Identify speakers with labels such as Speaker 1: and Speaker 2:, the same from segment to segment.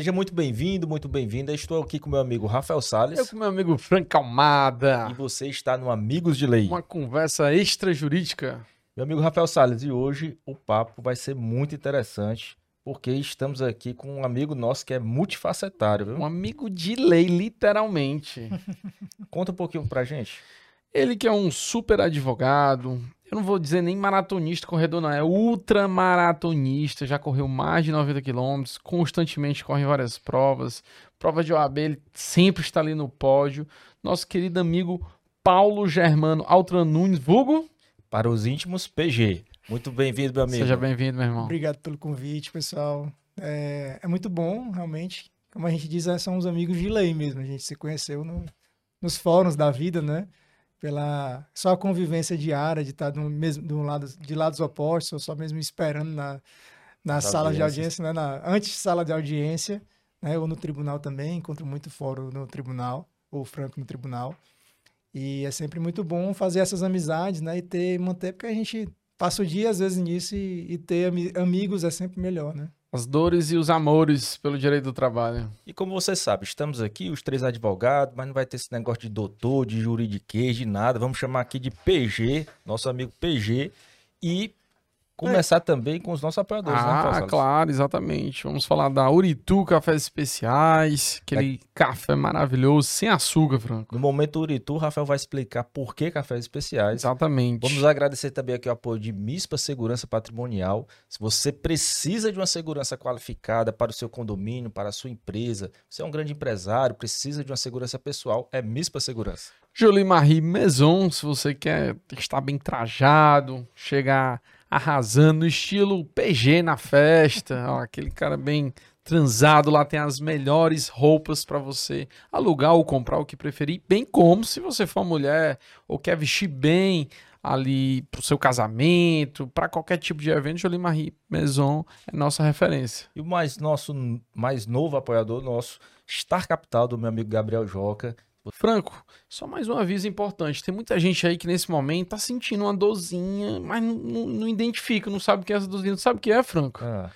Speaker 1: Seja muito bem-vindo, muito bem-vinda. Estou aqui com meu amigo Rafael Salles.
Speaker 2: Eu com meu amigo Frank Almada.
Speaker 1: E você está no Amigos de Lei.
Speaker 2: Uma conversa extrajurídica.
Speaker 1: Meu amigo Rafael Salles, e hoje o papo vai ser muito interessante, porque estamos aqui com um amigo nosso que é multifacetário, viu?
Speaker 2: Um amigo de lei, literalmente.
Speaker 1: Conta um pouquinho pra gente.
Speaker 2: Ele que é um super advogado, eu não vou dizer nem maratonista, corredor não, é ultramaratonista, já correu mais de 90 quilômetros, constantemente corre várias provas, prova de OAB, ele sempre está ali no pódio. Nosso querido amigo Paulo Germano Altran Nunes, vulgo?
Speaker 1: Para os íntimos, PG. Muito bem-vindo, meu amigo.
Speaker 2: Seja bem-vindo, meu irmão.
Speaker 3: Obrigado pelo convite, pessoal. É, é, muito bom, realmente. Como a gente diz, é, são os amigos de lei mesmo. A gente se conheceu no, nos fóruns da vida, né? Pela só a convivência diária de estar do mesmo do lado de lados opostos, ou só mesmo esperando na, na sala de audiência, né, na antes sala de audiência, né, ou no tribunal também, encontro muito fórum no tribunal, ou franco no tribunal. E é sempre muito bom fazer essas amizades, né, e ter manter porque a gente passa o dia às vezes nisso e, e ter amigos é sempre melhor, né?
Speaker 2: As dores e os amores pelo direito do trabalho.
Speaker 1: E como você sabe, estamos aqui, os três advogados, mas não vai ter esse negócio de doutor, de juridiquês, de nada. Vamos chamar aqui de PG, nosso amigo PG. E começar é. também com os nossos apoiadores,
Speaker 2: né, ah, né, claro, exatamente. Vamos falar da Uritu Cafés Especiais, aquele é. café maravilhoso, sem açúcar, Franco.
Speaker 1: No momento Uritu, o Rafael vai explicar por que cafés especiais.
Speaker 2: Exatamente.
Speaker 1: Vamos agradecer também aqui o apoio de MISPA Segurança Patrimonial. Se você precisa de uma segurança qualificada para o seu condomínio, para a sua empresa, você é um grande empresário, precisa de uma segurança pessoal, é MISPA Segurança.
Speaker 2: Jolie Marie Maison, se você quer estar bem trajado, chegar arrasando, no estilo PG na festa, ó, aquele cara bem transado, lá tem as melhores roupas para você alugar ou comprar o que preferir, bem como se você for mulher ou quer vestir bem ali pro seu casamento, para qualquer tipo de evento, Jolie Marie Maison é nossa referência.
Speaker 1: E o mais nosso mais novo apoiador nosso, Star Capital do meu amigo Gabriel Joca,
Speaker 2: Franco, só mais um aviso importante. Tem muita gente aí que nesse momento tá sentindo uma dorzinha, mas não, não, não identifica, não sabe o que é essa dorzinha. Não sabe o que é, Franco? Ah.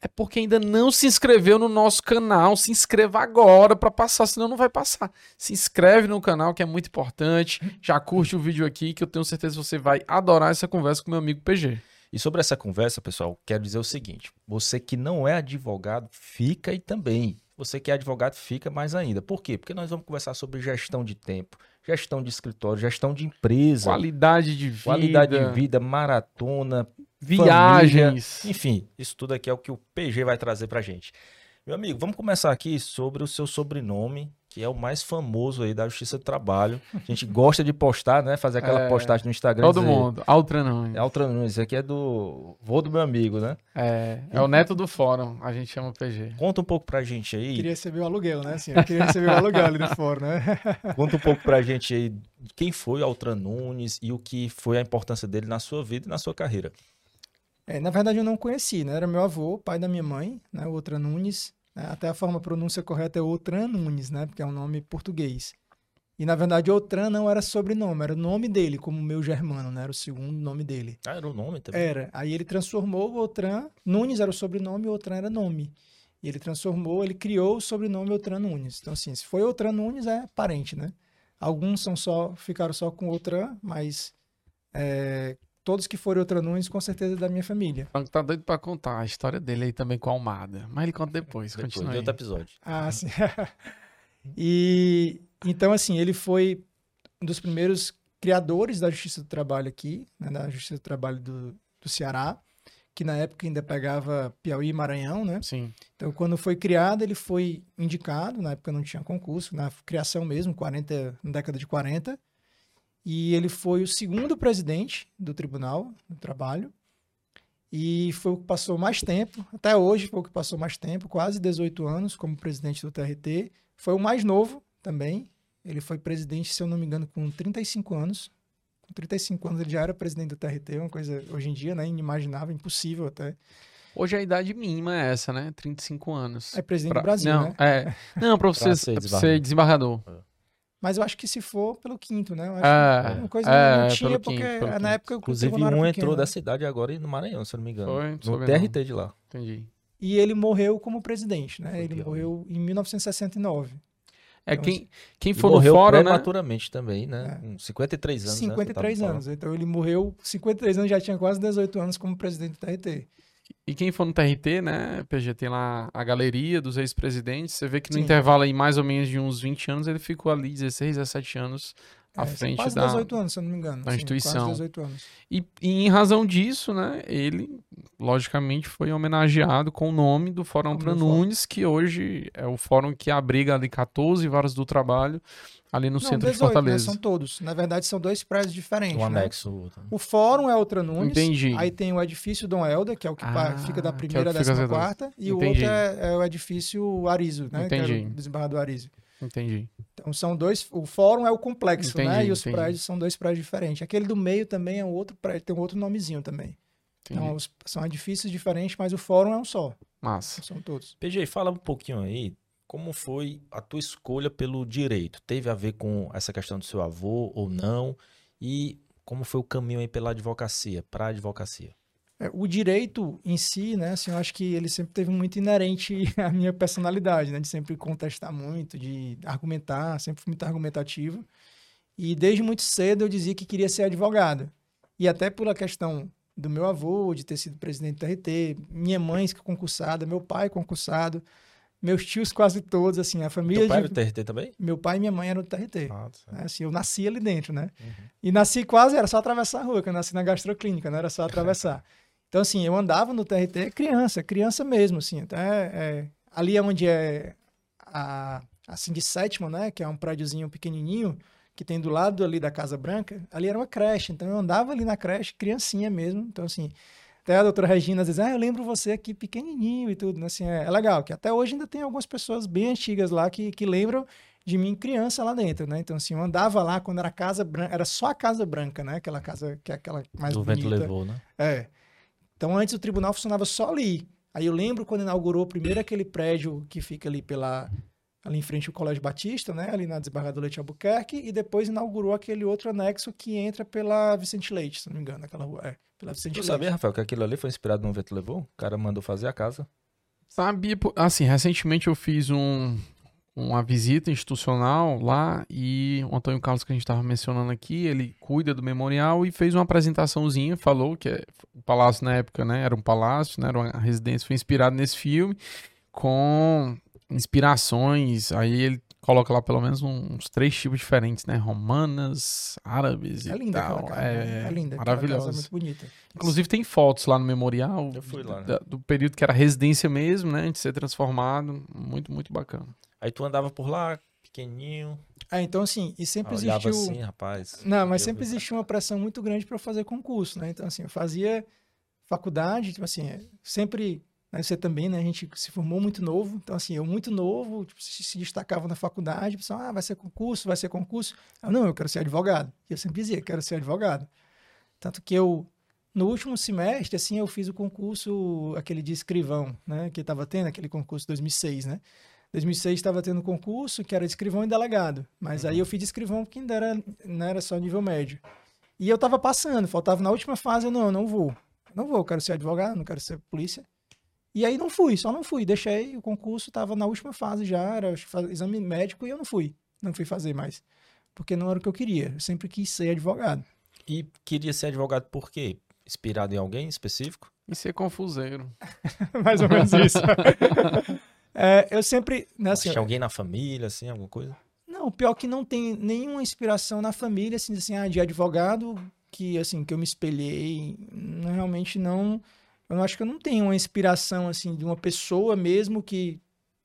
Speaker 2: É porque ainda não se inscreveu no nosso canal. Se inscreva agora para passar, senão não vai passar. Se inscreve no canal, que é muito importante. Já curte o vídeo aqui, que eu tenho certeza que você vai adorar essa conversa com meu amigo PG.
Speaker 1: E sobre essa conversa, pessoal, quero dizer o seguinte: você que não é advogado, fica aí também. Você que é advogado, fica mais ainda. Por quê? Porque nós vamos conversar sobre gestão de tempo, gestão de escritório, gestão de empresa.
Speaker 2: Qualidade de vida.
Speaker 1: Qualidade de vida, maratona,
Speaker 2: viagens.
Speaker 1: Família. Enfim, isso tudo aqui é o que o PG vai trazer pra gente. Meu amigo, vamos começar aqui sobre o seu sobrenome que é o mais famoso aí da Justiça do Trabalho. A gente gosta de postar, né? Fazer aquela é, postagem no Instagram.
Speaker 2: Todo dizer, mundo. Altran Nunes.
Speaker 1: É Altran Nunes. Aqui é do vô do meu amigo, né?
Speaker 2: É, é o neto do fórum. A gente chama o PG.
Speaker 1: Conta um pouco pra gente aí.
Speaker 3: Queria receber o aluguel, né? Assim, eu queria receber o aluguel ali no fórum, né?
Speaker 1: Conta um pouco pra gente aí quem foi o Altran Nunes e o que foi a importância dele na sua vida e na sua carreira.
Speaker 3: É, na verdade, eu não conheci, né? Era meu avô, pai da minha mãe, né? O Altran Nunes. Né? Até a forma a pronúncia correta é Outran Nunes, né? Porque é um nome português. E na verdade Outran não era sobrenome, era o nome dele, como meu germano, né? Era o segundo nome dele.
Speaker 1: Ah, era o nome também?
Speaker 3: Era. Aí ele transformou o Outran, Nunes era o sobrenome e Outran era nome. E ele transformou, ele criou o sobrenome Outran Nunes. Então assim, se foi Outran Nunes é parente, né? Alguns são só ficaram só com Outran, mas é, todos que forem outra Nunes, com certeza da minha família.
Speaker 2: Tá doido pra contar a história dele aí também com a Almada. Mas ele conta depois,
Speaker 1: depois
Speaker 2: continua.
Speaker 1: Outro episódio.
Speaker 3: Ah, sim. e então, assim, ele foi um dos primeiros criadores da Justiça do Trabalho aqui, né, da Justiça do Trabalho do, do Ceará, que na época ainda pegava Piauí e Maranhão, né?
Speaker 2: Sim.
Speaker 3: Então, quando foi criado, ele foi indicado, na época não tinha concurso, na criação mesmo, 40, na década de 40, e ele foi o segundo presidente do Tribunal do Trabalho. E foi o que passou mais tempo, até hoje foi o que passou mais tempo, quase 18 anos como presidente do TRT. Foi o mais novo também. Ele foi presidente, se eu não me engano, com 35 anos. Com 35 anos ele já era presidente do TRT, uma coisa hoje em dia, né, inimaginável, impossível até.
Speaker 2: Hoje a idade mínima é essa, né? 35 anos.
Speaker 3: É presidente pra... do Brasil,
Speaker 2: não,
Speaker 3: né?
Speaker 2: É. Não, para você, ser desembargador. Ser desembargador. É.
Speaker 3: Mas eu acho que se for pelo quinto, né? Eu acho é, uma coisa é, não tinha, porque quinto, na época...
Speaker 1: Inclusive, um entrou dessa cidade agora no Maranhão, se eu não me engano. Foi, no TRT de lá.
Speaker 2: Entendi.
Speaker 3: e ele morreu como presidente, né?
Speaker 1: Foi
Speaker 3: Ele
Speaker 1: pior.
Speaker 3: morreu em 1969.
Speaker 2: É,
Speaker 3: Então,
Speaker 2: quem, quem
Speaker 1: E
Speaker 2: for no
Speaker 1: morreu
Speaker 2: fórum, né?
Speaker 1: prematuramente também, né? Com 53 anos. né?
Speaker 3: 53
Speaker 1: Tava
Speaker 3: anos. Então ele morreu 53 anos, já tinha quase 18 anos como presidente do TRT.
Speaker 2: E quem for no TRT, né, PG, tem lá a galeria dos ex-presidentes. Você vê que no
Speaker 3: Sim.
Speaker 2: intervalo aí, mais ou menos de uns 20 anos, ele ficou ali 16, 17 anos à
Speaker 3: É,
Speaker 2: frente
Speaker 3: quase
Speaker 2: da...
Speaker 3: 18 anos, se eu não me engano.
Speaker 2: da
Speaker 3: Sim,
Speaker 2: instituição.
Speaker 3: Quase 18 anos.
Speaker 2: E, e em razão disso, né, ele, logicamente, foi homenageado com o nome do Fórum
Speaker 3: fórum.
Speaker 2: Nunes, que hoje é o fórum que abriga ali 14 varas do trabalho, ali no
Speaker 3: Não,
Speaker 2: centro de
Speaker 3: 18, né?
Speaker 2: Fortaleza.
Speaker 3: São todos. Na verdade, são dois prédios diferentes.
Speaker 1: Um
Speaker 3: né?
Speaker 1: anexo. outro.
Speaker 3: O fórum é outra Nunes.
Speaker 2: Entendi.
Speaker 3: Aí tem o edifício Dom Helder, que é o que
Speaker 2: Ah,
Speaker 3: fica da
Speaker 2: que é o
Speaker 3: primeira à
Speaker 2: que fica
Speaker 3: décima quarta. E
Speaker 2: Entendi.
Speaker 3: o outro é, é o edifício Arizo, né? Que
Speaker 2: Entendi.
Speaker 3: era o desembargador Arizo.
Speaker 2: Entendi.
Speaker 3: Então são dois. O fórum é o complexo, né?
Speaker 2: Entendi,
Speaker 3: E os
Speaker 2: entendi.
Speaker 3: prédios são dois prédios diferentes. Aquele do meio também é um outro prédio, tem um outro nomezinho também.
Speaker 2: entendi.
Speaker 3: Então os- são edifícios diferentes, mas o fórum é um só.
Speaker 2: Massa.
Speaker 3: São todos.
Speaker 1: PG, fala um pouquinho aí. Como foi a tua escolha pelo direito? Teve a ver com essa questão do seu avô ou não? E como foi o caminho aí pela advocacia, para a advocacia?
Speaker 3: É, o direito em si, né, assim, eu acho que ele sempre teve muito inerente à minha personalidade, né, de sempre contestar muito, de argumentar, sempre fui muito argumentativo. E desde muito cedo eu dizia que queria ser advogado. E até pela questão do meu avô, de ter sido presidente do TRT, minha mãe concursada, meu pai concursado, meus tios quase todos, assim, a família
Speaker 1: Teu pai
Speaker 3: de...
Speaker 1: era do TRT também?
Speaker 3: Meu pai e minha mãe eram do TRT.
Speaker 1: Ah, tá.
Speaker 3: né, Assim, eu nasci ali dentro, né?
Speaker 1: Uhum.
Speaker 3: E nasci quase, era só atravessar a rua, que eu nasci na gastroclínica, não era só atravessar. Então, assim, eu andava no TRT criança, criança mesmo, assim, até é, ali é onde é a, assim, de sétima, né, que é um prédiozinho pequenininho, que tem do lado ali da Casa Branca, ali era uma creche, então eu andava ali na creche, criancinha mesmo, então, assim, até a doutora Regina às vezes, ah, eu lembro você aqui pequenininho e tudo, né, assim, é, é legal, que até hoje ainda tem algumas pessoas bem antigas lá que, que lembram de mim criança lá dentro, né? Então, assim, eu andava lá quando era casa branca, era só a Casa Branca, né? Aquela casa que é aquela mais
Speaker 1: o
Speaker 3: bonita.
Speaker 1: vento levou, né?
Speaker 3: É. Então, antes o tribunal funcionava só ali. Aí eu lembro quando inaugurou primeiro aquele prédio que fica ali pela ali em frente ao Colégio Batista, né? Ali na Desembargador Leite Albuquerque, e depois inaugurou aquele outro anexo que entra pela Vicente Leite, se não me engano, aquela rua. É, pela Vicente
Speaker 1: Tu
Speaker 3: Leite.
Speaker 1: sabia, Rafael, que aquilo ali foi inspirado no vento levou? O cara mandou fazer a casa.
Speaker 2: Sabia, pô, assim, recentemente eu fiz um, uma visita institucional lá e o Antônio Carlos que a gente estava mencionando aqui, ele cuida do memorial e fez uma apresentaçãozinha, falou que é- o palácio na época, né, era um palácio, né, era uma residência, foi inspirado nesse filme com inspirações, aí ele coloca lá pelo menos um, uns três tipos diferentes, né, romanas, árabes
Speaker 3: É
Speaker 2: e
Speaker 3: linda
Speaker 2: tal,
Speaker 3: casa.
Speaker 2: é,
Speaker 3: né? É linda. casa
Speaker 2: maravilhosa.
Speaker 3: É muito bonita.
Speaker 2: Inclusive tem fotos lá no memorial
Speaker 1: Eu fui lá, né?
Speaker 2: da- do período que era residência mesmo, né, de ser transformado, muito, muito bacana.
Speaker 1: Aí tu andava por lá, pequenininho,
Speaker 3: Ah, então assim, e sempre
Speaker 1: olhava
Speaker 3: existiu...
Speaker 1: assim, rapaz.
Speaker 3: Não, mas sempre existiu uma pressão muito grande para fazer concurso, né? Então, assim, eu fazia faculdade, tipo assim, sempre, né, você também, né? A gente se formou muito novo, então, assim, eu muito novo, tipo, se, destacava na faculdade, pessoal, ah, vai ser concurso, vai ser concurso. Eu, não, eu quero ser advogado. E eu sempre dizia, quero ser advogado. Tanto que eu, no último semestre, assim, eu fiz o concurso, aquele de escrivão, né? Que estava tendo, aquele concurso 2006, né? 2006 estava tendo concurso que era de escrivão e delegado. Mas aí eu fiz de escrivão porque ainda era, não era só nível médio. E eu tava passando, faltava na última fase, eu não, eu não vou. Não vou, eu quero ser advogado, não quero ser polícia. E aí não fui, só não fui. Deixei o concurso, tava na última fase já, era exame médico e eu não fui. Não fui fazer mais. Porque não era o que eu queria. Eu sempre quis ser advogado.
Speaker 1: E queria ser advogado por quê? Inspirado em alguém específico?
Speaker 2: E ser confuseiro.
Speaker 3: Mais ou menos isso. É, eu sempre, né, assim,
Speaker 1: Tinha alguém na família, assim, alguma coisa?
Speaker 3: Não, pior que não tem nenhuma inspiração na família, assim, assim, ah, de advogado, que, assim, que eu me espelhei, realmente não, eu não acho que eu não tenho uma inspiração, assim, de uma pessoa mesmo que,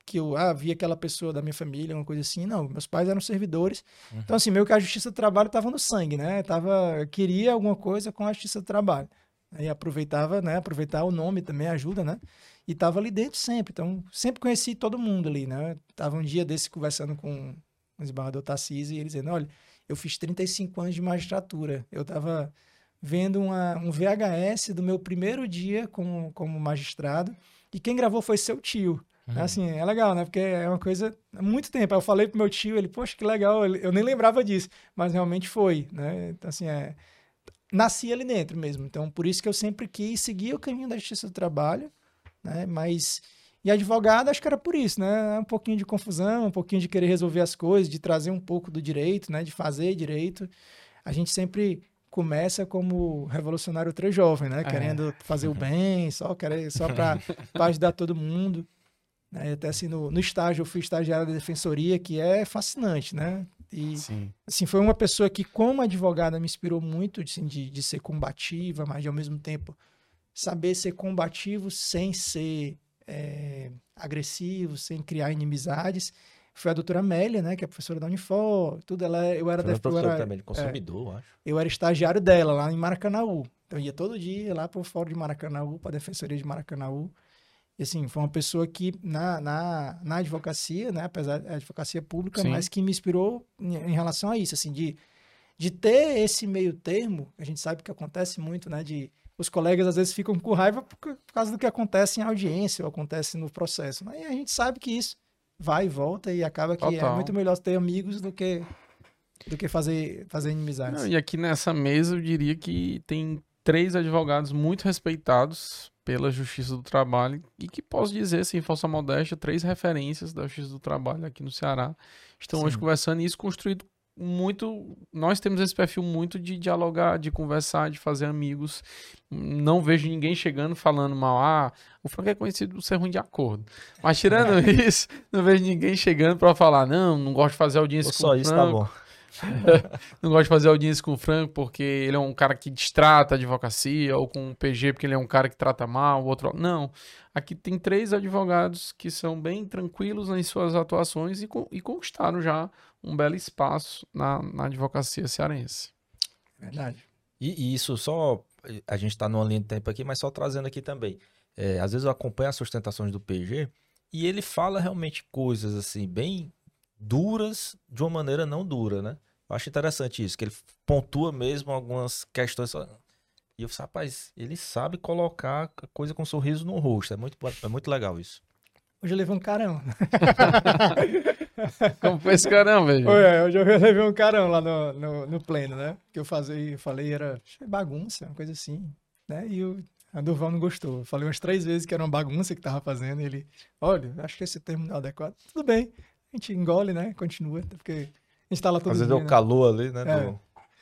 Speaker 3: que eu, ah, vi aquela pessoa da minha família, uma coisa assim, não, meus pais eram servidores,
Speaker 1: Uhum.
Speaker 3: então, assim, meio que a justiça do trabalho estava no sangue, né, tava, eu queria alguma coisa com a justiça do trabalho, aí aproveitava, né, aproveitar o nome também ajuda, né, e tava ali dentro sempre, então, sempre conheci todo mundo ali, né, tava um dia desse conversando com o desembargador Tarcísio, e ele dizendo, olha, eu fiz 35 anos de magistratura, eu estava vendo uma, um VHS do meu primeiro dia como, como magistrado, e quem gravou foi seu tio.
Speaker 1: Uhum.
Speaker 3: Assim, é legal, né? Porque é uma coisa há muito tempo. Eu falei pro meu tio, ele, poxa, que legal, eu nem lembrava disso, mas realmente foi, né? Então, assim, é... Nasci ali dentro mesmo. Então, por isso que eu sempre quis seguir o caminho da justiça do trabalho, né? Mas e advogado, acho que era por isso, né? Um pouquinho de confusão, um pouquinho de querer resolver as coisas, de trazer um pouco do direito, né? De fazer direito. A gente sempre começa como revolucionário ultra jovem, né? É. Querendo fazer o bem, só querer só para ajudar todo mundo. Né? Até assim, no, no estágio, eu fui estagiário da defensoria, que é fascinante, né? E, Sim. assim, foi uma pessoa que, como advogada, me inspirou muito assim, de, de ser combativa, mas de, ao mesmo tempo saber ser combativo sem ser é, agressivo, sem criar inimizades. Foi a doutora Amélia, né, que é professora da Unifor, tudo ela, eu era... Eu
Speaker 1: era, também, consumidor, é, acho.
Speaker 3: Eu era estagiário dela, lá em Maracanaú. Então, eu ia todo dia lá para o fórum de Maracanaú, para a defensoria de Maracanaú. E, assim, foi uma pessoa que, na, na, na advocacia, né, apesar da advocacia pública, Sim. mas que me inspirou em, em, relação a isso, assim, de, de ter esse meio termo, a gente sabe que acontece muito, né, de os colegas às vezes ficam com raiva por, por causa do que acontece em audiência ou acontece no processo. Mas a gente sabe que isso vai e volta e acaba que é Total. é muito melhor ter amigos do que do que fazer fazer inimizades.
Speaker 2: Não, e aqui nessa mesa eu diria que tem três advogados muito respeitados pela Justiça do Trabalho e que posso dizer, sem falsa modéstia, três referências da Justiça do Trabalho aqui no Ceará estão Sim. hoje conversando e isso construído muito. Nós temos esse perfil muito de dialogar, de conversar, de fazer amigos. Não vejo ninguém chegando falando mal. Ah, o Frank é conhecido por ser ruim de acordo. Mas tirando isso, não vejo ninguém chegando para falar, não, não gosto de fazer audiência Ou com só isso, tá bom. não gosto de fazer audiência com o Franco porque ele é um cara que distrata a advocacia, ou com o PG porque ele é um cara que trata mal, o outro. Não. Aqui tem três advogados que são bem tranquilos nas suas atuações e, e conquistaram já um belo espaço na, na advocacia cearense.
Speaker 3: Verdade.
Speaker 1: E, e, isso só. A gente está numa linha de tempo aqui, mas só trazendo aqui também. É, às vezes eu acompanho as sustentações do PG e ele fala realmente coisas assim, bem duras de uma maneira não dura, né? Eu acho interessante isso, que ele pontua mesmo algumas questões. E eu falei, rapaz, ele sabe colocar a coisa com um sorriso no rosto. É muito, é muito legal isso.
Speaker 3: Hoje eu levei um carão.
Speaker 2: Como foi esse carão, velho?
Speaker 3: Hoje eu levei um carão lá no, no, no pleno, né? Que eu, fazia, eu falei era bagunça, uma coisa assim. Né? E o a Durval não gostou. Eu falei umas três vezes que era uma bagunça que tava fazendo. E ele, olha, acho que esse termo não é adequado. Tudo bem. A gente engole, né? Continua, porque instala todo
Speaker 1: Às vezes é o né? calor ali, né? É.
Speaker 3: Do...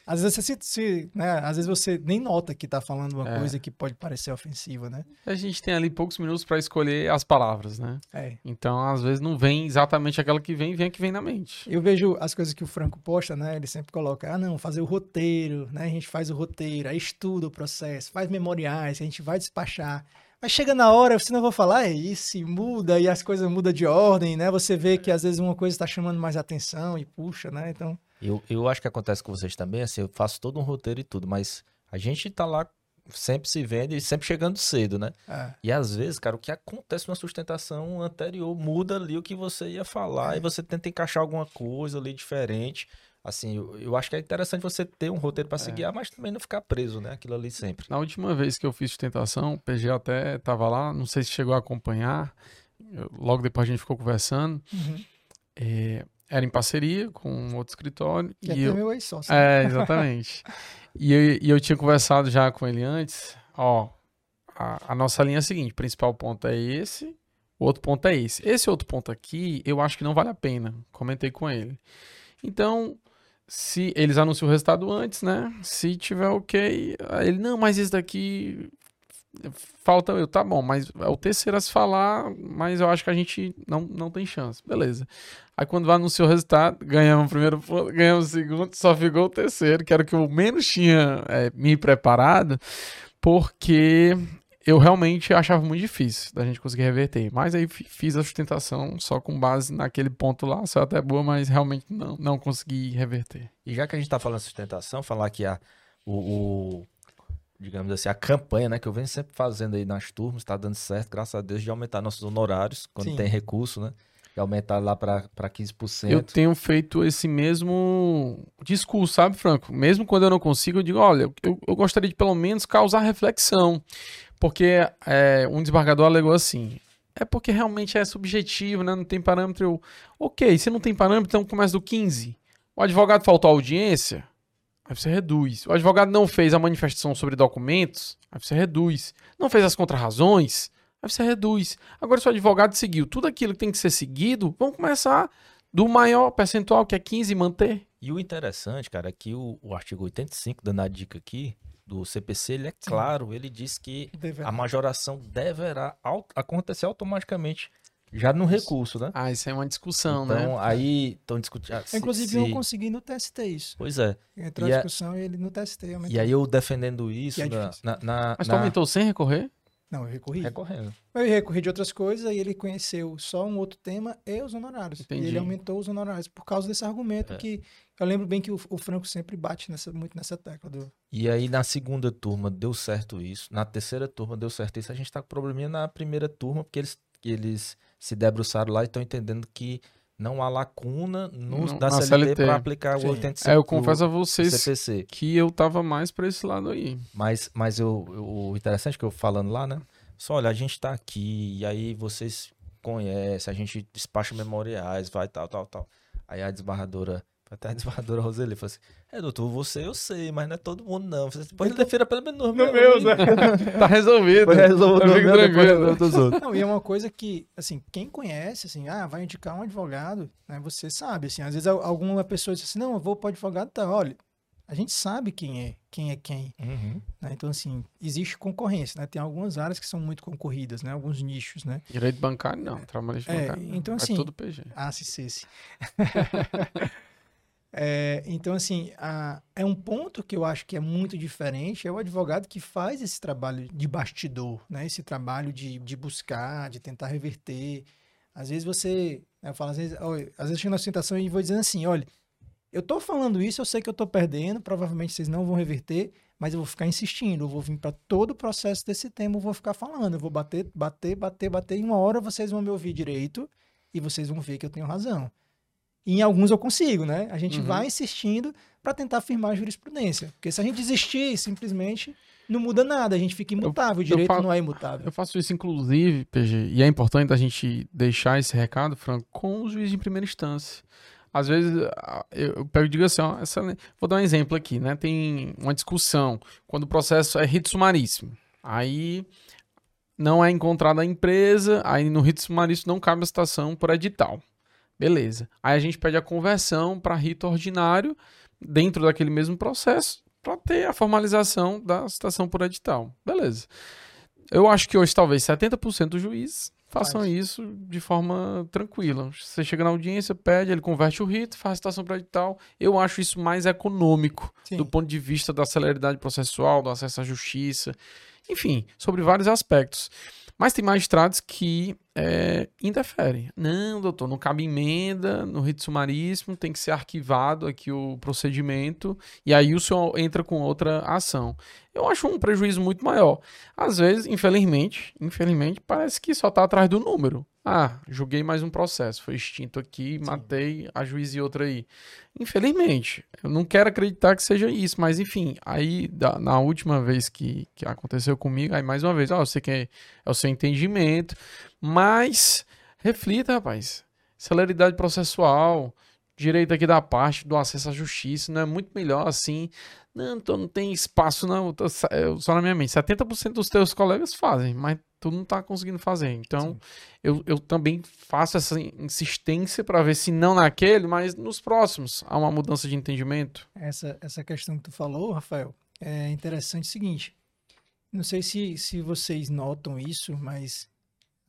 Speaker 3: Às vezes você se, se, né? Às vezes você nem nota que tá falando uma é. coisa que pode parecer ofensiva, né?
Speaker 2: A gente tem ali poucos minutos para escolher as palavras, né?
Speaker 3: É.
Speaker 2: Então, às vezes não vem exatamente aquela que vem, vem a que vem na mente.
Speaker 3: Eu vejo as coisas que o Franco posta, né? Ele sempre coloca: "Ah, não, fazer o roteiro, né? A gente faz o roteiro, aí estuda o processo, faz memoriais, a gente vai despachar. Mas chega na hora, você não vai falar, é isso, e muda, e as coisas mudam de ordem, né? Você vê que às vezes uma coisa está chamando mais atenção e puxa, né? Então.
Speaker 1: Eu, eu acho que acontece com vocês também, assim, eu faço todo um roteiro e tudo, mas a gente tá lá sempre se vendo e sempre chegando cedo, né?
Speaker 3: É.
Speaker 1: E às vezes, cara, o que acontece na sustentação anterior muda ali o que você ia falar é. e você tenta encaixar alguma coisa ali diferente. Assim, eu, eu acho que é interessante você ter um roteiro para é. guiar, mas também não ficar preso, né? Aquilo ali sempre.
Speaker 2: Na última vez que eu fiz sustentação, o PG até tava lá, não sei se chegou a acompanhar. Eu, logo depois a gente ficou conversando.
Speaker 3: Uhum.
Speaker 2: É, era em parceria com outro escritório.
Speaker 3: Que e é
Speaker 2: eu...
Speaker 3: meu ex-sócio.
Speaker 2: É, exatamente. e, eu, e eu tinha conversado já com ele antes. Ó, a, a nossa linha é a seguinte: o principal ponto é esse, o outro ponto é esse. Esse outro ponto aqui, eu acho que não vale a pena. Comentei com ele. Então, se eles anunciam o resultado antes, né? Se tiver ok, ele, não, mas esse daqui falta eu, tá bom, mas é o terceiro a se falar, mas eu acho que a gente não, não tem chance. Beleza. Aí quando vai anunciar o resultado, ganhamos o primeiro, ganhamos o segundo, só ficou o terceiro, que era o que eu menos tinha é, me preparado, porque eu realmente achava muito difícil da gente conseguir reverter. Mas aí fiz a sustentação só com base naquele ponto lá, só até boa, mas realmente não, não consegui reverter.
Speaker 1: E já que a gente está falando de sustentação, falar que a, o, o, digamos assim, a campanha, né, que eu venho sempre fazendo aí nas turmas, está dando certo, graças a Deus, de aumentar nossos honorários quando Sim. tem recurso, né? De aumentar lá para 15%.
Speaker 2: Eu tenho feito esse mesmo discurso, sabe, Franco? Mesmo quando eu não consigo, eu digo, olha, eu, eu gostaria de pelo menos causar reflexão. Porque é, um desembargador alegou assim: é porque realmente é subjetivo, né? Não tem parâmetro. Eu, ok, se não tem parâmetro, então começa do 15. O advogado faltou audiência, aí você reduz. O advogado não fez a manifestação sobre documentos, aí você reduz. Não fez as contrarrazões, aí você reduz. Agora, se o advogado seguiu tudo aquilo que tem que ser seguido, vamos começar do maior percentual, que é 15, e manter.
Speaker 1: E o interessante, cara, é que o, o artigo 85, dando a dica aqui, do CPC, ele é claro, ele diz que
Speaker 3: Deverá.
Speaker 1: a majoração deverá acontecer automaticamente já no recurso, né?
Speaker 2: Ah, isso é uma discussão, né?
Speaker 1: Então, aí estão discutindo. ah,
Speaker 3: Inclusive,
Speaker 1: se-
Speaker 3: eu consegui no TST isso.
Speaker 1: Pois é.
Speaker 3: Entrou
Speaker 1: E
Speaker 3: a
Speaker 1: a-
Speaker 3: discussão e ele no TST aumentou.
Speaker 1: E aí eu defendendo isso
Speaker 3: é
Speaker 1: na, na, na-
Speaker 2: Mas tu
Speaker 1: na-
Speaker 2: aumentou sem recorrer?
Speaker 3: Não, eu recorri.
Speaker 1: recorrendo.
Speaker 3: Eu recorri de outras coisas e ele conheceu só um outro tema e os honorários.
Speaker 2: Entendi.
Speaker 3: E ele aumentou os honorários por causa desse argumento
Speaker 1: É.
Speaker 3: que eu lembro bem que o, o Franco sempre bate nessa, muito nessa tecla do.
Speaker 1: E aí na segunda turma deu certo isso, na terceira turma deu certo isso. A gente tá com probleminha na primeira turma, porque eles, eles se debruçaram lá e estão entendendo que não há lacuna no,
Speaker 2: Não,
Speaker 1: da CLT,
Speaker 2: CLT.
Speaker 1: para aplicar
Speaker 3: Sim.
Speaker 1: o 85
Speaker 2: É, eu confesso a vocês
Speaker 1: CPC.
Speaker 2: que eu tava mais pra esse lado aí.
Speaker 1: Mas, mas eu, eu- o interessante que eu falando lá, né? Só olha, a gente tá aqui, e aí vocês conhecem, a gente despacha memoriais, vai tal, tal, tal. Aí a desbarradora, até a desbarradora Roseli falou assim: É, doutor, você eu sei, mas não é todo mundo não. Assim, Pode
Speaker 3: Então-
Speaker 1: defira pelo menos no
Speaker 3: No meu, né?
Speaker 2: Tá resolvido.
Speaker 1: Foi resolvido no
Speaker 2: fico
Speaker 1: meu, depois dos outros.
Speaker 3: Não, e é uma coisa que, assim, quem conhece, assim, ah, vai indicar um advogado, né? Você sabe, assim, às vezes al- alguma pessoa diz assim, não, eu vou para o advogado, tá, olha, a gente sabe quem é, quem é quem,
Speaker 1: Uhum.
Speaker 3: né? Então, assim, existe concorrência, né? Tem algumas áreas que são muito concorridas, né? Alguns nichos, né?
Speaker 2: Direito bancário, não. Trabalhista
Speaker 3: É,
Speaker 2: bancário. não.
Speaker 3: então,
Speaker 2: é
Speaker 3: assim,
Speaker 2: tudo PG.
Speaker 3: Ah, se se, se. É, então, assim, a- é um ponto que eu acho que é muito diferente, é o advogado que faz esse trabalho de bastidor, né? Esse trabalho de, de buscar, de tentar reverter. Às vezes você, né, eu falo, às vezes, olha, às vezes eu chego na sustentação e vou dizendo assim, olha, eu tô falando isso, eu sei que eu tô perdendo, provavelmente vocês não vão reverter, mas eu vou ficar insistindo, eu vou vir para todo o processo desse tema, eu vou ficar falando, eu vou bater, bater, bater, bater, e uma hora vocês vão me ouvir direito e vocês vão ver que eu tenho razão. E em alguns eu consigo, né? A gente
Speaker 2: Uhum.
Speaker 3: vai insistindo para tentar afirmar a jurisprudência. Porque se a gente desistir, simplesmente não muda nada, a gente fica imutável, o direito
Speaker 2: falo-
Speaker 3: não é imutável.
Speaker 2: Eu faço isso, inclusive, PG, e é importante a gente deixar esse recado, Franco, com o juiz de primeira instância. Às vezes, eu eu pego e digo assim, ó, essa- vou dar um exemplo aqui, né? Tem uma discussão, quando o processo é rito sumaríssimo. Aí não é encontrada a empresa, aí no rito sumaríssimo não cabe a citação por edital. Beleza. Aí a gente pede a conversão para rito ordinário dentro daquele mesmo processo para ter a formalização da citação por edital. Beleza. Eu acho que hoje talvez 70% dos juízes façam
Speaker 3: Faz.
Speaker 2: isso de forma tranquila. Você chega na audiência, pede, ele converte o rito, faz a citação por edital. Eu acho isso mais econômico
Speaker 3: Sim.
Speaker 2: do ponto de vista da celeridade processual, do acesso à justiça, enfim, sobre vários aspectos. Mas tem magistrados que é, interferem. Não, doutor, não cabe emenda no rito sumaríssimo, tem que ser arquivado aqui o procedimento, e aí o senhor entra com outra ação. Eu acho um prejuízo muito maior. Às vezes, infelizmente, infelizmente, parece que só está atrás do número. Ah, julguei mais um processo, foi extinto aqui, matei a juiz e outra aí. Infelizmente, eu não quero acreditar que seja isso, mas enfim, aí da- na última vez que, que aconteceu comigo, aí mais uma vez, ó, eu sei que é, é o seu entendimento, mas reflita, rapaz, celeridade processual, direito aqui da parte do acesso à justiça, não é muito melhor assim. Não, então não tem espaço, não. tô só na minha mente. 70% dos teus colegas fazem, mas tu não tá conseguindo fazer. Então, eu, eu também faço essa insistência para ver se não naquele, mas nos próximos há uma mudança de entendimento.
Speaker 3: Essa, essa questão que tu falou, Rafael, é interessante o seguinte. Não sei se, se vocês notam isso, mas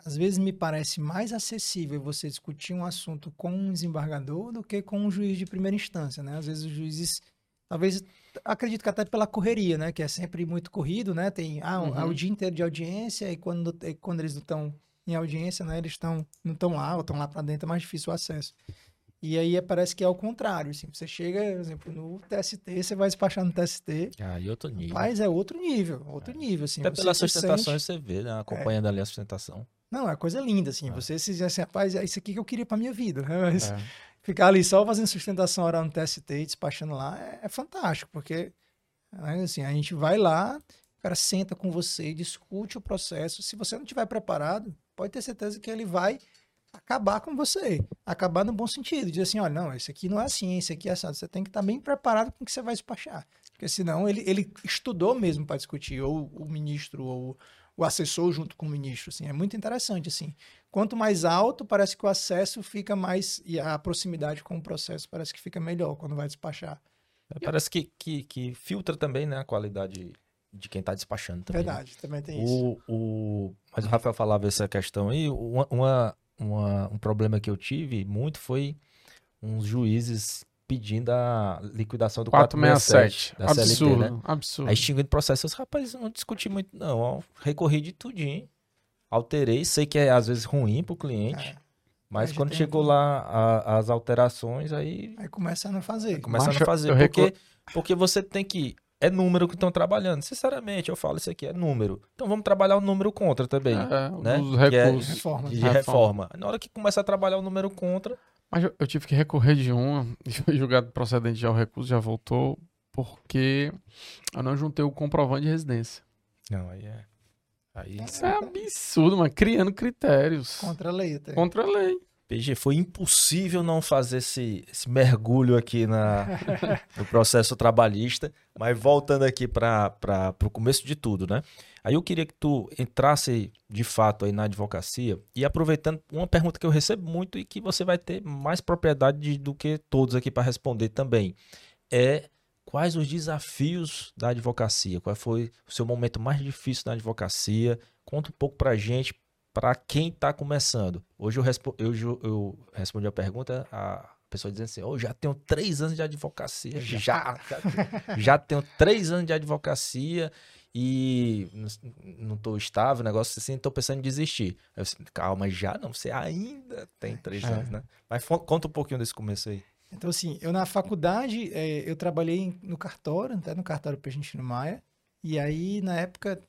Speaker 3: às vezes me parece mais acessível você discutir um assunto com um desembargador do que com um juiz de primeira instância, né? Às vezes os juízes, talvez, acredito que até pela correria, né? Que é sempre muito corrido, né? Tem ah, um-
Speaker 2: Uhum.
Speaker 3: o dia inteiro de audiência e quando, e quando eles não estão em audiência, né? Eles estão não estão lá ou estão lá para dentro, é mais difícil o acesso. E aí é- parece que é ao contrário, assim, você chega, por exemplo, no TST, você vai despachar no TST,
Speaker 1: Ah, e outro nível.
Speaker 3: mas é outro nível, outro nível, assim.
Speaker 1: Até pelas sustentações
Speaker 3: sente-
Speaker 1: você vê, né? Acompanhando ali a sustentação.
Speaker 3: Não, é coisa linda, assim,
Speaker 1: É.
Speaker 3: você se diz assim, rapaz, é isso aqui que eu queria pra minha vida, né? Mas
Speaker 2: É.
Speaker 3: ficar ali só fazendo sustentação oral no TST e despachando lá é, é fantástico, porque, né, assim, a gente vai lá, o cara senta com você, discute o processo, se você não estiver preparado, pode ter certeza que ele vai acabar com você, acabar no bom sentido, dizer assim, olha, não, esse aqui não é assim, esse aqui é assim, você tem que estar bem preparado com o que você vai despachar, porque senão ele, ele estudou mesmo para discutir, ou o ministro, ou o assessor junto com o ministro, assim, é muito interessante, assim. Quanto mais alto, parece que o acesso fica mais, e a proximidade com o processo parece que fica melhor quando vai despachar.
Speaker 1: É, parece que, que, que filtra também, né, a qualidade de quem está despachando também. né?
Speaker 3: Verdade, também tem isso.
Speaker 1: O, o... Mas o Rafael falava essa questão aí. Uma- uma- um problema que eu tive muito foi uns juízes pedindo a liquidação do 467
Speaker 2: 467.
Speaker 1: da CLT,
Speaker 2: Absurdo,
Speaker 1: né?
Speaker 2: absurdo.
Speaker 1: Aí extinguindo processo, eu disse, rapaz, eu não discuti muito não, ó, recorri de tudinho, alterei, sei que é às vezes ruim pro cliente,
Speaker 3: É.
Speaker 1: mas quando chegou lá a- as alterações, aí
Speaker 3: Aí começa a não fazer.
Speaker 1: começando
Speaker 2: Macho,
Speaker 1: a fazer,
Speaker 2: eu
Speaker 1: porque,
Speaker 2: recu-
Speaker 1: porque você tem que, é número que estão trabalhando, sinceramente, eu falo isso aqui, é número, então vamos trabalhar o número contra também,
Speaker 2: É,
Speaker 1: né?
Speaker 2: os
Speaker 1: Que é-
Speaker 2: recursos.
Speaker 3: Reforma.
Speaker 1: de
Speaker 2: Reforma.
Speaker 1: reforma. Na hora que começa a trabalhar o número contra,
Speaker 2: Mas eu, eu tive que recorrer de uma, e foi julgado procedente já o recurso, já voltou, porque eu não juntei o comprovante de residência.
Speaker 1: não, aí é, aí
Speaker 2: Isso é absurdo, mano, criando critérios
Speaker 3: Contra a lei até.
Speaker 2: contra a lei.
Speaker 1: PG, foi impossível não fazer esse, esse mergulho aqui na, no processo trabalhista, mas voltando aqui para o começo de tudo, né? Aí eu queria que tu entrasse de fato aí na advocacia e aproveitando uma pergunta que eu recebo muito e que você vai ter mais propriedade de- do que todos aqui para responder também. É quais os desafios da advocacia? Qual foi o seu momento mais difícil na advocacia? Conta um pouco pra gente, para quem está começando. Hoje eu, respo eu, eu respondi a pergunta, a pessoa dizendo assim: oh, já tenho três anos de advocacia, já, já, já tenho três anos de advocacia e não estou estável, negócio assim, estou pensando em desistir. Aí eu disse, calma, já não, você ainda tem três
Speaker 2: É.
Speaker 1: anos, né? Mas conta um pouquinho desse começo aí.
Speaker 3: Então, assim, eu na faculdade, eh, eu trabalhei no cartório, até no cartório Peixentino Maia, e aí, na época,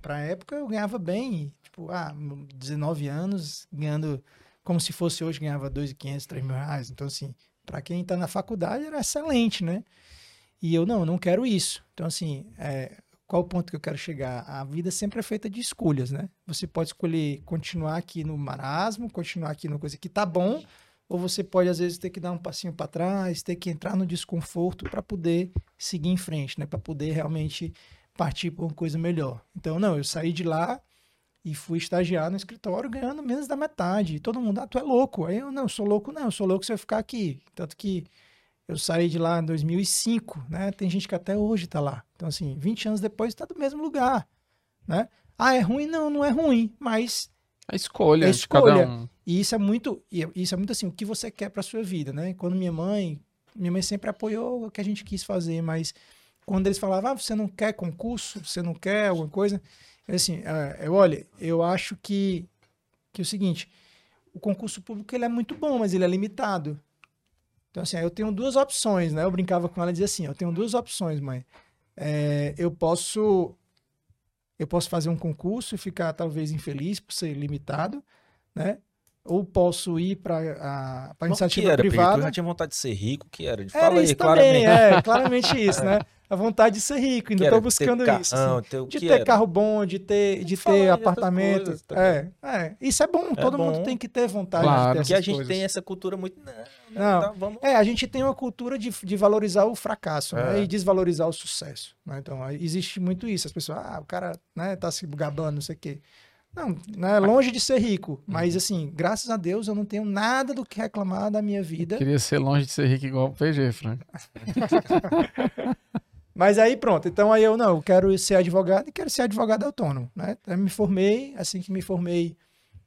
Speaker 3: pra época, eu ganhava bem, tipo, ah, 19 anos, ganhando, como se fosse hoje, ganhava 2.500, 3 mil reais. Então, assim, pra quem tá na faculdade, era excelente, né? E eu, não, eu não quero isso. Então, assim, eh, qual o ponto que eu quero chegar? A vida sempre é feita de escolhas, né? Você pode escolher continuar aqui no marasmo, continuar aqui numa coisa que tá bom, ou você pode às vezes ter que dar um passinho para trás, ter que entrar no desconforto para poder seguir em frente, né? Para poder realmente partir por uma coisa melhor. Então, não, eu saí de lá e fui estagiar no escritório ganhando menos da metade. E todo mundo, ah, tu é louco. Aí eu, não, eu sou louco não, eu sou louco se eu ficar aqui. Tanto que eu saí de lá em 2005, né? Tem gente que até hoje tá lá. Então, assim, 20 anos depois tá do mesmo lugar, né? Ah, é ruim? Não, não é ruim, mas
Speaker 2: A escolha,
Speaker 3: É
Speaker 2: cada
Speaker 3: escolha.
Speaker 2: um.
Speaker 3: e isso é muito, e isso é muito assim, o que você quer para sua vida, né? Quando minha mãe, minha mãe sempre apoiou o que a gente quis fazer, mas quando eles falavam, ah, você não quer concurso, você não quer alguma coisa, eu assim, ah, eu olha, eu acho que que é o seguinte, o concurso público ele é muito bom, mas ele é limitado. Então assim, eu tenho duas opções, né? Eu brincava com ela e dizia assim, eu tenho duas opções, mãe. É, eu posso eu posso fazer um concurso e ficar talvez infeliz por ser limitado, né? Ou posso ir para a pra iniciativa
Speaker 1: que era, PG? Tu
Speaker 3: privada.
Speaker 1: já tinha vontade de ser rico, que era?
Speaker 3: Era
Speaker 1: Fala aí,
Speaker 3: isso
Speaker 1: claramente.
Speaker 3: também, é, claramente isso, né? A vontade de ser rico, ainda estou buscando
Speaker 1: ter
Speaker 3: isso. assim.
Speaker 1: ter
Speaker 3: De ter
Speaker 1: era?
Speaker 3: carro bom, de ter, de ter apartamento. É, é, isso é bom, todo
Speaker 1: bom.
Speaker 3: mundo tem que ter vontade
Speaker 2: Claro.
Speaker 3: de ter
Speaker 1: Porque a gente
Speaker 3: coisas.
Speaker 1: tem essa cultura muito. Não, não,
Speaker 3: Não.
Speaker 1: tá, vamos.
Speaker 3: É, a gente tem uma cultura de, de valorizar o fracasso né?
Speaker 1: É.
Speaker 3: e desvalorizar o sucesso. né? Então, existe muito isso. As pessoas, ah, o cara né, tá se gabando, não sei o quê. Não, né, longe de ser rico.
Speaker 1: Uhum.
Speaker 3: Mas, assim, graças a Deus, eu não tenho nada do que reclamar da minha vida.
Speaker 2: Queria ser longe de ser rico igual o PG, Frank.
Speaker 3: Mas aí, pronto. Então, aí eu, não, eu quero ser advogado e quero ser advogado autônomo, né? Então, eu me formei, assim que me formei,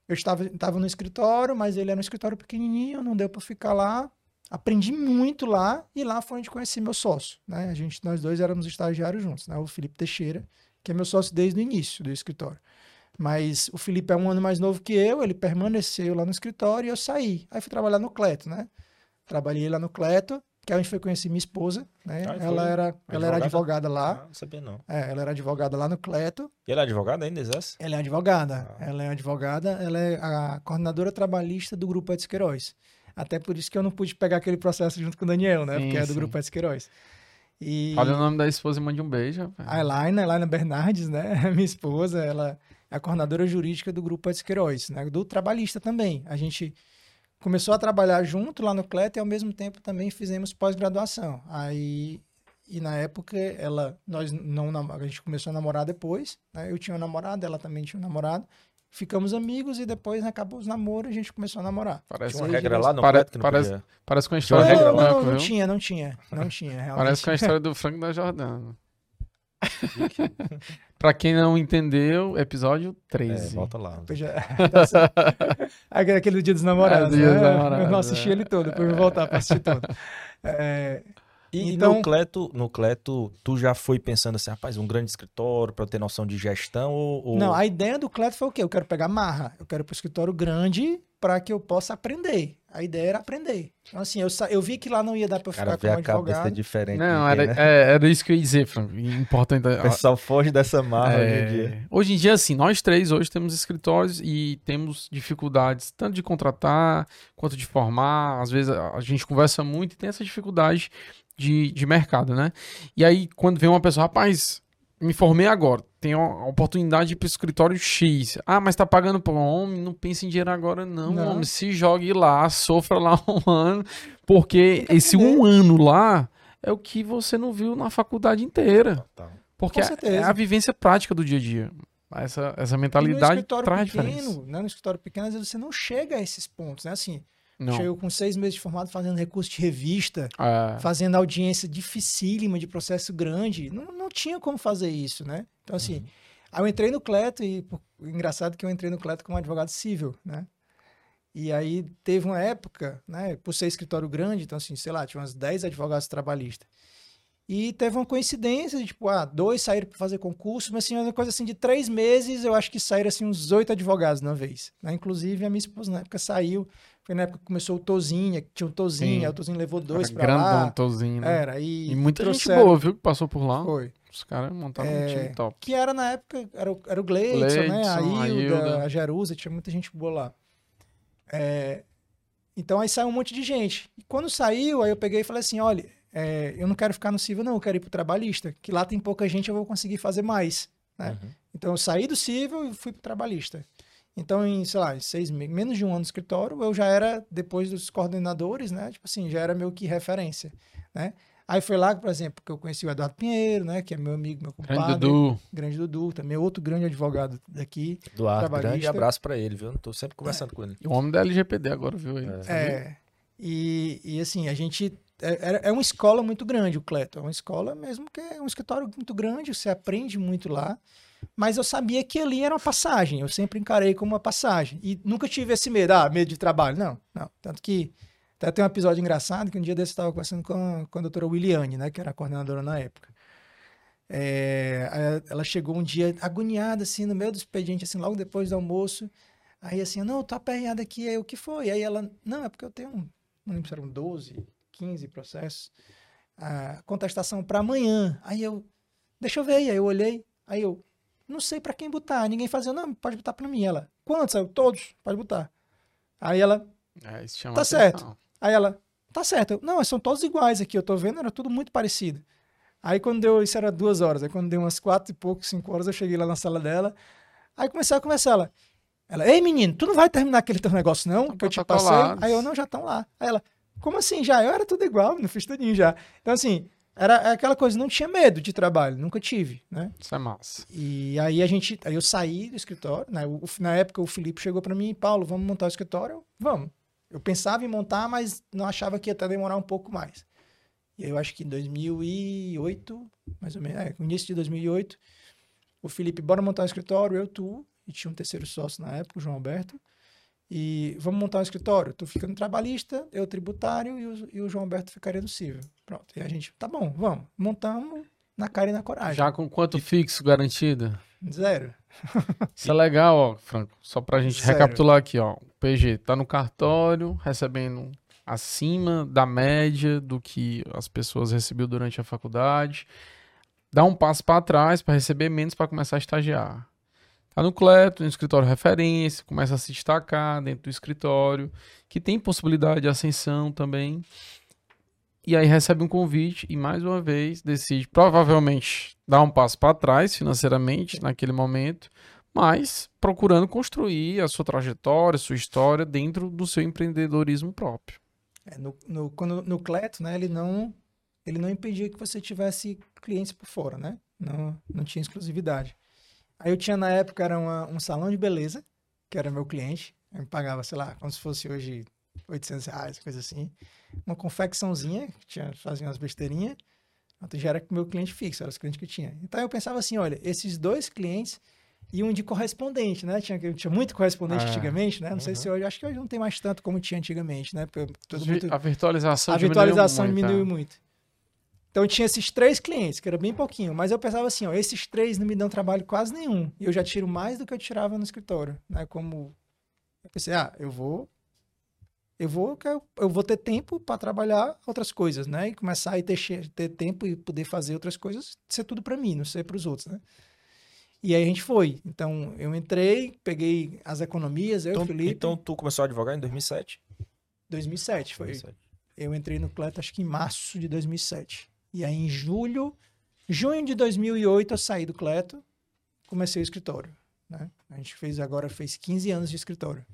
Speaker 3: eu estava, estava no escritório, mas ele era um escritório pequenininho, não deu para ficar lá. Aprendi muito lá e lá foi onde conheci meu sócio, né? A gente, nós dois éramos estagiários juntos, né? O Felipe Teixeira, que é meu sócio desde o início do escritório. Mas o Felipe é um ano mais novo que eu, ele permaneceu lá no escritório e eu saí. Aí fui trabalhar no Cleto, né? Trabalhei lá no Cleto, que é onde foi conhecer minha esposa, né?
Speaker 1: Ah,
Speaker 3: ela era, ela era
Speaker 1: Advogada?
Speaker 3: advogada lá.
Speaker 1: Ah, não sabia não.
Speaker 3: É, ela era advogada lá no Cleto.
Speaker 1: E ele é advogado ainda, exerce?
Speaker 3: Ela é advogada.
Speaker 1: Ah.
Speaker 3: Ela é advogada, ela é a coordenadora trabalhista do Grupo Edson Queiroz. Até por isso que eu não pude pegar aquele processo junto com o Daniel, né?
Speaker 2: Sim,
Speaker 3: Porque é do
Speaker 2: sim.
Speaker 3: Grupo Edson Queiroz. E
Speaker 2: Olha o nome da esposa e mande um beijo. rapaz.
Speaker 3: a Elaina, Elaina Bernardes, né? Minha esposa, ela é a coordenadora jurídica do Grupo Edson Queiroz, né? Do trabalhista também. A gente começou a trabalhar junto lá no Cleto e ao mesmo tempo também fizemos pós-graduação. Aí E na época, ela, nós não, a gente começou a namorar depois, né? Eu tinha um namorado, ela também tinha um namorado. Ficamos amigos e depois né, acabou os namoros, a gente começou a namorar.
Speaker 2: Parece,
Speaker 1: uma regra lá no Cleto que não
Speaker 2: parece-
Speaker 1: podia.
Speaker 2: parece com a história
Speaker 3: Não, não, não, não tinha, não tinha, não tinha, realmente.
Speaker 2: Parece com a história do Franco da Jordana. pra quem não entendeu, episódio
Speaker 1: É,
Speaker 2: 13.
Speaker 1: volta lá.
Speaker 3: Já- tá. Aquele dia dos namorados,
Speaker 2: É, dia dos
Speaker 3: né?
Speaker 2: namorados,
Speaker 3: Eu assisti
Speaker 2: é.
Speaker 3: ele todo, depois eu vou voltar pra assistir todo. É,
Speaker 1: E
Speaker 3: Então-
Speaker 1: no Cleto, no Cleto, tu já foi pensando assim, rapaz, um grande escritório pra eu ter noção de gestão ou... ou-
Speaker 3: Não, a ideia do Cleto foi o quê? Eu quero pegar marra, eu quero ir pro escritório grande para que eu possa aprender. A ideia era aprender. Então, assim, eu, eu vi que lá não ia dar
Speaker 1: cara
Speaker 3: ficar
Speaker 1: vê
Speaker 3: como
Speaker 1: a cabeça
Speaker 3: advogado.
Speaker 1: diferente.
Speaker 2: Não, era,
Speaker 1: né?
Speaker 2: é, era isso que eu ia dizer. Importante.
Speaker 1: O pessoal foge dessa marra hoje em
Speaker 2: É,
Speaker 1: dia.
Speaker 2: hoje em dia, assim, nós três hoje temos escritórios e temos dificuldades tanto de contratar quanto de formar. Às vezes a a gente conversa muito e tem essa dificuldade de, de mercado, né? E aí, quando vem uma pessoa, rapaz, me formei agora, tenho a oportunidade de ir para o escritório X. Ah, mas tá pagando por homem, não pense em dinheiro agora, não,
Speaker 3: Não.
Speaker 2: homem. Se jogue lá, sofra lá um ano, porque
Speaker 3: que
Speaker 2: esse um ano lá é o que você não viu na faculdade inteira. Porque é- é a vivência prática do dia a dia. Essa, essa
Speaker 3: E no
Speaker 2: mentalidade
Speaker 3: escritório
Speaker 2: traz
Speaker 3: pequeno,
Speaker 2: diferença.
Speaker 3: né, no escritório pequeno, às vezes você não chega a esses pontos, né? Assim,
Speaker 2: Não.
Speaker 3: chegou com seis meses de formado fazendo recurso de revista,
Speaker 2: É,
Speaker 3: fazendo audiência dificílima de processo grande. Não, não tinha como fazer isso, né? Então, assim,
Speaker 2: Uhum.
Speaker 3: aí eu entrei no Cleto e o engraçado é que eu entrei no Cleto como advogado civil, né? E aí teve uma época, né, por ser escritório grande, então assim, sei lá, tinha umas 10 advogados trabalhistas. E teve uma coincidência de, tipo, ah, dois saíram para fazer concurso, mas assim, uma coisa assim de três meses, eu acho que saíram assim uns oito advogados de uma vez. Né? Inclusive a minha esposa na época saiu, foi na época que começou o Tozinha, que tinha o Tozinha,
Speaker 2: Sim.
Speaker 3: aí o Tozinho levou dois para
Speaker 2: grandão,
Speaker 3: lá.
Speaker 2: tozinho, né?
Speaker 3: Era, e,
Speaker 2: E muita gente boa, viu, que passou por lá.
Speaker 3: Foi.
Speaker 2: Os caras montaram um
Speaker 3: É,
Speaker 2: time top.
Speaker 3: Que era na época, era o, era o Gleidson, né? A
Speaker 2: Gleidson, a
Speaker 3: Hilda,
Speaker 2: Hilda.
Speaker 3: a Jerusa, tinha muita gente boa lá. É, então aí saiu um monte de gente. E quando saiu, aí eu peguei e falei assim: olha, é, eu não quero ficar no civil, não, eu quero ir pro trabalhista, que lá tem pouca gente, eu vou conseguir fazer mais. né?
Speaker 1: Uhum.
Speaker 3: Então eu saí do civil e fui pro trabalhista. Então, em, sei lá, em seis menos de um ano no escritório, eu já era, depois dos coordenadores, né? Tipo assim, já era meio que referência, né? Aí foi lá, por exemplo, que eu conheci o Eduardo Pinheiro, né? Que é meu amigo, meu
Speaker 2: Grande
Speaker 3: compadre.
Speaker 2: Dudu.
Speaker 3: Grande Dudu, também outro grande advogado daqui.
Speaker 1: Eduardo,
Speaker 3: Trabalhista.
Speaker 1: grande abraço pra ele, viu? Tô sempre conversando com ele.
Speaker 2: E o homem da LGPD agora, viu? Aí.
Speaker 1: É.
Speaker 3: É, e, e assim, a gente. É, é- é uma escola muito grande o Cleto. É uma escola mesmo que é um escritório muito grande, você aprende muito lá. Mas eu sabia que ali era uma passagem. Eu sempre encarei como uma passagem. E nunca tive esse medo, ah, medo de trabalho. Não, não. Tanto que até tem um episódio engraçado que um dia desse eu estava conversando com com a doutora Williane, né? Que era a coordenadora na época. É, ela chegou um dia agoniada, assim, no meio do expediente, assim, logo depois do almoço. Aí assim, não, tô aperreada aqui, aí o que foi? Aí ela, não, é porque eu tenho, não lembro se eram 12, 15 processos, a contestação para amanhã. Aí eu, deixa eu ver, aí eu olhei, aí eu, não sei para quem botar, ninguém fazia, não, pode botar para mim. Ela, quantos? Eu, todos, pode botar. Aí ela,
Speaker 2: É, isso chama
Speaker 3: Tá
Speaker 2: atenção.
Speaker 3: certo. aí ela, tá certo. Eu, não, são todos iguais aqui, eu tô vendo, era tudo muito parecido. Aí quando deu, isso era duas horas, aí quando deu umas quatro e pouco, cinco horas, eu cheguei lá na sala dela, aí comecei a conversar, ela, ela, ei menino, tu não vai terminar aquele teu negócio não,
Speaker 2: Tão
Speaker 3: que eu te passei?
Speaker 2: protocolados.
Speaker 3: Aí eu, não, já estão lá. Aí ela, como assim já? Eu era tudo igual, não fiz tudinho já. Então assim, era aquela coisa, não tinha medo de trabalho, nunca tive, né?
Speaker 2: Isso é massa.
Speaker 3: E aí a gente, aí eu saí do escritório, né? O- na época o Felipe chegou para mim, Paulo, vamos montar o escritório? Eu, Vamos. Eu pensava em montar, mas não achava que ia até demorar um pouco mais. E aí eu acho que em 2008, mais ou menos, é, no início de 2008, o Felipe, bora montar um escritório, eu, tu, e tinha um terceiro sócio na época, o João Alberto, e vamos montar um escritório, tu fica no trabalhista, eu tributário e o, e o João Alberto ficaria no civil. Pronto, e a gente, tá bom, vamos, montamos na cara e na coragem.
Speaker 2: Já com quanto fixo garantido?
Speaker 3: Zero.
Speaker 2: Isso é legal, ó, Franco. Só pra gente
Speaker 3: Sério.
Speaker 2: recapitular aqui, ó. O PG tá no cartório, recebendo acima da média do que as pessoas recebiam durante a faculdade. Dá um passo para trás para receber menos para começar a estagiar. Tá no Cleto, no escritório referência, começa a se destacar dentro do escritório, que tem possibilidade de ascensão também. E aí recebe um convite e mais uma vez decide provavelmente dar um passo para trás financeiramente naquele momento, mas procurando construir a sua trajetória, sua história dentro do seu empreendedorismo próprio.
Speaker 3: É, no, no, quando, no Cleto, né, ele não, ele não impedia que você tivesse clientes por fora, né? Não, não tinha exclusividade. Aí eu tinha na época era uma, um salão de beleza, que era meu cliente. Eu me pagava, sei lá, como se fosse hoje 800 reais, coisa assim. Uma confecçãozinha, que tinha, fazia umas besteirinhas. Então já era meu cliente fixo, era os clientes que eu tinha. Então eu pensava assim, olha, esses dois clientes e um de correspondente, né? Tinha, tinha muito correspondente
Speaker 2: Ah,
Speaker 3: antigamente, né? Não sei
Speaker 1: uhum.
Speaker 3: se hoje, acho que hoje não tem mais tanto como tinha antigamente, né?
Speaker 2: Vi-
Speaker 3: muito-
Speaker 2: A virtualização
Speaker 3: a
Speaker 2: diminuiu
Speaker 3: virtualização
Speaker 2: muito,
Speaker 3: diminuiu
Speaker 2: tá?
Speaker 3: muito. Então eu tinha esses três clientes, que era bem pouquinho, mas eu pensava assim, ó, esses três não me dão trabalho quase nenhum. E eu já tiro mais do que eu tirava no escritório, né? Como eu pensei, ah, eu vou eu vou eu vou ter tempo para trabalhar outras coisas, né? E começar a ter, ter tempo e poder fazer outras coisas, ser tudo para mim, não ser para os outros, né? E aí a gente foi. Então eu entrei, peguei as economias, eu e
Speaker 1: Então,
Speaker 3: o Felipe,
Speaker 1: então tu começou a advogar em 2007?
Speaker 3: 2007 foi.
Speaker 1: 2007.
Speaker 3: Eu entrei no Cleto acho que em março de 2007. E aí em julho, junho de 2008 eu saí do Cleto, comecei o escritório, né? A gente fez agora fez 15 anos de escritório.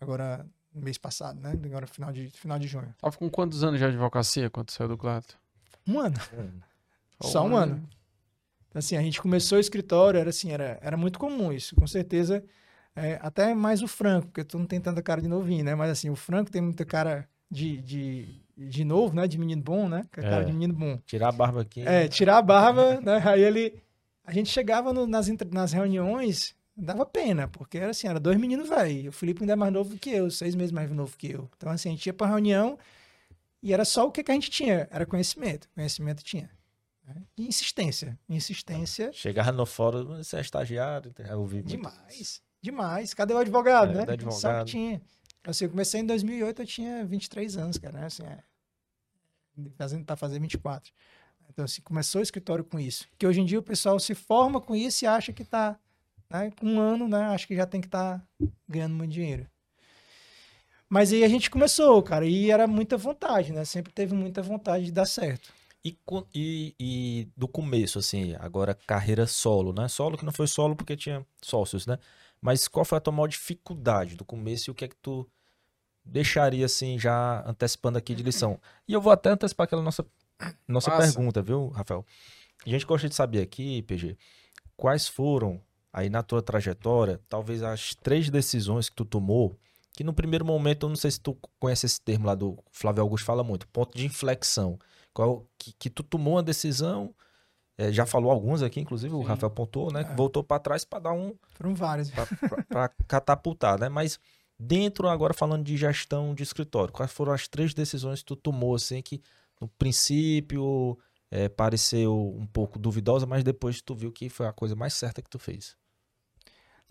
Speaker 3: Agora mês passado, né? Agora final de final de junho.
Speaker 2: Tava com quantos anos de advocacia quando saiu do Clato?
Speaker 3: Um ano, só um ano. Então, Assim, a gente começou o escritório, era assim, era, era muito comum isso, com certeza. é, até mais o Franco, porque tu não tem tanta cara de novinho, né? Mas assim, o Franco tem muita cara de, de, de novo, né? De menino bom, né? Com a cara
Speaker 1: É.
Speaker 3: de menino bom.
Speaker 1: Tirar a barba aqui.
Speaker 3: É, tirar a barba, né? Aí ele. A gente chegava no- nas, nas reuniões, dava pena, porque era assim, era dois meninos velhos. O Felipe ainda é mais novo que eu, seis meses mais novo que eu. Então, assim, a gente ia pra reunião e era só o que, que a gente tinha, era conhecimento. Conhecimento tinha. né? E insistência. Insistência
Speaker 1: Chegava no fórum, você é estagiário, eu ouvi muito
Speaker 3: demais. Demais. Cadê o advogado,
Speaker 1: É,
Speaker 3: né?
Speaker 1: advogado?
Speaker 3: que tinha. Assim, eu comecei em 2008, eu tinha 23 anos, cara, né? Assim, é, fazendo para fazer 24. Então, assim, começou o escritório com isso. Que hoje em dia o pessoal se forma com isso e acha que tá, né, com um ano, né, acha que já tem que estar ganhando muito dinheiro. Mas aí a gente começou, cara, e era muita vontade, né? Sempre teve muita vontade de dar certo.
Speaker 1: E, e- e do começo, assim, agora carreira solo, né? Solo que não foi solo porque tinha sócios, né? Mas qual foi a tua maior dificuldade do começo e o que é que tu deixaria, assim, já antecipando aqui de lição? E eu vou até antecipar aquela nossa, nossa
Speaker 2: Passa.
Speaker 1: pergunta, viu, Rafael? A gente gosta de saber aqui, PG, quais foram, aí na tua trajetória, talvez as três decisões que tu tomou, que no primeiro momento, eu não sei se tu conhece esse termo lá do Flávio Augusto, fala muito, ponto de inflexão. Qual, que, que tu tomou uma decisão, eh, já falou alguns aqui, inclusive o
Speaker 2: Sim.
Speaker 1: Rafael pontuou, né?
Speaker 3: É.
Speaker 1: Voltou para trás para dar um,
Speaker 3: Foram vários.
Speaker 1: para catapultar, né? Mas dentro, agora falando de gestão de escritório, quais foram as três decisões que tu tomou, assim, que no princípio eh, pareceu um pouco duvidosa, mas depois tu viu que foi a coisa mais certa que tu fez?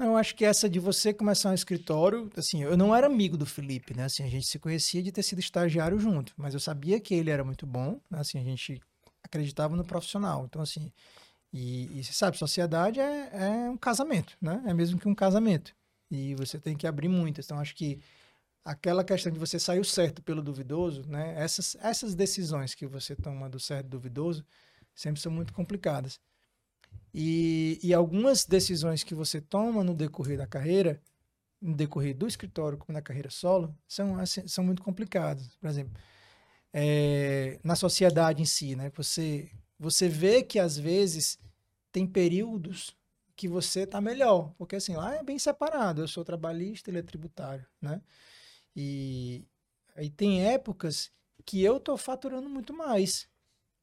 Speaker 3: Eu acho que essa de você começar um escritório, assim, eu não era amigo do Felipe, né? Assim, a gente se conhecia de ter sido estagiário junto, mas eu sabia que ele era muito bom, né? Assim, a gente acreditava no profissional. Então, assim, e, e você sabe, sociedade é, é um casamento, né? É mesmo que um casamento. E você tem que abrir muitas. Então, acho que aquela questão de você sair o certo pelo duvidoso, né? Essas, essas decisões que você toma do certo e duvidoso sempre são muito complicadas. E, e algumas decisões que você toma no decorrer da carreira, no decorrer do escritório como na carreira solo, são, assim, são muito complicadas. Por exemplo, é, na sociedade em si, né? Você, você vê que às vezes tem períodos que você está melhor, porque assim, lá é bem separado. Eu sou trabalhista, ele é tributário, né? E aí tem épocas que eu tô faturando muito mais.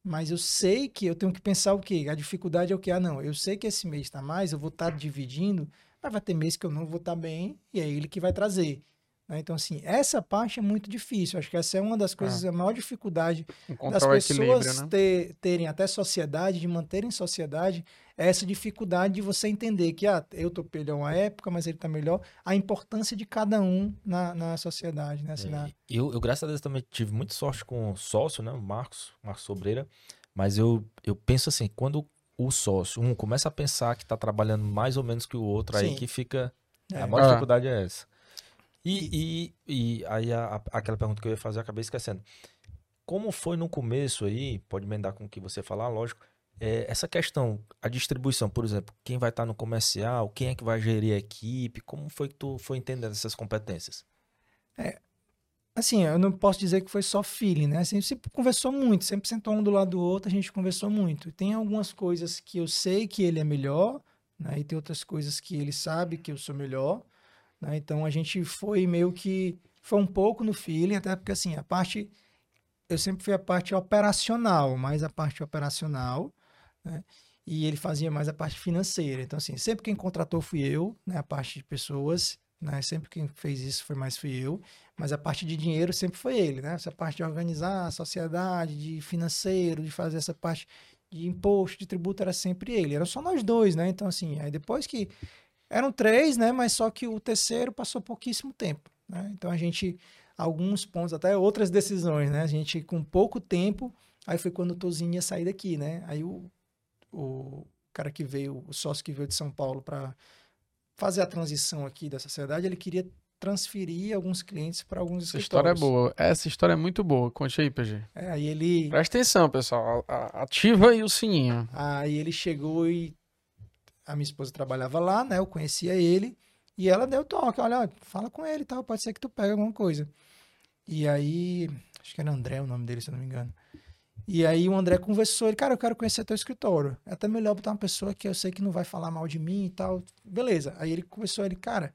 Speaker 3: Mas eu sei que eu tenho que pensar o quê? A dificuldade é o quê? Ah, não, eu sei que esse mês está mais, eu vou estar dividindo, mas vai ter mês que eu não vou estar bem e é ele que vai trazer. Né? Então, assim, essa parte é muito difícil. Acho que essa é uma das coisas, a maior dificuldade das
Speaker 2: Encontrar equilíbrio,
Speaker 3: pessoas
Speaker 2: né?
Speaker 3: ter- terem até sociedade, de manterem sociedade, é essa dificuldade de você entender que, ah, eu tô melhor uma época, mas ele tá melhor. A importância de cada um na, na sociedade, né? Assim, na-
Speaker 1: Eu, eu, graças a Deus, também tive muita sorte com o sócio, né? O Marcos, Marcos Sobreira. Mas eu, eu penso assim, quando o sócio, um, começa a pensar que tá trabalhando mais ou menos que o outro, aí
Speaker 3: Sim.
Speaker 1: que fica.
Speaker 3: É.
Speaker 1: A maior
Speaker 2: Ah.
Speaker 1: dificuldade é essa. E, e, e aí a- a- aquela pergunta que eu ia fazer, eu acabei esquecendo. Como foi no começo aí, pode emendar com o que você falar, lógico, é, essa questão, a distribuição, por exemplo, quem vai estar no comercial, quem é que vai gerir a equipe, como foi que tu foi entendendo essas competências?
Speaker 3: assim, eu não posso dizer que foi só feeling, né? Assim, sempre conversou muito, sempre sentou um do lado do outro, a gente conversou muito. Tem algumas coisas que eu sei que ele é melhor, né? E tem outras coisas que ele sabe que eu sou melhor, né? Então a gente foi meio que foi um pouco no feeling, até porque assim, a parte eu sempre fui a parte operacional, mais a parte operacional, né? E ele fazia mais a parte financeira. Então assim, sempre quem contratou fui eu, né, a parte de pessoas né? Sempre quem fez isso foi mais fui eu, mas a parte de dinheiro sempre foi ele, né? Essa parte de organizar a sociedade, de financeiro, de fazer essa parte de imposto, de tributo era sempre ele. Era só nós dois, né? Então assim, aí depois que eram três, né? Mas só que o terceiro passou pouquíssimo tempo, né? Então a gente alguns pontos, até outras decisões, né? A gente com pouco tempo, aí foi quando o Tozinho ia sair daqui, né? Aí o, o cara que veio, o sócio que veio de São Paulo para fazer a transição aqui da sociedade, ele queria transferir alguns clientes para alguns
Speaker 2: Essa história é boa. Essa história é muito boa. Conte aí, PG.
Speaker 3: É, aí ele...
Speaker 2: Presta atenção, pessoal. Ativa aí o sininho.
Speaker 3: Aí ele chegou e... A minha esposa trabalhava lá, né? Eu conhecia ele. E ela deu toque. Olha, fala com ele e tal. Pode ser que tu pegue alguma coisa. E aí... Acho que era André o nome dele, se eu não me engano. E aí o André conversou, ele, cara, eu quero conhecer teu escritório. É até melhor botar uma pessoa que eu sei que não vai falar mal de mim e tal. Beleza. Aí ele conversou, ele, cara,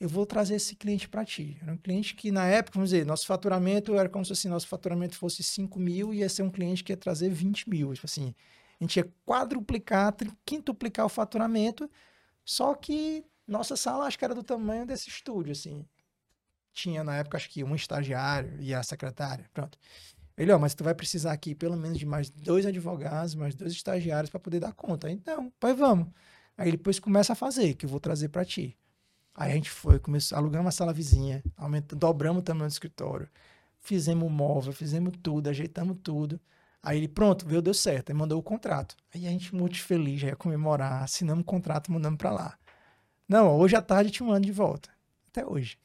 Speaker 3: eu vou trazer esse cliente para ti. Era um cliente que na época, vamos dizer, nosso faturamento era como se assim, nosso faturamento fosse 5 mil e ia ser um cliente que ia trazer 20 mil. Tipo assim, a gente ia quadruplicar, quintuplicar o faturamento, só que nossa sala acho que era do tamanho desse estúdio, assim. Tinha na época, acho que um estagiário e a secretária, pronto. Ele, ó, mas tu vai precisar aqui pelo menos de mais dois advogados, mais dois estagiários para poder dar conta. Então, pai, vamos. Aí depois começa a fazer, que eu vou trazer para ti. Aí a gente foi, começou, alugamos uma sala vizinha, aumentamos, dobramos o tamanho do escritório, fizemos móvel, fizemos tudo, ajeitamos tudo. Aí ele, pronto, veio, deu certo. Aí mandou o contrato. Aí a gente muito feliz, já ia comemorar, assinamos o contrato, mandamos para lá. Não, hoje à tarde te mando de volta. Até hoje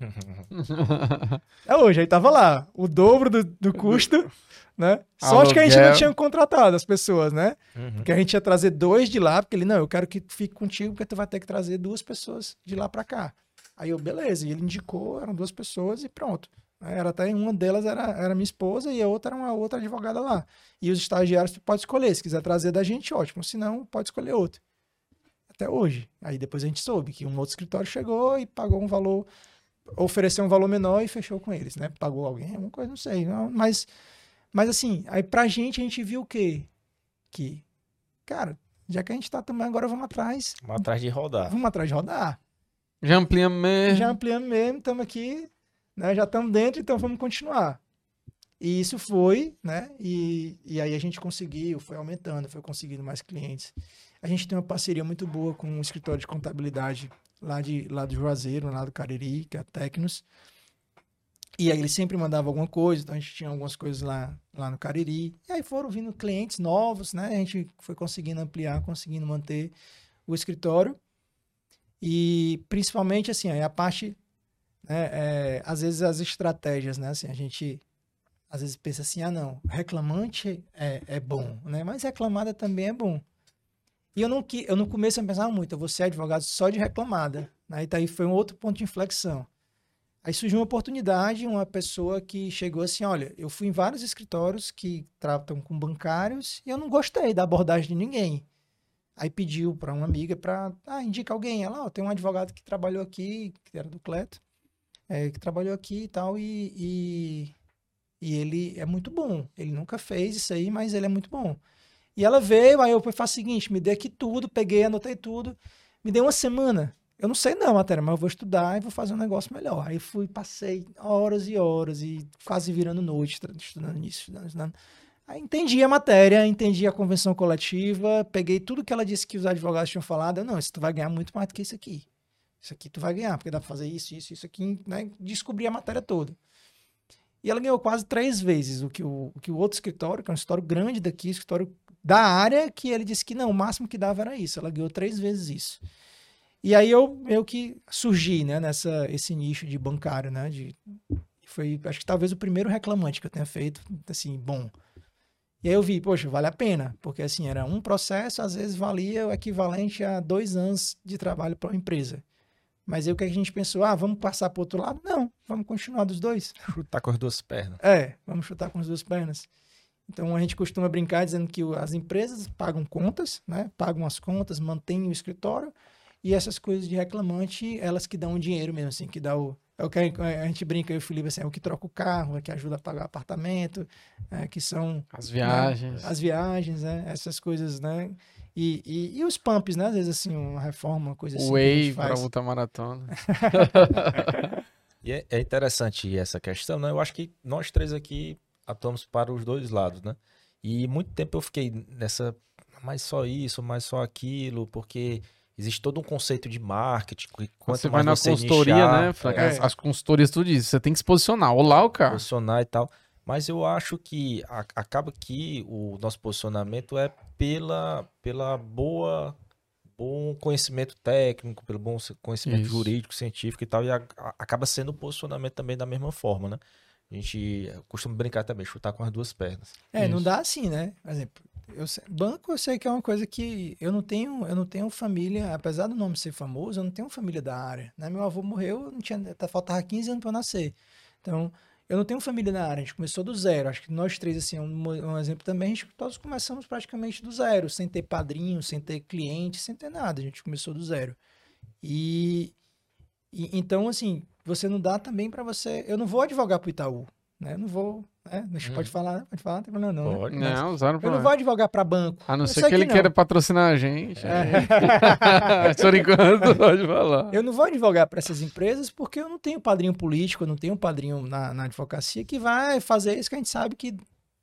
Speaker 3: é hoje, aí tava lá, o dobro do, do custo, né? Sorte que a gente não tinha contratado as pessoas, né? Uhum. Porque a gente ia trazer dois de lá, porque ele, não, eu quero que fique contigo, porque tu vai ter que trazer duas pessoas de lá para cá. Aí eu, beleza, e ele indicou, eram duas pessoas e pronto. Era até uma delas era, era minha esposa e a outra era uma outra advogada lá. E os estagiários tu pode escolher, se quiser trazer da gente, ótimo, se não, pode escolher outro. Até hoje. Aí depois a gente soube que um outro escritório chegou e pagou um valor ofereceu um valor menor e fechou com eles, né? Pagou alguém, alguma coisa, não sei. Não, mas, mas assim, aí pra gente a gente viu o quê? Que, cara, já que a gente tá também, agora vamos atrás.
Speaker 1: Vamos atrás de rodar.
Speaker 3: Vamos atrás de rodar.
Speaker 2: Já ampliamos mesmo.
Speaker 3: Já ampliamos mesmo, estamos aqui, né? Já estamos dentro, então vamos continuar. E isso foi, né? E, e aí a gente conseguiu, foi aumentando, foi conseguindo mais clientes. A gente tem uma parceria muito boa com um escritório de contabilidade lá, de, lá do Juazeiro, lá do Cariri, que é a Tecnos. E aí ele sempre mandava alguma coisa, então a gente tinha algumas coisas lá, lá no Cariri. E aí foram vindo clientes novos, né? A gente foi conseguindo ampliar, conseguindo manter o escritório. E principalmente, assim, a parte, né, é, às vezes as estratégias, né? Assim, a gente às vezes pensa assim, ah, não, reclamante é, é bom, né? Mas reclamada também é bom. E eu não, eu no começo eu pensava muito, eu vou ser advogado só de reclamada. Né? E daí foi um outro ponto de inflexão. Aí surgiu uma oportunidade, uma pessoa que chegou assim, olha, eu fui em vários escritórios que tratam com bancários e eu não gostei da abordagem de ninguém. Aí pediu para uma amiga para, ah, indica alguém. Ela, ó, oh, tem um advogado que trabalhou aqui, que era do Cleto, é, que trabalhou aqui e tal, e, e, e ele é muito bom. Ele nunca fez isso aí, mas ele é muito bom. E ela veio, aí eu faço o seguinte, me dê aqui tudo, peguei, anotei tudo, me deu uma semana. Eu não sei não a matéria, mas eu vou estudar e vou fazer um negócio melhor. Aí fui, passei horas e horas e quase virando noite estudando isso, estudando, estudando. Aí entendi a matéria, entendi a convenção coletiva, peguei tudo que ela disse que os advogados tinham falado. Eu, não, isso tu vai ganhar muito mais do que isso aqui. Isso aqui tu vai ganhar, porque dá pra fazer isso, isso, isso aqui, né? Descobri a matéria toda. E ela ganhou quase três vezes o que o, o que o outro escritório, que é um escritório grande daqui, escritório da área que ele disse que não, o máximo que dava era isso. Ela ganhou três vezes isso. E aí eu eu que surgi, né, nessa esse nicho de bancário, né, de foi acho que talvez o primeiro reclamante que eu tenha feito, assim, bom. E aí eu vi, poxa, vale a pena, porque assim, era um processo, às vezes valia o equivalente a dois anos de trabalho para uma empresa. Mas aí o que a gente pensou? Ah, vamos passar para outro lado? Não, vamos continuar dos dois.
Speaker 1: Chutar com as duas pernas.
Speaker 3: É, vamos chutar com as duas pernas. Então a gente costuma brincar dizendo que as empresas pagam contas, né? Pagam as contas, mantêm o escritório e essas coisas de reclamante, elas que dão o dinheiro mesmo, assim, que dá o. É o que a, gente brinca, eu e o Felipe, assim, é o que troca o carro, é que ajuda a pagar o apartamento, é, que são
Speaker 2: As viagens.
Speaker 3: as viagens, né? Essas coisas, né? E, e, e os pumps, né? Às vezes, assim, uma reforma, uma coisa assim.
Speaker 2: Whey para
Speaker 3: faz.
Speaker 2: ultramaratona.
Speaker 1: E é, é interessante essa questão, né? Eu acho que nós três aqui atuamos para os dois lados, né? E muito tempo eu fiquei nessa, mais só isso, mais só aquilo, porque existe todo um conceito de marketing. Quanto
Speaker 2: você vai na
Speaker 1: você
Speaker 2: consultoria,
Speaker 1: nichar,
Speaker 2: né?
Speaker 1: É,
Speaker 2: As, as consultorias tudo isso. Você tem que se posicionar. Olá, o cara.
Speaker 1: posicionar e tal. Mas eu acho que a- acaba que o nosso posicionamento é pela, pela boa bom conhecimento técnico, pelo bom conhecimento
Speaker 2: Isso.
Speaker 1: jurídico, científico e tal, e a- a- acaba sendo o posicionamento também da mesma forma, né? A gente costuma brincar também, chutar com as duas pernas.
Speaker 3: É, não
Speaker 2: Isso.
Speaker 3: dá assim, né? Por exemplo, eu banco eu sei que é uma coisa que eu não tenho, eu não tenho família, apesar do nome ser famoso, eu não tenho família da área, né? Meu avô morreu, não tinha, tá- faltava 15 anos para eu nascer. Então, eu não tenho família na área, a gente começou do zero. Acho que nós três, assim, um, um exemplo também, a gente todos começamos praticamente do zero, sem ter padrinho, sem ter cliente, sem ter nada. A gente começou do zero. E, e- então, assim, você não dá também para você. Eu não vou advogar pro Itaú, né? Eu não vou. Né? A gente pode falar, pode falar, não tem problema não. né?
Speaker 1: Pode,
Speaker 2: Não, zero
Speaker 3: Eu não vou advogar para banco.
Speaker 2: A não
Speaker 3: Eu
Speaker 2: ser
Speaker 3: sei
Speaker 2: que ele
Speaker 3: não.
Speaker 2: queira patrocinar a gente.
Speaker 3: É.
Speaker 2: Por enquanto, pode falar.
Speaker 3: Eu não vou advogar para essas empresas porque eu não tenho padrinho político, eu não tenho padrinho na, na advocacia que vai fazer isso que a gente sabe que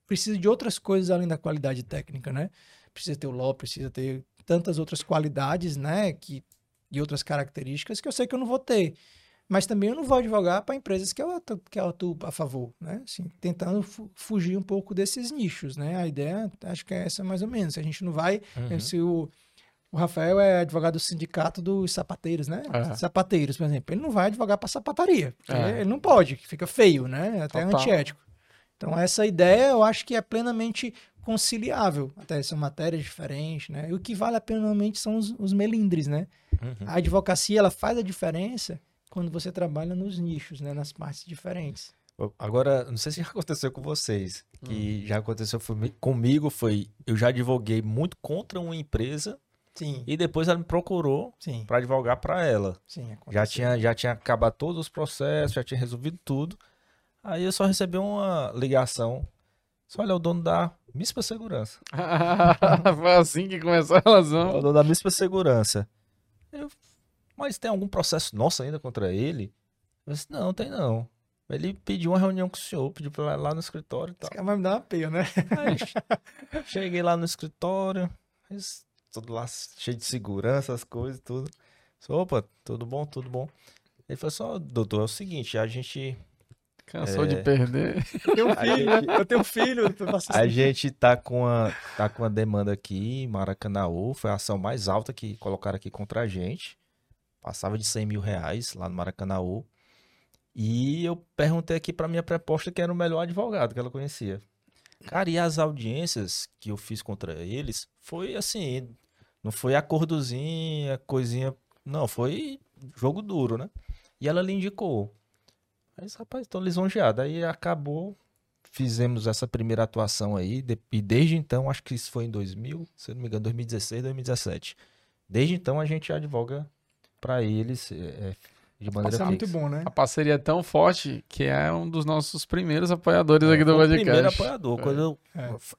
Speaker 3: precisa de outras coisas além da qualidade técnica, né? Precisa ter o law, precisa ter tantas outras qualidades, né? Que, e outras características que eu sei que eu não vou ter. Mas também eu não vou advogar para empresas que eu, atu- que eu atuo a favor, né? Assim, tentando fu- fugir um pouco desses nichos, né? A ideia, acho que é essa mais ou menos. A gente não vai
Speaker 1: Uhum.
Speaker 3: se o, o Rafael é advogado do sindicato dos sapateiros, né?
Speaker 2: É.
Speaker 3: Sapateiros, por exemplo. Ele não vai advogar para sapataria. porque
Speaker 2: É.
Speaker 3: Ele não pode, fica feio, né? Até
Speaker 2: Total.
Speaker 3: antiético. Então, essa ideia eu acho que é plenamente conciliável. Até são matérias diferentes, né? E o que vale a pena normalmente são os, os melindres, né?
Speaker 1: Uhum.
Speaker 3: A advocacia, ela faz a diferença quando você trabalha nos nichos, né? Nas partes diferentes.
Speaker 1: Agora, não sei se já aconteceu com vocês, que já aconteceu foi- comigo, foi, eu já advoguei muito contra uma empresa
Speaker 3: Sim,
Speaker 1: e depois ela me procurou
Speaker 3: sim,
Speaker 1: para advogar para ela.
Speaker 3: sim.
Speaker 1: Já
Speaker 3: aconteceu.
Speaker 1: tinha, já tinha acabado todos os processos, já tinha resolvido tudo. Aí eu só recebi uma ligação. Só olha, é o dono da Mispa Segurança.
Speaker 2: Foi assim que começou a
Speaker 1: É o
Speaker 2: relação.
Speaker 1: dono da Mispa Segurança. Eu, mas tem algum processo nosso ainda contra ele? Eu disse, não, tem não. Ele pediu uma reunião com o senhor, pediu pra ir lá no escritório e tal.
Speaker 3: Esse cara vai me dar uma peia, né?
Speaker 1: Aí, che- cheguei lá no escritório, tudo lá cheio de segurança, as coisas, tudo. Disse, Opa, tudo bom, tudo bom. Ele falou só, doutor, é o seguinte, a gente
Speaker 2: Cansou
Speaker 1: É.
Speaker 2: de perder.
Speaker 3: Eu tenho um filho,
Speaker 1: gente-
Speaker 3: né? Eu tenho um filho.
Speaker 1: A
Speaker 3: assim.
Speaker 1: gente tá com a, tá com a demanda aqui em Maracanãú. Foi a ação mais alta que colocaram aqui contra a gente. Passava de 100 mil reais lá no Maracanãú. E eu perguntei aqui pra minha proposta que era o melhor advogado que ela conhecia. Cara, e as audiências que eu fiz contra eles foi assim, não foi acordozinha, coisinha, não, foi jogo duro, né? E ela lhe indicou. Mas, rapaz, tô lisonjeado. Aí acabou, fizemos essa primeira atuação aí, e desde então, acho que isso foi em 2000, se não me engano, 2016, 2017. Desde então a gente advoga pra eles é, é, de maneira
Speaker 3: é muito
Speaker 1: fixa.
Speaker 3: bom, né?
Speaker 2: A parceria é tão forte que é um dos nossos primeiros apoiadores
Speaker 1: É,
Speaker 2: aqui do
Speaker 1: o primeiro
Speaker 2: podcast.
Speaker 1: apoiador.
Speaker 2: É.
Speaker 1: Quando eu-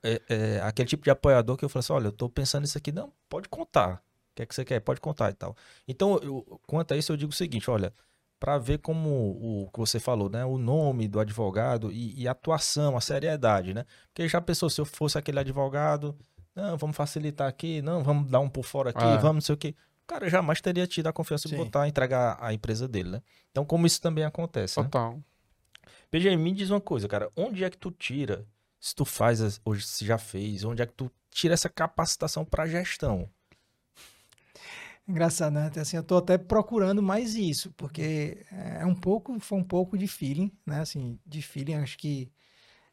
Speaker 1: é, é, aquele tipo de apoiador que eu falei assim, olha, eu tô pensando nisso aqui, não, pode contar. O que é que você quer? Pode contar e tal. Então, eu- quanto a isso, eu digo o seguinte, olha, para ver como o que você falou, né, o nome do advogado e, e a atuação, a seriedade, né? Porque já pensou se eu fosse aquele advogado, não, vamos facilitar aqui, não, vamos dar um por fora aqui,
Speaker 2: É.
Speaker 1: vamos não sei o quê. O cara jamais teria tido a confiança de botar, entregar a empresa dele, né? Então, como isso também acontece, né?
Speaker 2: Total.
Speaker 1: PG, me diz uma coisa, cara. Onde é que tu tira, se tu faz, as- hoje se já fez, onde é que tu tira essa capacitação pra gestão?
Speaker 3: Engraçado, né? Assim, eu tô até procurando mais isso, porque é um pouco, foi um pouco de feeling, né? Assim, de feeling, acho que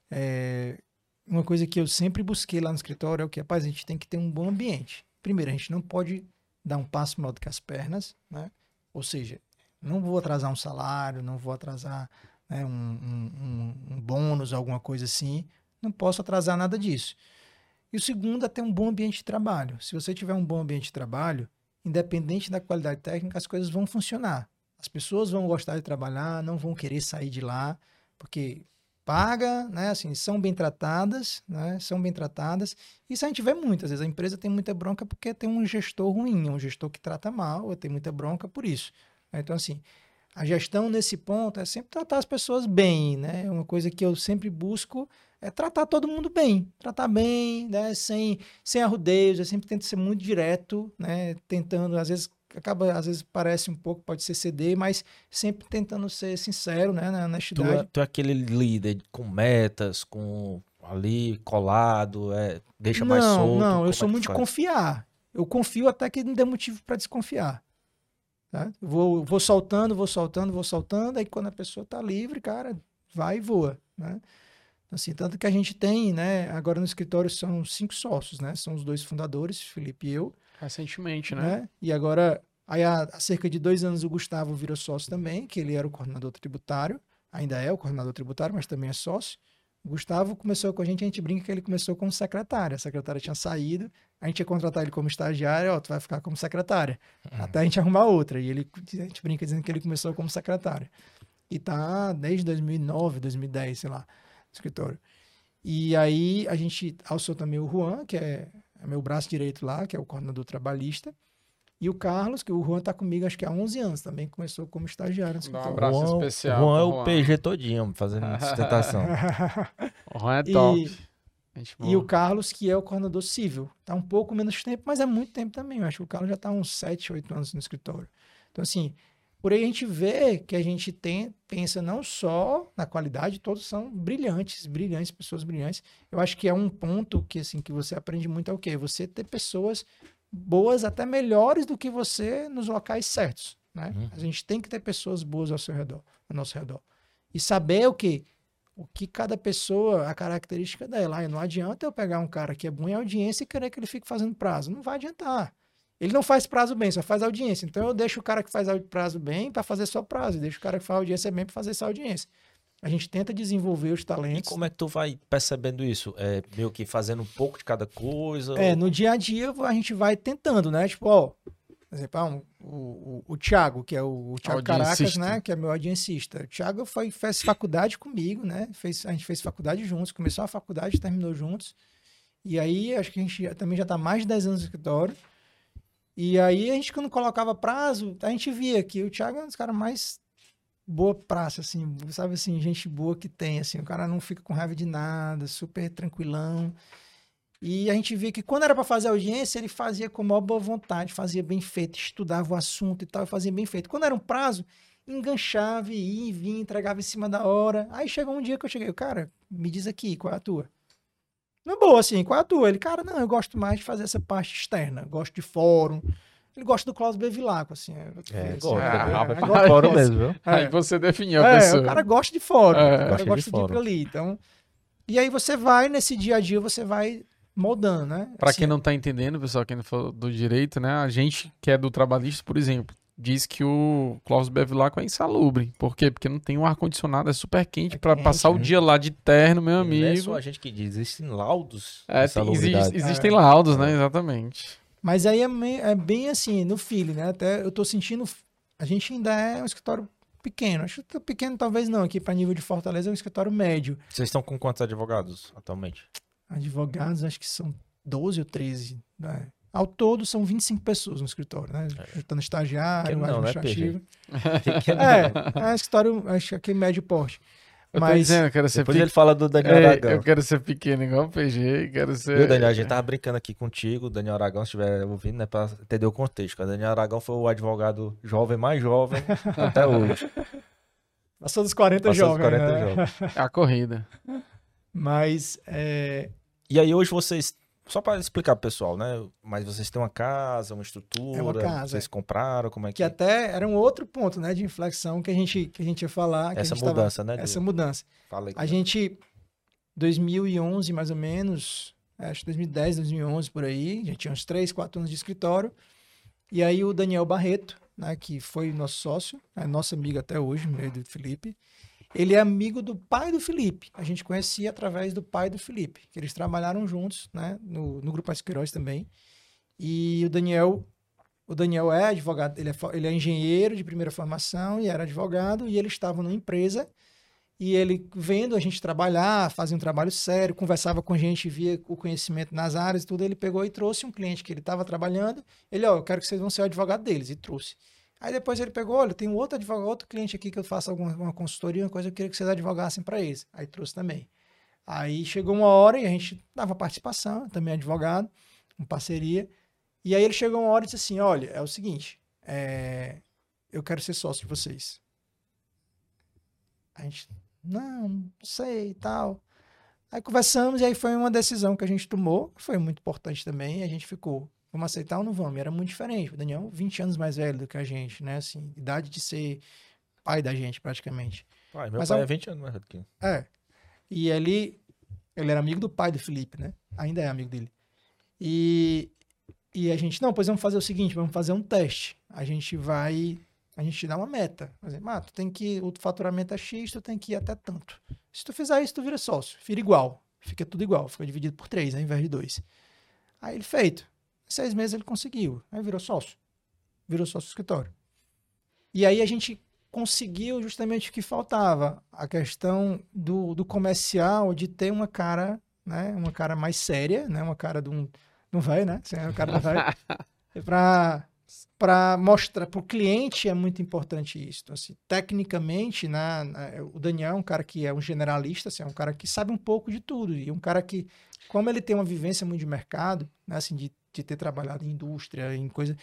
Speaker 3: é, uma coisa que eu sempre busquei lá no escritório é o que, rapaz, a gente tem que ter um bom ambiente. Primeiro, a gente não pode dar um passo maior do que as pernas, né? Ou seja, Não vou atrasar um salário, não vou atrasar né, um, um, um, bônus, alguma coisa assim. Não posso atrasar nada disso. E o segundo é ter um bom ambiente de trabalho. Se você tiver um bom ambiente de trabalho, independente da qualidade técnica, as coisas vão funcionar. As pessoas vão gostar de trabalhar, não vão querer sair de lá, porque paga, né? Assim, são bem tratadas, né? São bem tratadas. Isso a gente vê muitas vezes. A empresa tem muita bronca porque tem um gestor ruim, um gestor que trata mal, tem muita bronca por isso. Então, assim, a gestão nesse ponto é sempre tratar as pessoas bem, né? Uma coisa que eu sempre busco é tratar todo mundo bem, tratar bem, né? Sem, sem arrudeios, eu sempre tento ser muito direto, né? Tentando, às vezes acaba, às vezes parece um pouco, pode ser CD, mas sempre tentando ser sincero, né, na honestidade.
Speaker 1: Tu, é, tu é aquele líder com metas, com ali colado, é, deixa
Speaker 3: não,
Speaker 1: mais solto.
Speaker 3: Não, eu é sou muito de confiar. Eu confio até que não dê motivo para desconfiar. Tá? Vou, vou soltando, vou soltando, vou soltando, aí quando a pessoa está livre, cara, vai e voa, né? Assim, tanto que a gente tem, né, agora no escritório são cinco sócios, né? São os dois fundadores, Felipe e eu.
Speaker 2: Recentemente, né?
Speaker 3: né? E agora, aí há, há, cerca de dois anos o Gustavo virou sócio também, que ele era o coordenador tributário, ainda é o coordenador tributário, mas também é sócio. O Gustavo começou com a gente, a gente brinca que ele começou como secretária. A secretária tinha saído, a gente ia contratar ele como estagiário, ó, tu vai ficar como secretária. Uhum. Até a gente arrumar outra. E ele, a gente brinca dizendo que ele começou como secretário. E tá desde 2009, 2010, sei lá escritório. E aí a gente alçou também o Juan, que é, é meu braço direito lá, que é o coordenador trabalhista. E o Carlos, que o Juan está comigo acho que há 11 anos, também começou como estagiário.
Speaker 2: No um abraço Juan, especial.
Speaker 1: Juan é o PG todinho, fazendo sustentação.
Speaker 2: o Juan é top.
Speaker 3: E, e, o Carlos, que é o coordenador civil. Está um pouco menos tempo, mas é muito tempo também. Eu acho que o Carlos já está uns 7, 8 anos no escritório. Então, assim, por aí a gente vê que a gente tem, pensa não só na qualidade, todos são brilhantes, brilhantes, pessoas brilhantes. Eu acho que é um ponto que assim que você aprende muito é o quê? Você ter pessoas boas, até melhores do que você nos locais certos, né? Uhum. A gente tem que ter pessoas boas ao seu redor, ao nosso redor. E saber o que o que cada pessoa, a característica dela. não adianta eu pegar um cara que é bom em audiência e querer que ele fique fazendo prazo. Não vai adiantar. Ele não faz prazo bem, só faz audiência. Então eu deixo o cara que faz prazo bem para fazer só prazo, deixo o cara que faz audiência bem para fazer só audiência. A gente tenta desenvolver os talentos.
Speaker 1: E como é que tu vai percebendo isso? É meio que fazendo um pouco de cada coisa?
Speaker 3: É, ou... no dia a dia a gente vai tentando, né? Tipo, ó, por exemplo, ah, um, o, o, o Thiago, que é o, o Thiago Caracas, né? Que é meu audiencista. O Thiago foi, fez faculdade comigo, né? Fez, a gente fez faculdade juntos, começou a faculdade, terminou juntos. E aí, acho que a gente também já está mais de 10 anos no escritório. E aí a gente, quando colocava prazo, a gente via que o Thiago é um dos caras mais boa praça, assim, sabe assim, gente boa que tem, assim, o cara não fica com raiva de nada, super tranquilão. E a gente via que quando era para fazer audiência, ele fazia com maior boa vontade, fazia bem feito, estudava o assunto e tal, fazia bem feito. Quando era um prazo, enganchava, ia e vinha, entregava em cima da hora. Aí chegou um dia que eu cheguei, cara, me diz aqui, qual é a tua? Não boa, assim, qual é a tua? Ele, cara, não, eu gosto mais de fazer essa parte externa, gosto de fórum. Ele gosta do Klaus Bevilacqua, assim. É,
Speaker 1: é gosta, ah, é, é, fórum mesmo, viu?
Speaker 2: Aí você definiu a é, pessoa.
Speaker 3: o cara gosta de fórum, é, o cara gosta de, de ir pra ali, então... E aí você vai, nesse dia a dia, você vai moldando, né?
Speaker 2: Para assim, quem não tá entendendo, pessoal, quem não for do direito, né? A gente que é do trabalhista, por exemplo, diz que o Klaus Bevilacqua é insalubre. Por quê? Porque não tem um ar-condicionado, é super quente é para passar o dia lá de terno, meu amigo. Não é
Speaker 1: só a gente que diz, existem laudos.
Speaker 2: É, tem, existe, existem é. laudos, né? Exatamente.
Speaker 3: Mas aí é, meio, é, bem assim, no feeling, né? Até eu tô sentindo. A gente ainda é um escritório pequeno. Acho que pequeno talvez não, aqui para nível de Fortaleza é um escritório médio.
Speaker 1: Vocês estão com quantos advogados atualmente?
Speaker 3: Advogados, acho que são 12 ou 13. Né? Ao todo, são 25 pessoas no escritório, né? É. Juntando estagiário, não, administrativo. Né, é, é escritório, acho que é médio porte.
Speaker 2: Eu Mas dizendo, eu quero ser
Speaker 1: depois pe... ele fala do Daniel é, Aragão.
Speaker 2: Eu quero ser pequeno igual o PG, quero ser...
Speaker 1: Viu, Daniel, a gente tava brincando aqui contigo, Daniel Aragão, se estiver ouvindo, né, pra entender o contexto. O Daniel Aragão foi o advogado jovem mais jovem até hoje.
Speaker 3: Passou dos 40 Passou jovens, dos 40 né? jovens.
Speaker 2: É a corrida.
Speaker 3: Mas, é...
Speaker 1: E aí hoje vocês só para explicar pro pessoal, né? Mas vocês têm uma casa, uma estrutura, é uma casa, vocês compraram, como é que...
Speaker 3: Que até era um outro ponto, né, de inflexão que a gente, que a gente ia falar.
Speaker 1: Essa mudança,
Speaker 3: tava...
Speaker 1: né?
Speaker 3: Essa mudança.
Speaker 1: Fala aí,
Speaker 3: a gente, 2011 mais ou menos, é, acho que 2010, 2011 por aí, já tinha uns 3, 4 anos de escritório, e aí o Daniel Barreto, né, que foi nosso sócio, é nosso amigo até hoje, meio do Felipe. Ele é amigo do pai do Felipe. A gente conhecia através do pai do Felipe, que eles trabalharam juntos, né, no, no grupo Asqueiroz também. E o Daniel, o Daniel é advogado, ele é, ele é engenheiro de primeira formação e era advogado, e ele estava numa empresa e ele vendo a gente trabalhar, fazia um trabalho sério, conversava com a gente, via o conhecimento nas áreas e tudo, ele pegou e trouxe um cliente que ele estava trabalhando. Ele, ó, oh, eu quero que vocês vão ser o advogado deles, e trouxe. Aí depois ele pegou, olha, tem outro advogado, outro cliente aqui que eu faço alguma uma consultoria, uma coisa, eu queria que vocês advogassem para eles. Aí trouxe também. Aí chegou uma hora e a gente dava participação, também advogado, em parceria. E aí ele chegou uma hora e disse assim, olha, é o seguinte, é, eu quero ser sócio de vocês. A gente, não, não sei e tal. Aí conversamos e aí foi uma decisão que a gente tomou, que foi muito importante também, a gente ficou, vamos aceitar ou não vamos? era muito diferente. O Daniel, 20 anos mais velho do que a gente, né? Assim, idade de ser pai da gente, praticamente.
Speaker 1: Pai, meu Mas, pai é 20 anos mais velho que
Speaker 3: É. E ele, ele era amigo do pai do Felipe, né? Ainda é amigo dele. E, e a gente, não, pois vamos fazer o seguinte, vamos fazer um teste. A gente vai a gente te dá uma meta. Por exemplo, ah, tu tem que, o faturamento é X, tu tem que ir até tanto. Se tu fizer isso, tu vira sócio. Vira igual. Fica tudo igual. Fica dividido por três, ao invés de dois. Aí ele feito. Em seis meses ele conseguiu. Aí virou sócio. Virou sócio do escritório. E aí a gente conseguiu justamente o que faltava. A questão do, do comercial, de ter uma cara, né? Uma cara mais séria, né? Uma cara de um... Não vai, né? Você é uma cara do velho. para para mostrar para o cliente é muito importante isso. Então, assim, tecnicamente, na, na, o Daniel é um cara que é um generalista, assim, é um cara que sabe um pouco de tudo e um cara que, como ele tem uma vivência muito de mercado, né, assim, de, de ter trabalhado em indústria, em coisa,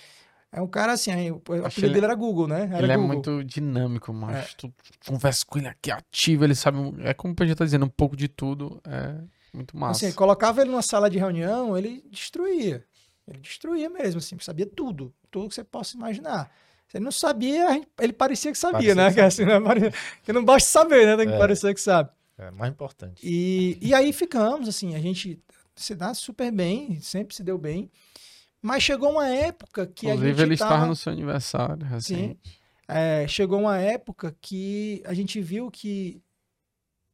Speaker 3: é um cara assim, o apelido dele era Google, né? Era
Speaker 2: ele
Speaker 3: é
Speaker 2: Google. é muito dinâmico, mas é. tu conversa com ele aqui ativo, ele sabe, é como a gente tá dizendo, um pouco de tudo, é muito massa.
Speaker 3: Assim, colocava ele numa sala de reunião, ele destruía. Ele destruía mesmo, assim, sabia tudo, tudo que você possa imaginar. Se ele não sabia, ele parecia que sabia, parecia né? Que, assim, né? que não basta saber, né? Tem que é. parecer que sabe.
Speaker 1: É mais importante.
Speaker 3: E, e aí ficamos, assim, a gente se dá super bem, sempre se deu bem. Mas chegou uma época que
Speaker 2: Inclusive,
Speaker 3: a gente.
Speaker 2: ele tava... estava no seu aniversário. Sim.
Speaker 3: É, chegou uma época que a gente viu que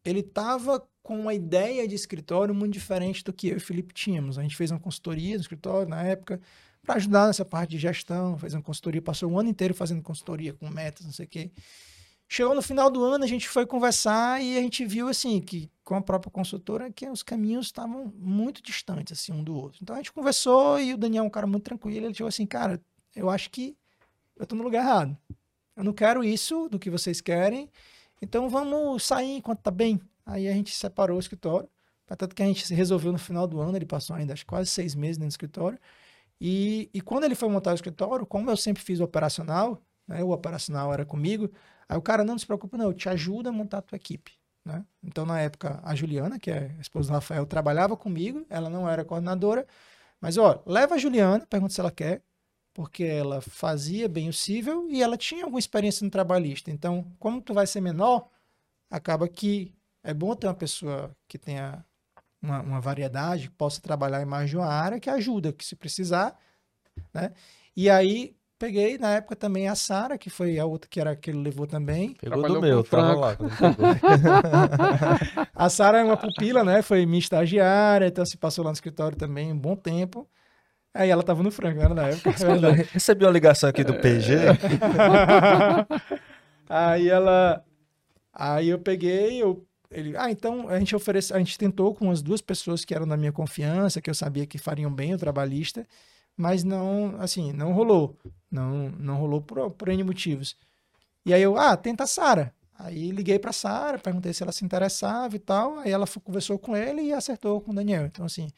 Speaker 3: ele estava com uma ideia de escritório muito diferente do que eu e o Felipe tínhamos. A gente fez uma consultoria no escritório na época para ajudar nessa parte de gestão, fez uma consultoria, passou um ano inteiro fazendo consultoria com metas, não sei o quê. Chegou no final do ano, a gente foi conversar e a gente viu assim que com a própria consultora que os caminhos estavam muito distantes assim um do outro. Então a gente conversou e o Daniel é um cara muito tranquilo, ele chegou assim, cara, eu acho que eu estou no lugar errado. Eu não quero isso do que vocês querem. Então vamos sair enquanto tá bem. Aí a gente separou o escritório. Tanto que a gente resolveu no final do ano, ele passou ainda acho, quase seis meses dentro do escritório. E, e quando ele foi montar o escritório, como eu sempre fiz o operacional, né, o operacional era comigo, aí o cara não se preocupa, não, eu te ajudo a montar a tua equipe. Né? Então, na época, a Juliana, que é a esposa do Rafael, trabalhava comigo, ela não era coordenadora, mas ó, leva a Juliana, pergunta se ela quer, porque ela fazia bem o cível e ela tinha alguma experiência no trabalhista. Então, como tu vai ser menor, acaba que é bom ter uma pessoa que tenha uma, uma variedade, que possa trabalhar em mais de uma área, que ajuda, que se precisar, né? E aí peguei na época também a Sara, que foi a outra que era que ele levou também.
Speaker 1: Pegou Trabalhou do meu, tava lá.
Speaker 3: a Sara é uma pupila, né? Foi minha estagiária, então se passou lá no escritório também um bom tempo. Aí ela tava no frango, né, na época.
Speaker 1: Recebi uma ligação aqui do PG.
Speaker 3: aí ela. Aí eu peguei, eu ele, ah, então a gente oferece, a gente tentou com as duas pessoas que eram da minha confiança, que eu sabia que fariam bem o trabalhista, mas não, assim, não rolou. Não, não rolou por, por N motivos. E aí eu, ah, tenta a Sara. Aí liguei para Sara, perguntei se ela se interessava e tal. Aí ela conversou com ele e acertou com o Daniel. Então, assim.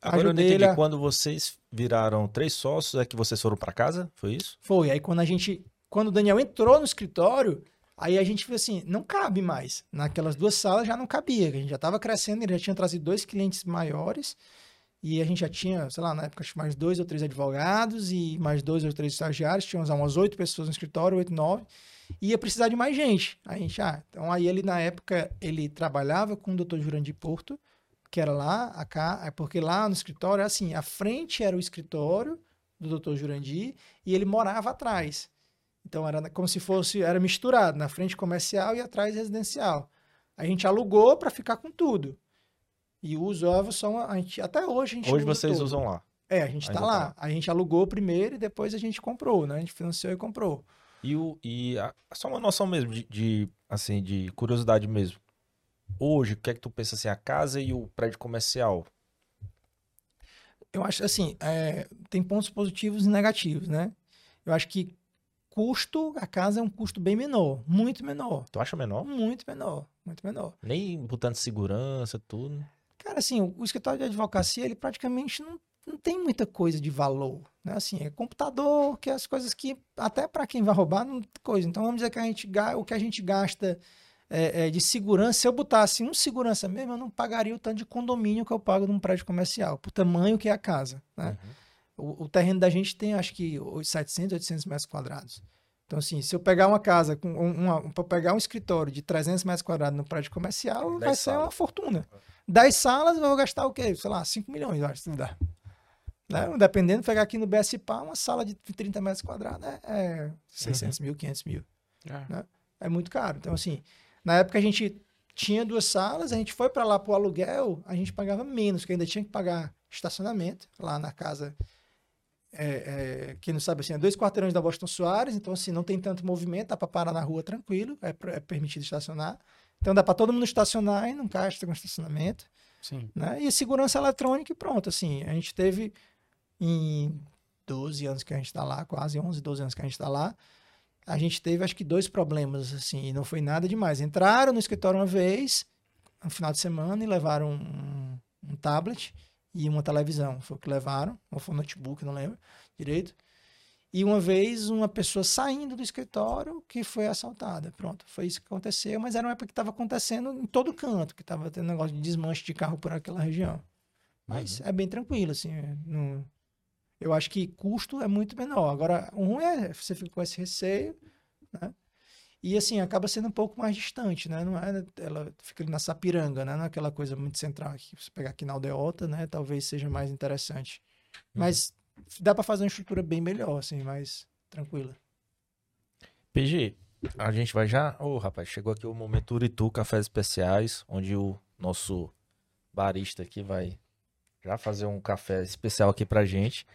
Speaker 1: Agora eu entendi. A... Quando vocês viraram três sócios, é que vocês foram para casa? Foi isso?
Speaker 3: Foi. Aí quando a gente. Quando o Daniel entrou no escritório, Aí a gente viu assim, não cabe mais. Naquelas duas salas já não cabia, a gente já estava crescendo, ele já tinha trazido dois clientes maiores, e a gente já tinha, sei lá, na época, mais dois ou três advogados e mais dois ou três estagiários, tínhamos umas oito pessoas no escritório, oito, nove, e ia precisar de mais gente. A gente, ah, então aí ele, na época, ele trabalhava com o doutor Jurandir Porto, que era lá, a cá, é porque lá no escritório, assim, a frente era o escritório do doutor Jurandir, e ele morava atrás. Então era como se fosse, era misturado, na frente comercial e atrás residencial. A gente alugou para ficar com tudo. E os ovos são, a gente, até hoje a gente
Speaker 1: Hoje
Speaker 3: usa
Speaker 1: vocês
Speaker 3: todo.
Speaker 1: usam lá.
Speaker 3: É, a gente
Speaker 1: Ainda
Speaker 3: tá
Speaker 1: tá
Speaker 3: lá. A gente alugou primeiro e depois a gente comprou, né? A gente financiou e comprou.
Speaker 1: E, o, e a- só uma noção mesmo de, de, assim, de curiosidade mesmo. Hoje, o que é que tu pensa assim, a casa e o prédio comercial?
Speaker 3: Eu acho assim, é, tem pontos positivos e negativos, né? Eu acho que custo, a casa é um custo bem menor, muito menor,
Speaker 1: Tu acha menor?
Speaker 3: muito menor, muito menor.
Speaker 1: Nem botando segurança, tudo.
Speaker 3: Cara, assim, o, o escritório de advocacia, ele praticamente não, não tem muita coisa de valor, né? Assim, é computador, que é as coisas que, até para quem vai roubar, não tem coisa. Então, vamos dizer que a gente, o que a gente gasta é, é, de segurança, se eu botasse um segurança mesmo, eu não pagaria o tanto de condomínio que eu pago num prédio comercial, por tamanho que é a casa, né? O, o terreno da gente tem, acho que, 700, 800 metros quadrados. Então, assim, se eu pegar uma casa, com um- uma, para pegar um escritório de 300 metros quadrados no prédio comercial, vai ser uma
Speaker 1: salas.
Speaker 3: fortuna. 10 salas, eu vou gastar o quê? Sei lá, 5 milhões, eu acho, se dá. Né? Dependendo, pegar aqui no BSPA, uma sala de 30 metros quadrados é, é 600 mil, 500 mil.
Speaker 2: É.
Speaker 3: É muito caro. Então, assim, na época a gente tinha duas salas, a gente foi para lá pro aluguel, a gente pagava menos, porque ainda tinha que pagar estacionamento lá na casa. É, é, quem não sabe assim, é dois quarteirões da Boston Soares, então assim, não tem tanto movimento, dá para parar na rua tranquilo, é, é permitido estacionar. Então dá para todo mundo estacionar e não gasta com estacionamento
Speaker 2: Sim.
Speaker 3: né? E segurança eletrônica e pronto, assim, a gente teve em 12 anos que a gente está lá, quase 11, 12 anos que a gente está lá, a gente teve acho que dois problemas, assim, e não foi nada demais. Entraram no escritório uma vez, no final de semana, e levaram um, um tablet e uma televisão, foi o que levaram, ou foi um notebook, não lembro direito. E uma vez uma pessoa saindo do escritório que foi assaltada. Pronto, foi isso que aconteceu, mas era uma época que estava acontecendo em todo canto, que estava tendo negócio de desmanche de carro por aquela região. Mas é bem tranquilo, assim. é, não- Eu acho que custo é muito menor. Agora, o ruim é você fica com esse receio, né? E assim, acaba sendo um pouco mais distante, né? Não é, ela fica ali na Sapiranga, né? Não é aquela coisa muito central aqui. Se pegar aqui na Aldeota, né? Talvez seja mais interessante. Mas dá para fazer uma estrutura bem melhor, assim, mais tranquila.
Speaker 1: PG, a gente vai já. Ô, rapaz, chegou aqui o momento Uritu Cafés Especiais, onde o nosso barista aqui vai já fazer um café especial aqui pra gente.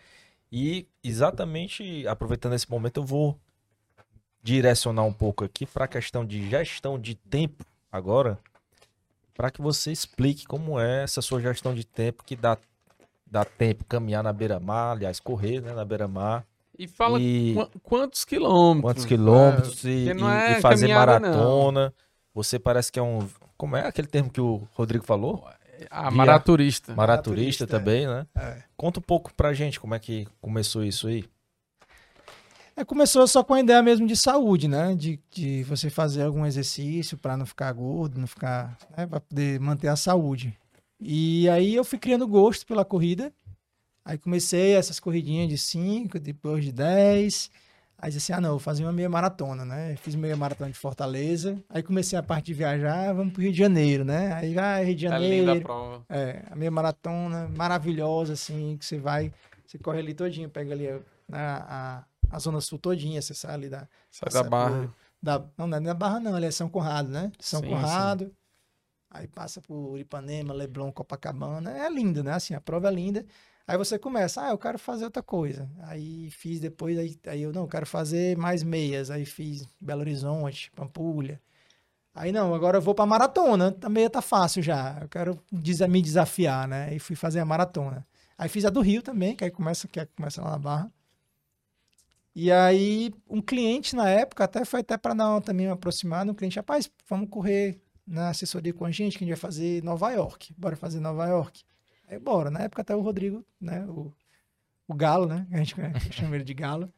Speaker 1: E exatamente aproveitando esse momento, eu vou direcionar um pouco aqui para a questão de gestão de tempo agora, para que você explique como é essa sua gestão de tempo que dá, dá tempo caminhar na beira-mar, aliás, correr né, na beira-mar.
Speaker 2: E fala
Speaker 1: E-
Speaker 2: qua- quantos quilômetros.
Speaker 1: quantos quilômetros e,
Speaker 2: não
Speaker 1: e-
Speaker 2: é
Speaker 1: e fazer
Speaker 2: caminhada, não.
Speaker 1: maratona. Você parece que é um. Como é aquele termo que o Rodrigo falou?
Speaker 2: A
Speaker 1: Via-
Speaker 2: maraturista.
Speaker 1: Maraturista
Speaker 3: Maraturista,
Speaker 1: também, né?
Speaker 3: É.
Speaker 1: Conta um pouco pra gente como é que começou isso aí.
Speaker 3: É, começou só com a ideia mesmo de saúde, né? De, de você fazer algum exercício para não ficar gordo, não ficar. Né? Para poder manter a saúde. E aí eu fui criando gosto pela corrida. Aí comecei essas corridinhas de 5, depois de 10. Aí disse assim: ah, não, vou fazer uma meia maratona, né? Fiz meia maratona de Fortaleza. Aí comecei a parte de viajar, vamos pro Rio de Janeiro, né? Aí vai, Rio de
Speaker 2: É
Speaker 3: Janeiro.
Speaker 2: linda a prova.
Speaker 3: É, a meia maratona maravilhosa, assim, que você vai, você corre ali todinho, pega ali a, a, a zona sul todinha, você sai ali da...
Speaker 2: Sai da barra.
Speaker 3: da não, não é da Barra não, ali é São Conrado, né? São
Speaker 2: Sim,
Speaker 3: Conrado, aí passa por Ipanema, Leblon, Copacabana, é lindo, né? Assim, a prova é linda. Aí você começa, ah, eu quero fazer outra coisa. Aí fiz depois, aí, aí eu, não, eu quero fazer mais meias. Aí fiz Belo Horizonte, Pampulha. Aí não, agora eu vou pra maratona. A meia tá fácil já. Eu quero me desafiar, né? Aí fui fazer a maratona. Aí fiz a do Rio também, que aí começa, que aí começa lá na Barra. E aí, um cliente na época, até foi até para dar também uma aproximada, um cliente, rapaz, vamos correr na assessoria com a gente, que a gente vai fazer Nova York. Bora fazer Nova York. Aí, bora. Na época, até o Rodrigo, né, o, o Galo, né, a gente chama ele de Galo,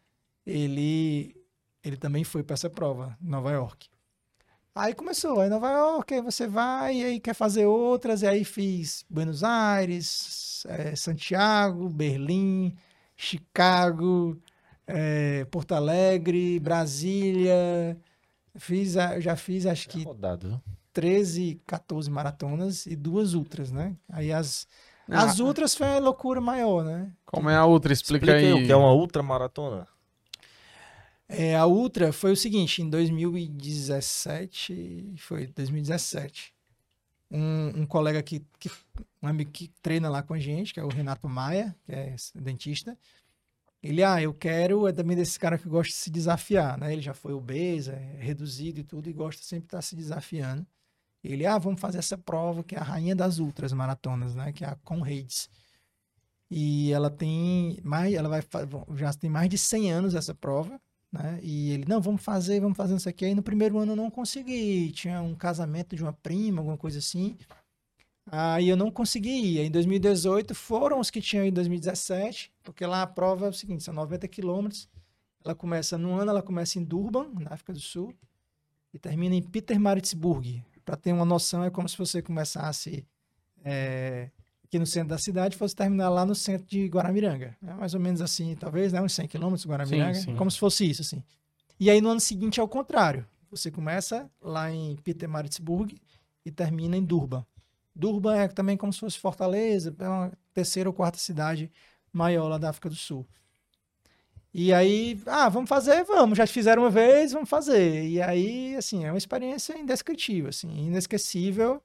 Speaker 3: ele, ele também foi para essa prova, Nova York. Aí começou, aí Nova York, aí você vai, e aí quer fazer outras, e aí fiz Buenos Aires, eh, Santiago, Berlim, Chicago, eh, Porto Alegre, Brasília. Fiz, já fiz acho que
Speaker 1: Rodado. Viu?
Speaker 3: 13, 14 maratonas e duas ultras, né? Aí as,
Speaker 2: Ah,
Speaker 3: as ultras foi a loucura maior, né?
Speaker 2: Como é a outra? Explica,
Speaker 1: Explica aí
Speaker 2: aí.
Speaker 1: o que é uma ultramaratona.
Speaker 3: É, a Ultra foi o seguinte, em 2017, foi 2017, um, um colega que, que, um amigo que treina lá com a gente, que é o Renato Maia, que é dentista, ele, ah, eu quero, é também desse cara que gosta de se desafiar, né? Ele já foi obeso, é reduzido e tudo, e gosta sempre de estar se desafiando. Ele, ah, vamos fazer essa prova, que é a rainha das ultras maratonas, né? Que é a Conrads. E ela tem mais, ela vai, já tem mais de 100 anos essa prova, né? E ele, não, vamos fazer, vamos fazer isso aqui. Aí no primeiro ano eu não consegui, tinha um casamento de uma prima, alguma coisa assim. Aí eu não consegui ir. Em 2018 foram os que tinham em 2017, porque lá a prova é o seguinte, são 90 quilômetros. Ela começa no ano, ela começa em Durban, na África do Sul, e termina em Pietermaritzburg. Para ter uma noção, é como se você começasse é, aqui no centro da cidade fosse terminar lá no centro de Guaramiranga. É mais ou menos assim, talvez, né? uns 100 quilômetros de Guaramiranga, sim, sim. como se fosse isso, assim. E aí no ano seguinte é o contrário. Você começa lá em Pietermaritzburg e termina em Durban. Durban é também como se fosse Fortaleza, é uma terceira ou quarta cidade maior lá da África do Sul. E aí, ah, vamos fazer, vamos, já fizeram uma vez, vamos fazer. E aí, assim, é uma experiência indescritível, assim, inesquecível,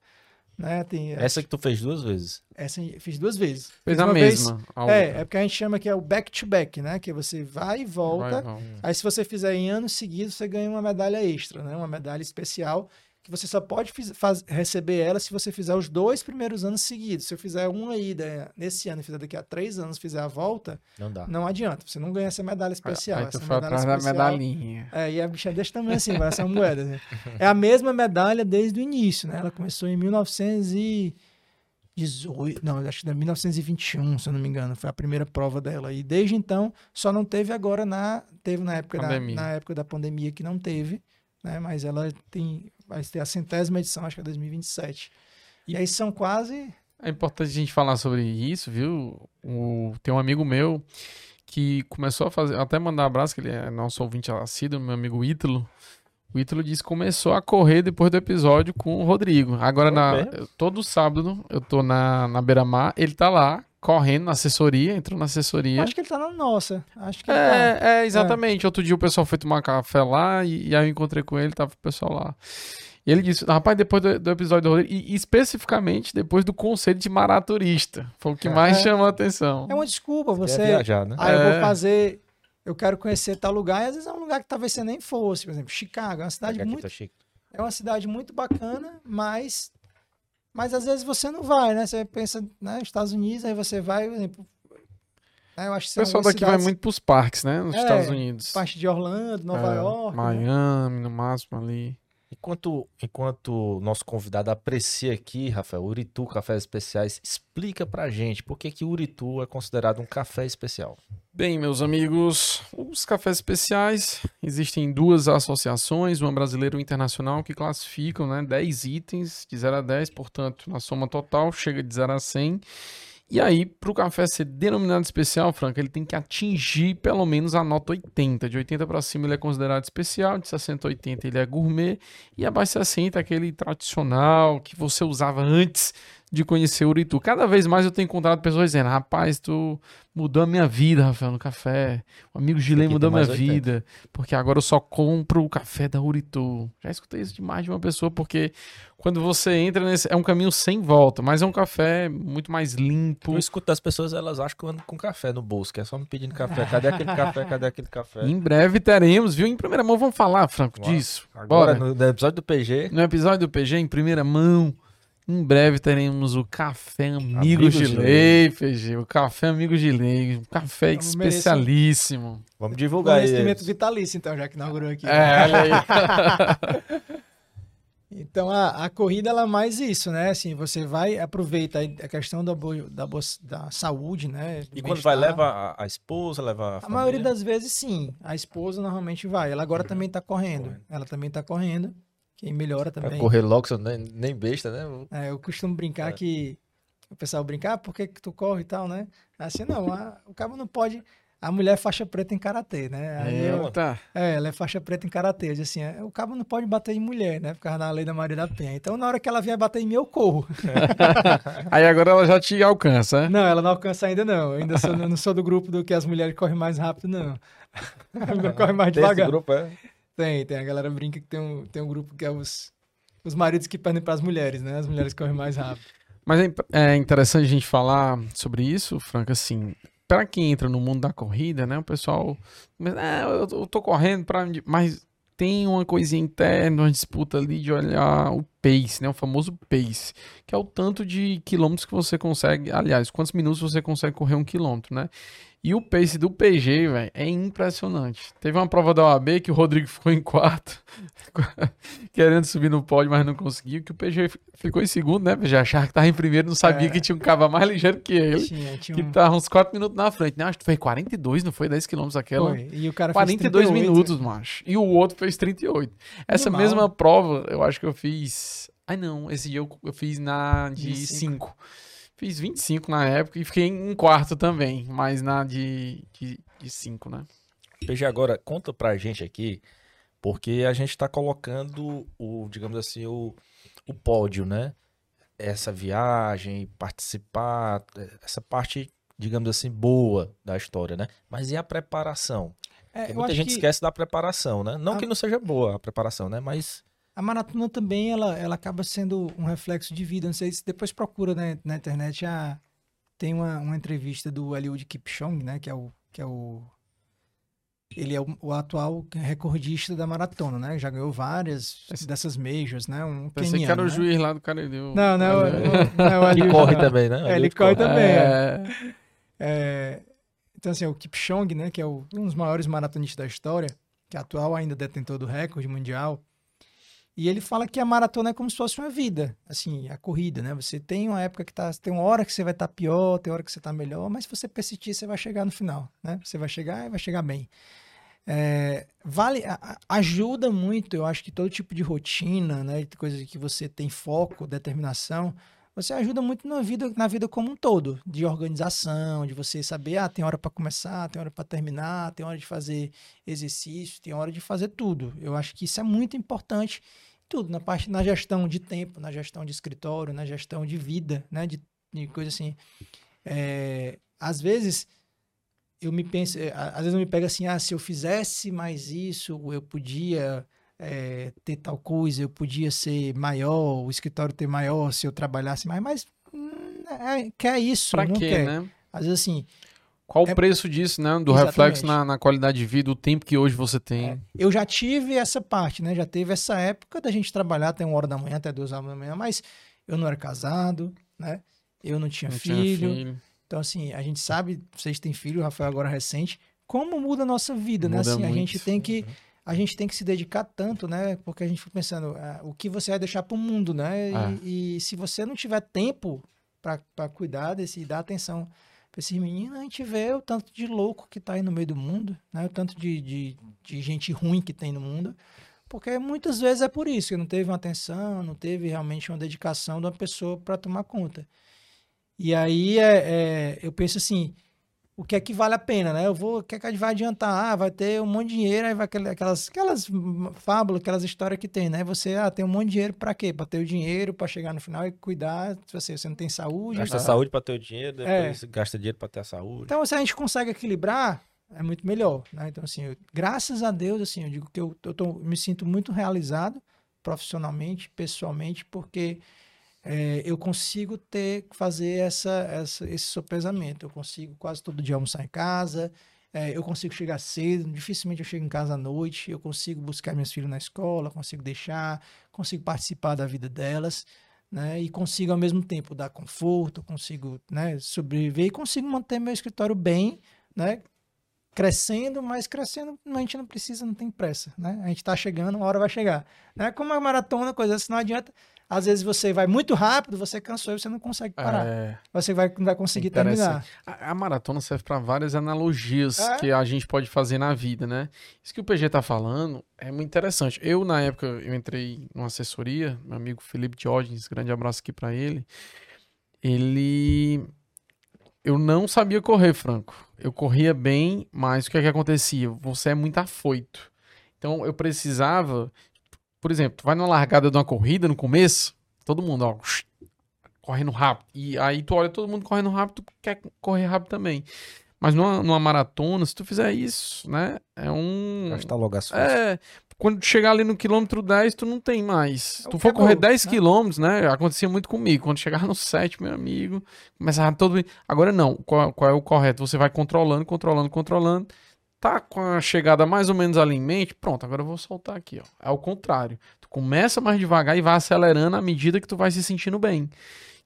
Speaker 3: né? Tem,
Speaker 1: essa que tu fez duas vezes?
Speaker 3: Essa eu fiz duas vezes.
Speaker 2: Fez a mesma.
Speaker 3: Vez, é, é porque a gente chama que é o back-to-back, -back, né? Que você vai e volta. Vai, aí se você fizer em anos seguidos, você ganha uma medalha extra, né? Uma medalha especial que você só pode faz, receber ela se você fizer os dois primeiros anos seguidos. Se eu fizer uma ida nesse ano e fizer daqui a três anos, fizer a volta,
Speaker 1: não dá.
Speaker 3: Não adianta. Você não ganha essa medalha especial.
Speaker 2: Aí
Speaker 3: essa
Speaker 2: medalha atrás especial, da medalhinha.
Speaker 3: É, e a bicha é desse tamanho assim, vai essa moeda. Né? É a mesma medalha desde o início, né? Ela começou em 1918, não, acho que é 1921, se eu não me engano, foi a primeira prova dela. E desde então, só não teve agora na, teve na época, da, na época da pandemia que não teve, né? Mas ela tem vai ter a centésima edição, acho que é 2027. E aí são quase.
Speaker 2: É importante a gente falar sobre isso, viu? O, tem um amigo meu que começou a fazer, até mandar um abraço, que ele é nosso ouvinte assíduo, meu amigo Ítalo. O Ítalo disse que começou a correr depois do episódio com o Rodrigo. Agora, na, todo sábado, eu tô na, na Beira-Mar, ele tá lá, correndo na assessoria, entrou na assessoria.
Speaker 3: Acho que ele tá na nossa. Acho que
Speaker 2: é, tá... é, exatamente. É. Outro dia o pessoal foi tomar café lá e, e, aí eu encontrei com ele, tava o pessoal lá. E ele disse, rapaz, depois do, do episódio do Rodrigo, e, e, especificamente depois do conselho de maraturista, foi o que mais é. chamou a atenção.
Speaker 3: É uma desculpa, você. É viajar, né? Ah, eu vou é. fazer. Eu quero conhecer tal lugar, e às vezes é um lugar que talvez você nem fosse. Por exemplo, Chicago, é uma cidade muito. É uma cidade muito bacana, mas mas às vezes você não vai, né? Você pensa, né, Estados Unidos, aí você vai, por exemplo.
Speaker 2: Né, eu acho que o pessoal daqui cidades... vai muito pros parques, né? Nos é, Estados Unidos.
Speaker 3: Parte de Orlando, Nova é, York.
Speaker 2: Né? Miami, né? no máximo ali.
Speaker 1: Enquanto, enquanto nosso convidado aprecia aqui, Rafael, Uritu Cafés Especiais, explica pra gente por que, que Uritu é considerado um café especial.
Speaker 2: Bem, meus amigos, os cafés especiais existem duas associações, uma brasileira e uma internacional, que classificam né, 10 itens de 0 a 10, portanto, na soma total chega de 0 a 100. E aí, para o café ser denominado especial, Franca, ele tem que atingir pelo menos a nota 80. De 80 para cima ele é considerado especial, de 60 a 80 ele é gourmet, e abaixo de 60 aquele tradicional que você usava antes de conhecer o Uritu. Cada vez mais eu tenho encontrado pessoas dizendo: rapaz, tu mudou a minha vida, Rafael, no café. O amigo Gilei mudou a minha 80. vida, porque agora eu só compro o café da Uritu. Já escutei isso de mais de uma pessoa, porque quando você entra nesse. É um caminho sem volta, mas é um café muito mais limpo.
Speaker 1: Eu escuto as pessoas, elas acham que eu ando com café no bolso, que é só me pedindo café. Cadê aquele café? Cadê aquele café?
Speaker 2: Em breve teremos, viu? Em primeira mão, vamos falar, Franco, disso.
Speaker 1: Agora, Bora. no episódio do PG.
Speaker 2: No episódio do PG, em primeira mão. Em breve teremos o Café Amigo, de Lei, PG. O Café Amigo de Lei. Um café Vamos especialíssimo.
Speaker 1: Merecer. Vamos divulgar isso.
Speaker 3: Conhecimento vitalício, então, já que inaugurou aqui.
Speaker 2: É, olha aí.
Speaker 3: então, a, a corrida, ela é mais isso, né? Assim, você vai, aproveita a questão da, da, da saúde, né?
Speaker 1: E quando vai, leva a, a esposa, leva
Speaker 3: a, a maioria das vezes, sim. A esposa normalmente vai. Ela agora também está correndo. Ela também está correndo. Quem melhora também. Pra
Speaker 1: correr logo, nem, nem besta, né?
Speaker 3: É, eu costumo brincar é. que o pessoal brincar, ah, por que, que tu corre e tal, né? Assim, não, a, o cabo não pode. A mulher é faixa preta em karatê, né? Aí
Speaker 2: É,
Speaker 3: eu-
Speaker 2: tá.
Speaker 3: é, ela é faixa preta em karatê. Eu disse assim, é, o cabo não pode bater em mulher, né? Por causa da lei da Maria da Penha. Então, na hora que ela vier bater em mim, eu corro.
Speaker 2: Aí agora ela já te alcança, né?
Speaker 3: Não, ela não alcança ainda, não. Eu ainda sou, não sou do grupo do que as mulheres correm mais rápido, não. A mulher corre mais
Speaker 1: Tem esse
Speaker 3: devagar.
Speaker 1: grupo, é?
Speaker 3: Tem, tem. A galera brinca que tem um, tem um grupo que é os, os maridos que perdem para as mulheres, né? As mulheres correm mais rápido.
Speaker 2: Mas é é interessante a gente falar sobre isso, Franca, assim, para quem entra no mundo da corrida, né, o pessoal, começa, ah, eu, eu tô correndo para mas tem uma coisinha interna, uma disputa ali de olhar o pace, né, o famoso pace, que é o tanto de quilômetros que você consegue, aliás, quantos minutos você consegue correr um quilômetro, né? E o pace do PG, velho, é impressionante. Teve uma prova da OAB que o Rodrigo ficou em quarto, querendo subir no pódio, mas não conseguiu, que o PG fi- ficou em segundo, né? Já achava que tava em primeiro, não sabia
Speaker 3: É.
Speaker 2: que tinha um cava mais ligeiro que ele,
Speaker 3: Tinha, tinha
Speaker 2: que
Speaker 3: um...
Speaker 2: tava uns 4 minutos na frente, né? Acho que foi 42, não foi 10 quilômetros aquela?
Speaker 3: Foi. E o cara fez
Speaker 2: 42
Speaker 3: 38.
Speaker 2: minutos, macho. E o outro fez 38. Essa
Speaker 3: Animal.
Speaker 2: mesma prova, eu acho que eu fiz. Ai, não, esse dia eu, eu fiz na de
Speaker 3: De cinco.
Speaker 2: 5. Fiz 25 na época e fiquei em quarto também, mas na de 5, né?
Speaker 1: PG, agora conta pra gente aqui, porque a gente tá colocando o, digamos assim, o, o pódio, né? Essa viagem, participar, essa parte, digamos assim, boa da história, né? Mas e a preparação?
Speaker 3: É,
Speaker 1: muita gente
Speaker 3: que
Speaker 1: esquece da preparação, né? Não
Speaker 3: a-
Speaker 1: que não seja boa a preparação, né? Mas
Speaker 3: a maratona também, ela, ela acaba sendo um reflexo de vida. Não sei se depois procura né, na internet, a, tem uma, uma entrevista do Eliud Kipchoge, né? Que é o... Que é o ele é o, o atual recordista da maratona, né? Já ganhou várias dessas majors, né? Um
Speaker 2: Pensei que era o
Speaker 3: né?
Speaker 2: juiz lá do Cariri.
Speaker 3: Não, não,
Speaker 2: Olha.
Speaker 3: não, não é o Eliud,
Speaker 1: corre
Speaker 3: não.
Speaker 1: também, né?
Speaker 3: É, ele corre também. é.
Speaker 2: É,
Speaker 3: É, então, assim, o Kipchoge, né, que é o- um dos maiores maratonistas da história, que é atual ainda detentor do recorde mundial, e ele fala que a maratona é como se fosse uma vida, assim, a corrida, né? Você tem uma época que tá, tem uma hora que você vai estar pior, tem hora que você tá melhor, mas se você persistir, você vai chegar no final, né? Você vai chegar e vai chegar bem. É, vale, ajuda muito, eu acho que todo tipo de rotina, né, de coisas que você tem foco, determinação, você ajuda muito na vida, na vida como um todo, de organização, de você saber, ah, tem hora para começar, tem hora para terminar, tem hora de fazer exercício, tem hora de fazer tudo. Eu acho que isso é muito importante, tudo na parte na gestão de tempo, na gestão de escritório, na gestão de vida, né, de, de coisa assim. É, às vezes eu me penso, a- às vezes eu me pego assim, ah, se eu fizesse mais isso, eu podia é, ter tal coisa, eu podia ser maior, o escritório ter maior se eu trabalhasse mais, mas hum, é, quer isso,
Speaker 2: pra
Speaker 3: não
Speaker 2: quê,
Speaker 3: quer.
Speaker 2: né?
Speaker 3: Às vezes assim,
Speaker 2: Qual o
Speaker 3: É-
Speaker 2: preço disso, né? Do
Speaker 3: Exatamente.
Speaker 2: reflexo na, na qualidade de vida, o tempo que hoje você tem.
Speaker 3: É, eu já tive essa parte, né? Já teve essa época da gente trabalhar até uma hora da manhã, até duas horas da manhã, mas eu não era casado, né? Eu não tinha,
Speaker 2: Não tinha
Speaker 3: filho. Então, assim, a gente sabe, vocês têm filho, o Rafael agora recente, como muda a nossa vida, né?
Speaker 2: Muda
Speaker 3: Assim, a
Speaker 2: muito.
Speaker 3: gente tem que a gente tem que se dedicar tanto, né? Porque a gente fica pensando, ah, o que você vai deixar para o mundo, né?
Speaker 2: É.
Speaker 3: E, e se você não tiver tempo para cuidar desse, e dar atenção para esses meninos, a gente vê o tanto de louco que tá aí no meio do mundo, né? O tanto de, de, de gente ruim que tem no mundo. Porque muitas vezes é por isso, que não teve uma atenção, não teve realmente uma dedicação de uma pessoa para tomar conta. E aí é, é, eu penso assim, o que é que vale a pena, né? Eu vou, o que é que vai adiantar? Ah, vai ter um monte de dinheiro, aí vai aquelas, aquelas fábulas, aquelas histórias que tem, né? Você, ah, tem um monte de dinheiro para quê? Para ter o dinheiro, para chegar no final e cuidar, se você, você não tem saúde.
Speaker 1: Gasta
Speaker 3: tá?
Speaker 1: saúde pra ter o dinheiro,
Speaker 3: É.
Speaker 1: depois gasta dinheiro pra ter a saúde.
Speaker 3: Então, se a gente consegue equilibrar, é muito melhor, né? Então, assim, eu- graças a Deus, assim, eu digo que eu, eu tô- me sinto muito realizado profissionalmente, pessoalmente, porque é, eu consigo ter, fazer essa, essa, esse sopesamento. Eu consigo quase todo dia almoçar em casa, é, eu consigo chegar cedo, dificilmente eu chego em casa à noite, eu consigo buscar minhas filhas na escola, consigo deixar, consigo participar da vida delas, né? E consigo ao mesmo tempo dar conforto, consigo, né, sobreviver e consigo manter meu escritório bem, né? Crescendo, mas crescendo, a gente não precisa, não tem pressa, né? A gente tá chegando, uma hora vai chegar. Né? Como a maratona, coisa assim, não adianta. Às vezes você vai muito rápido, você cansou e você não consegue parar.
Speaker 2: É,
Speaker 3: Você vai, não vai conseguir terminar.
Speaker 2: a, a maratona serve para várias analogias
Speaker 3: É.
Speaker 2: que a gente pode fazer na vida, né? Isso que o PG tá falando é muito interessante. Eu, na época, eu entrei numa assessoria, meu amigo Felipe Diógenes, grande abraço aqui para ele. Ele. eu não sabia correr, Franco. Eu corria bem, mas o que é que acontecia? Você é muito afoito. Então eu precisava, por exemplo, tu vai numa largada de uma corrida no começo, todo mundo, ó, correndo rápido. E aí tu olha todo mundo correndo rápido, tu quer correr rápido também. Mas numa, numa maratona, se tu fizer isso, né? É um.
Speaker 1: Gastar logo as forças.
Speaker 2: É, quando tu chegar ali no quilômetro 10, tu não tem mais.
Speaker 3: É
Speaker 2: tu for
Speaker 3: acabou,
Speaker 2: correr 10
Speaker 3: né?
Speaker 2: quilômetros, né? Acontecia muito comigo. Quando chegava no 7, meu amigo, começava todo. Agora não. Qual, qual é o correto? Você vai controlando, controlando, controlando. Tá com a chegada mais ou menos ali em mente, pronto, agora eu vou soltar aqui, ó. É o contrário. Tu começa mais devagar e vai acelerando à medida que tu vai se sentindo bem.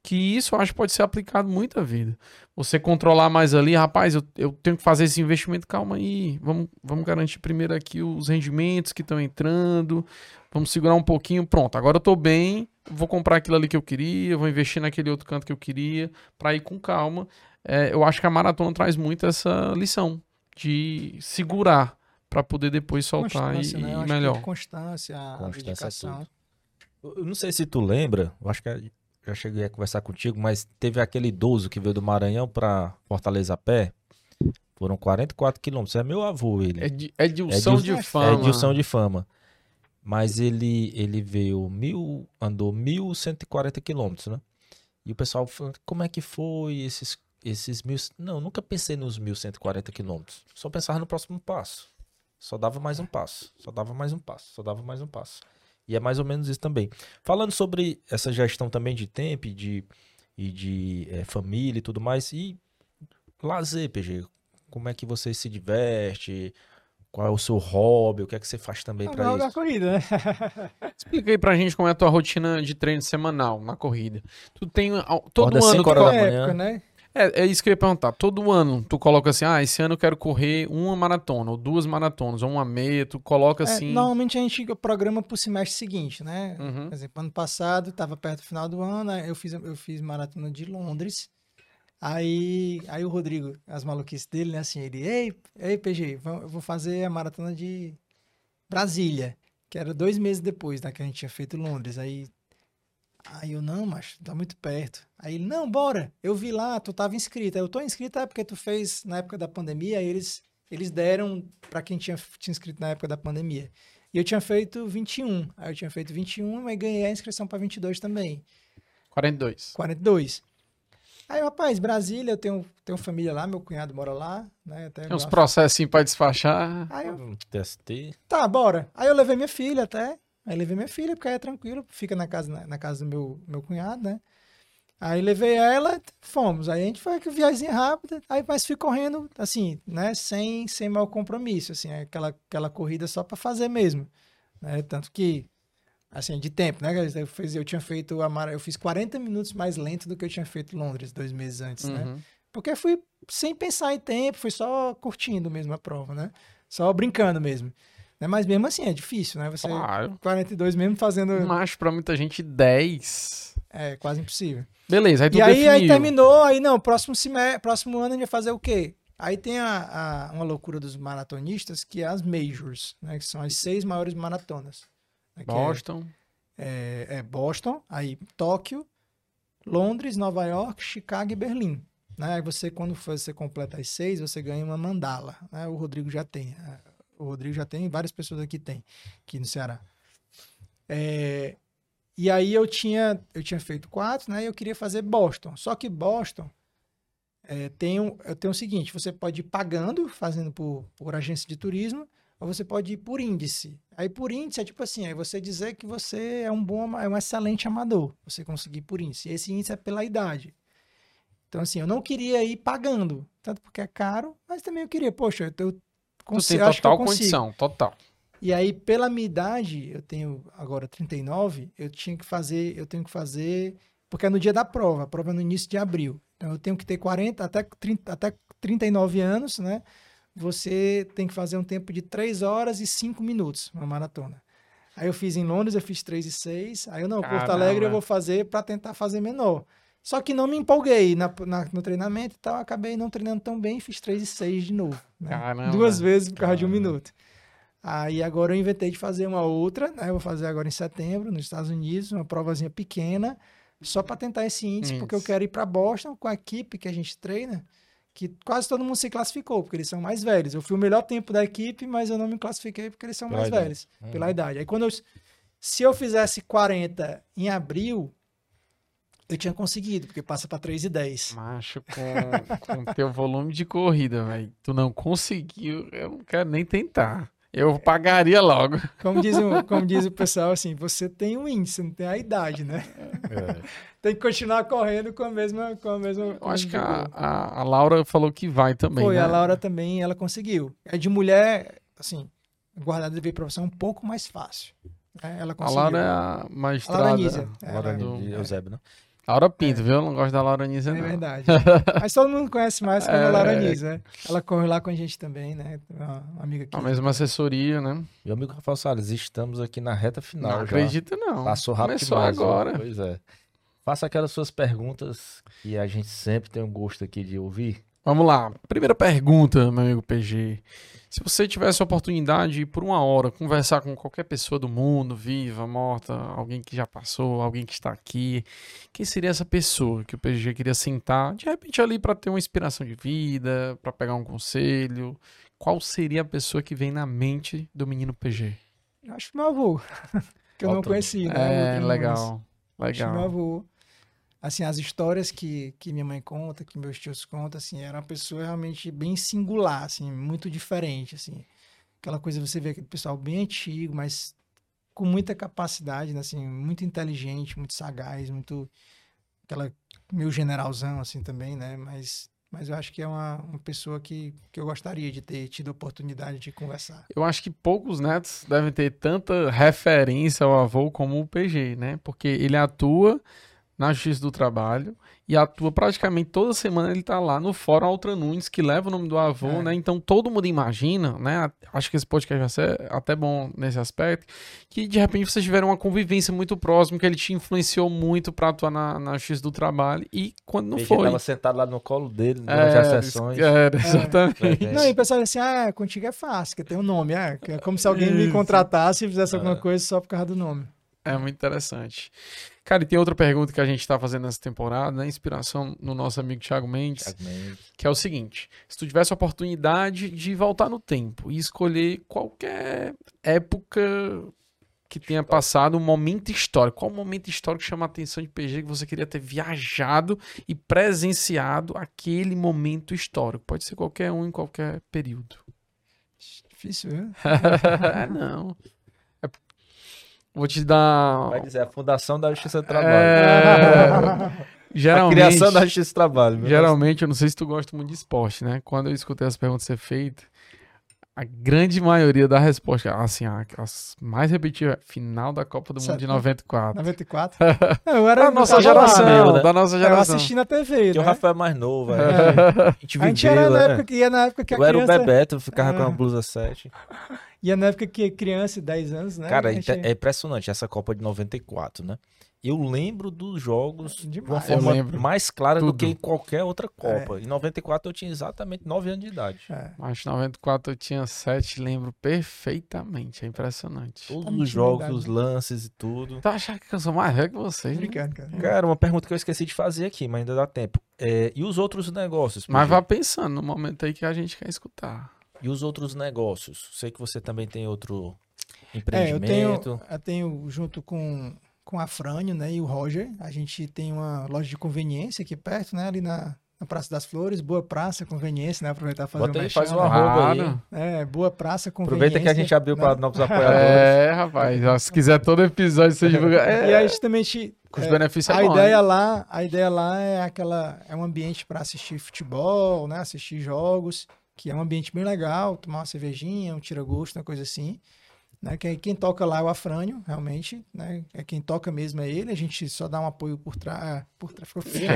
Speaker 2: Que isso eu acho pode ser aplicado muito à vida. Você controlar mais ali, rapaz, eu, eu tenho que fazer esse investimento, calma aí. Vamos, vamos garantir primeiro aqui os rendimentos que estão entrando. Vamos segurar um pouquinho. Pronto, agora eu tô bem. Vou comprar aquilo ali que eu queria, vou investir naquele outro canto que eu queria, para ir com calma. É, eu acho que a maratona traz muito essa lição de segurar para poder depois soltar e,
Speaker 3: né?
Speaker 2: E melhor.
Speaker 3: Constância, a
Speaker 1: Constância é. Eu não sei se tu lembra, eu acho que já cheguei a conversar contigo, mas teve aquele idoso que veio do Maranhão pra Fortaleza a pé. Foram 44 quilômetros. É meu avô ele.
Speaker 2: É, de, é Dilson
Speaker 1: Edil-
Speaker 2: de fama.
Speaker 1: É Edilson de fama. Mas ele, ele veio mil, andou 1.140 quilômetros, né? E o pessoal falando, como é que foi esses, esses mil... Não, nunca pensei nos 1.140 quilômetros. Só pensava no próximo passo. Só dava mais um passo. Só dava mais um passo. Só dava mais um passo. E é mais ou menos isso também. Falando sobre essa gestão também de tempo e de, e de eh, família e tudo mais. E lazer, PG. Como é que você se diverte? Qual é o seu hobby? O que é que você faz também
Speaker 3: É mal da
Speaker 1: isso?
Speaker 3: corrida, né?
Speaker 2: Explica aí pra gente como é a tua rotina de treino semanal na corrida. Tu tem. Todo
Speaker 1: Acorda
Speaker 2: ano.
Speaker 1: cinco
Speaker 2: Tu,
Speaker 1: horas
Speaker 2: co-
Speaker 1: da
Speaker 3: É
Speaker 1: manhã.
Speaker 3: época, né?
Speaker 2: É, é isso que eu ia perguntar. Todo ano tu coloca assim: ah, esse ano eu quero correr uma maratona, ou duas maratonas, ou uma meia. Tu coloca
Speaker 3: É,
Speaker 2: assim.
Speaker 3: normalmente a gente programa pro semestre seguinte, né?
Speaker 2: Uhum.
Speaker 3: Por exemplo, ano passado, estava perto do final do ano, eu fiz, eu fiz maratona de Londres. Aí, aí o Rodrigo, as maluquices dele, né? Assim, ele, ei, ei, PG, eu vou fazer a maratona de Brasília, que era dois meses depois da que a gente tinha feito Londres. Aí, aí eu, não, macho, tá muito perto. Aí ele, não, bora, eu vi lá, tu tava inscrito. Aí eu tô inscrito é porque tu fez na época da pandemia, aí eles, eles deram para quem tinha, tinha inscrito na época da pandemia. E eu tinha feito 21. Aí eu tinha feito 21, mas ganhei a inscrição para 22 também.
Speaker 2: 42.
Speaker 3: 42. Aí, rapaz, Brasília, eu tenho, tenho família lá, meu cunhado mora lá, né? Até
Speaker 2: Tem uns
Speaker 3: lá-
Speaker 2: processinhos pra despachar.
Speaker 3: Aí eu,
Speaker 1: Um TST.
Speaker 3: tá, bora. Aí eu levei minha filha até. Aí levei minha filha, porque aí é tranquilo, fica na casa, na, na casa do meu, meu cunhado, né? Aí levei ela, fomos. Aí a gente foi que viagem rápida, aí mas fui correndo, assim, né? Sem, sem mau compromisso, assim, aquela, aquela corrida só para fazer mesmo, né? Tanto que, assim, de tempo, né? Eu, fiz, eu tinha feito a mara- eu fiz 40 minutos mais lento do que eu tinha feito em Londres dois meses antes, né?
Speaker 2: Uhum.
Speaker 3: Porque fui sem pensar em tempo, fui só curtindo mesmo a prova, né? Só brincando mesmo. Né? Mas mesmo assim, é difícil, né? Você,
Speaker 2: Claro.
Speaker 3: 42 mesmo fazendo,
Speaker 2: Mas pra muita gente, 10.
Speaker 3: é quase impossível.
Speaker 2: Beleza, aí tu
Speaker 3: E aí, aí terminou, aí não, próximo, semestre, próximo ano a gente vai fazer o quê? Aí tem a, a- uma loucura dos maratonistas, que é as majors, né? Que são as seis maiores maratonas. né, é-
Speaker 2: Boston.
Speaker 3: É, é Boston, aí Tóquio, Londres, Nova York, Chicago e Berlim. Né? Aí você, quando você completa as seis, você ganha uma mandala. Né? O Rodrigo já tem. né? O Rodrigo já tem, várias pessoas aqui tem, aqui no Ceará. É, e aí eu tinha, eu tinha feito quatro, né? E eu queria fazer Boston. Só que Boston é, tem, um, eu tenho o seguinte: você pode ir pagando, fazendo por, por agência de turismo, ou você pode ir por índice. Aí por índice é tipo assim, é você dizer que você é um bom, é um excelente amador, você conseguir por índice. E esse índice é pela idade. Então assim, eu não queria ir pagando, tanto porque é caro, mas também eu queria, poxa, eu, eu
Speaker 2: Tu
Speaker 3: consigo,
Speaker 2: tem total
Speaker 3: consigo.
Speaker 2: condição, total.
Speaker 3: E aí, pela minha idade, eu tenho agora 39, eu tinha que fazer, eu tenho que fazer, porque é no dia da prova, a prova é no início de abril. Então eu tenho que ter 40 até 30, até 39 anos, né? Você tem que fazer um tempo de 3 horas e 5 minutos, uma maratona. Aí eu fiz em Londres, eu fiz 3 e 6. Aí eu não, Porto
Speaker 2: Caramba.
Speaker 3: Alegre eu vou fazer para tentar fazer menor. Só que não me empolguei na, na- no treinamento e tal, acabei não treinando tão bem fiz 3 e 6 de novo. né?
Speaker 2: Caramba.
Speaker 3: Duas vezes por causa de um
Speaker 1: Caramba.
Speaker 3: minuto. Aí agora eu inventei de fazer uma outra, né? Eu vou fazer agora em setembro, nos Estados Unidos, uma provazinha pequena, só para tentar esse índice, porque eu quero ir para Boston com a equipe que a gente treina, que quase todo mundo se classificou, porque eles são mais velhos. Eu fui o melhor tempo da equipe, mas eu não me classifiquei porque eles são
Speaker 1: Pela
Speaker 3: mais
Speaker 1: idade.
Speaker 3: velhos,
Speaker 1: Uhum.
Speaker 3: pela idade. Aí quando eu, se eu fizesse 40 em abril, eu tinha conseguido, porque passa para 3 e 10.
Speaker 2: Macho, com, com teu volume de corrida, velho, tu não conseguiu, eu não quero nem tentar. Eu pagaria logo.
Speaker 3: Como diz, o, como diz o pessoal, assim, você tem um índice, não tem a idade, né?
Speaker 1: É.
Speaker 3: Tem que continuar correndo com a mesma. Com a mesma
Speaker 2: Eu acho que a, a, a Laura falou que vai também,
Speaker 3: Foi,
Speaker 2: né?
Speaker 3: a Laura também, ela conseguiu. É de mulher, assim, guardada de profissão um pouco mais fácil. né? Ela
Speaker 2: A
Speaker 3: conseguiu.
Speaker 2: Laura é a
Speaker 3: A
Speaker 2: magistrada.
Speaker 3: Laura Nízia. É,
Speaker 1: Laura
Speaker 3: ela-
Speaker 1: de Eusébio, né?
Speaker 2: Laura Pinto, viu? Eu não gosto da Laura Nízia,
Speaker 3: é
Speaker 2: não.
Speaker 3: verdade. Mas todo mundo conhece mais como a
Speaker 2: É.
Speaker 3: Laura Nízia, né? Ela corre lá com a gente também, né? Uma amiga aqui.
Speaker 2: A mesma assessoria, né?
Speaker 1: Meu amigo Rafael Salles, estamos aqui na reta final.
Speaker 2: não
Speaker 1: já.
Speaker 2: acredito, não.
Speaker 1: Passou rápido
Speaker 2: Começou
Speaker 1: demais, ó.
Speaker 2: agora.
Speaker 1: Pois é. Faça aquelas suas perguntas que a gente sempre tem um gosto aqui de ouvir.
Speaker 2: Vamos lá. Primeira pergunta, meu amigo PG. Se você tivesse a oportunidade de, por uma hora, conversar com qualquer pessoa do mundo, viva, morta, alguém que já passou, alguém que está aqui, quem seria essa pessoa que o PG queria sentar, de repente ali para ter uma inspiração de vida, para pegar um conselho? Qual seria a pessoa que vem na mente do menino PG?
Speaker 3: Acho que meu avô, que eu não conheci, né?
Speaker 2: É,
Speaker 3: Outro
Speaker 2: legal.
Speaker 3: Acho que meu
Speaker 2: Legal.
Speaker 3: avô. Assim, as histórias que, que minha mãe conta, que meus tios contam, assim, era uma pessoa realmente bem singular, assim, muito diferente, assim. Aquela coisa, você vê aquele pessoal bem antigo, mas com muita capacidade, né, assim, muito inteligente, muito sagaz, muito... Aquela meio generalzão, assim, também, né? Mas, mas eu acho que é uma, uma pessoa que, que eu gostaria de ter tido a oportunidade de conversar.
Speaker 2: Eu acho que poucos netos devem ter tanta referência ao avô como o PG, né? Porque ele atua na Justiça do Trabalho e atua praticamente toda semana ele tá lá no Fórum Altra Nunes, que leva o nome do avô,
Speaker 3: É.
Speaker 2: né? Então todo mundo imagina, né? Acho que esse podcast vai ser até bom nesse aspecto, que de repente vocês tiveram uma convivência muito próxima, que ele te influenciou muito para atuar na, na Justiça do Trabalho e quando não
Speaker 1: Ele
Speaker 2: foi.
Speaker 1: estava sentado lá no colo dele durante as
Speaker 2: É,
Speaker 1: sessões.
Speaker 2: é, exatamente.
Speaker 1: Presente.
Speaker 3: Não, e o pessoal assim, ah, contigo é fácil, que tem um nome. É, que é como se alguém me
Speaker 2: Isso.
Speaker 3: contratasse e fizesse alguma
Speaker 1: É.
Speaker 3: coisa só por causa do nome.
Speaker 2: É muito interessante. Cara, e tem outra pergunta que a gente tá fazendo nessa temporada, né? Inspiração no nosso amigo Thiago Mendes,
Speaker 1: Thiago Mendes.
Speaker 2: que é o seguinte: se tu tivesse a oportunidade de voltar no tempo e escolher qualquer época que tenha passado um momento histórico, qual momento histórico chama a atenção de PG que você queria ter viajado e presenciado aquele momento histórico? Pode ser qualquer um em qualquer período.
Speaker 3: Difícil, viu?
Speaker 2: É, não. É- Vou te dar.
Speaker 1: Vai dizer, a fundação da Justiça do Trabalho.
Speaker 2: É,
Speaker 1: A
Speaker 2: geralmente,
Speaker 1: criação da Justiça do Trabalho.
Speaker 2: geralmente, eu não sei se tu gosta muito de esporte, né? Quando eu escutei as perguntas ser feitas, a grande maioria da resposta, assim, a- as mais repetidas, é final da Copa do Mundo de
Speaker 3: Certo.
Speaker 2: 94.
Speaker 3: 94. Não, eu era
Speaker 2: Da nossa
Speaker 3: eu lá,
Speaker 2: geração,
Speaker 1: meu, né?
Speaker 2: da nossa
Speaker 3: Eu
Speaker 2: geração.
Speaker 3: assisti na TV.
Speaker 1: Que o
Speaker 3: né?
Speaker 1: Rafael é mais novo.
Speaker 3: É.
Speaker 1: A gente
Speaker 3: A gente era
Speaker 1: viveu,
Speaker 3: na
Speaker 1: né?
Speaker 3: época que ia na época que a
Speaker 1: Eu era o
Speaker 3: criança...
Speaker 1: Bebeto, ficava com
Speaker 3: É.
Speaker 1: a blusa 7.
Speaker 3: Ia na época que criança, 10 anos, né?
Speaker 1: Cara,
Speaker 3: A gente-
Speaker 1: é impressionante essa Copa de 94, né? Eu lembro dos jogos de uma forma
Speaker 2: lembro.
Speaker 1: mais clara do
Speaker 2: Tudo.
Speaker 1: que em qualquer outra Copa. Em 94 eu tinha exatamente 9 anos de idade.
Speaker 3: É.
Speaker 2: Mas em 94 eu tinha 7, lembro perfeitamente. É impressionante.
Speaker 1: Todos
Speaker 3: Tá
Speaker 1: os jogos, os lances e tudo.
Speaker 2: Tu acha que eu sou mais velho que vocês? né?
Speaker 3: Brincando, cara.
Speaker 1: Cara, uma pergunta que eu esqueci de fazer aqui, mas ainda dá tempo. É, e os outros negócios?
Speaker 2: Mas vá pensando no momento aí que a gente quer escutar.
Speaker 1: E os outros negócios? Sei que você também tem outro
Speaker 3: É, eu
Speaker 1: empreendimento.
Speaker 3: tenho, eu tenho junto com, com a Frânio, né, e o Roger, a gente tem uma loja de conveniência aqui perto, né, ali na, na Praça das Flores, Boa Praça, conveniência, né, aproveitar e fazer
Speaker 1: Bota
Speaker 3: um
Speaker 1: aí, faz um
Speaker 3: né?
Speaker 1: arroba aí.
Speaker 3: É, Boa Praça, conveniência.
Speaker 1: Aproveita que a gente abriu
Speaker 3: né?
Speaker 1: para novos apoiadores.
Speaker 2: É, rapaz. Se quiser todo episódio ser divulgado.
Speaker 3: E aí
Speaker 2: É,
Speaker 3: justamente
Speaker 2: com os
Speaker 3: é,
Speaker 2: benefícios
Speaker 3: a
Speaker 2: é bom,
Speaker 3: ideia
Speaker 2: né?
Speaker 3: lá, a ideia lá é aquela é um ambiente para assistir futebol, né, assistir jogos, que é um ambiente bem legal, tomar uma cervejinha, um tira-gosto, uma coisa assim. Né, que aí quem toca lá é o Afrânio, realmente, né? É quem toca mesmo é ele, a gente só dá um apoio por trás, por trás ficou feio.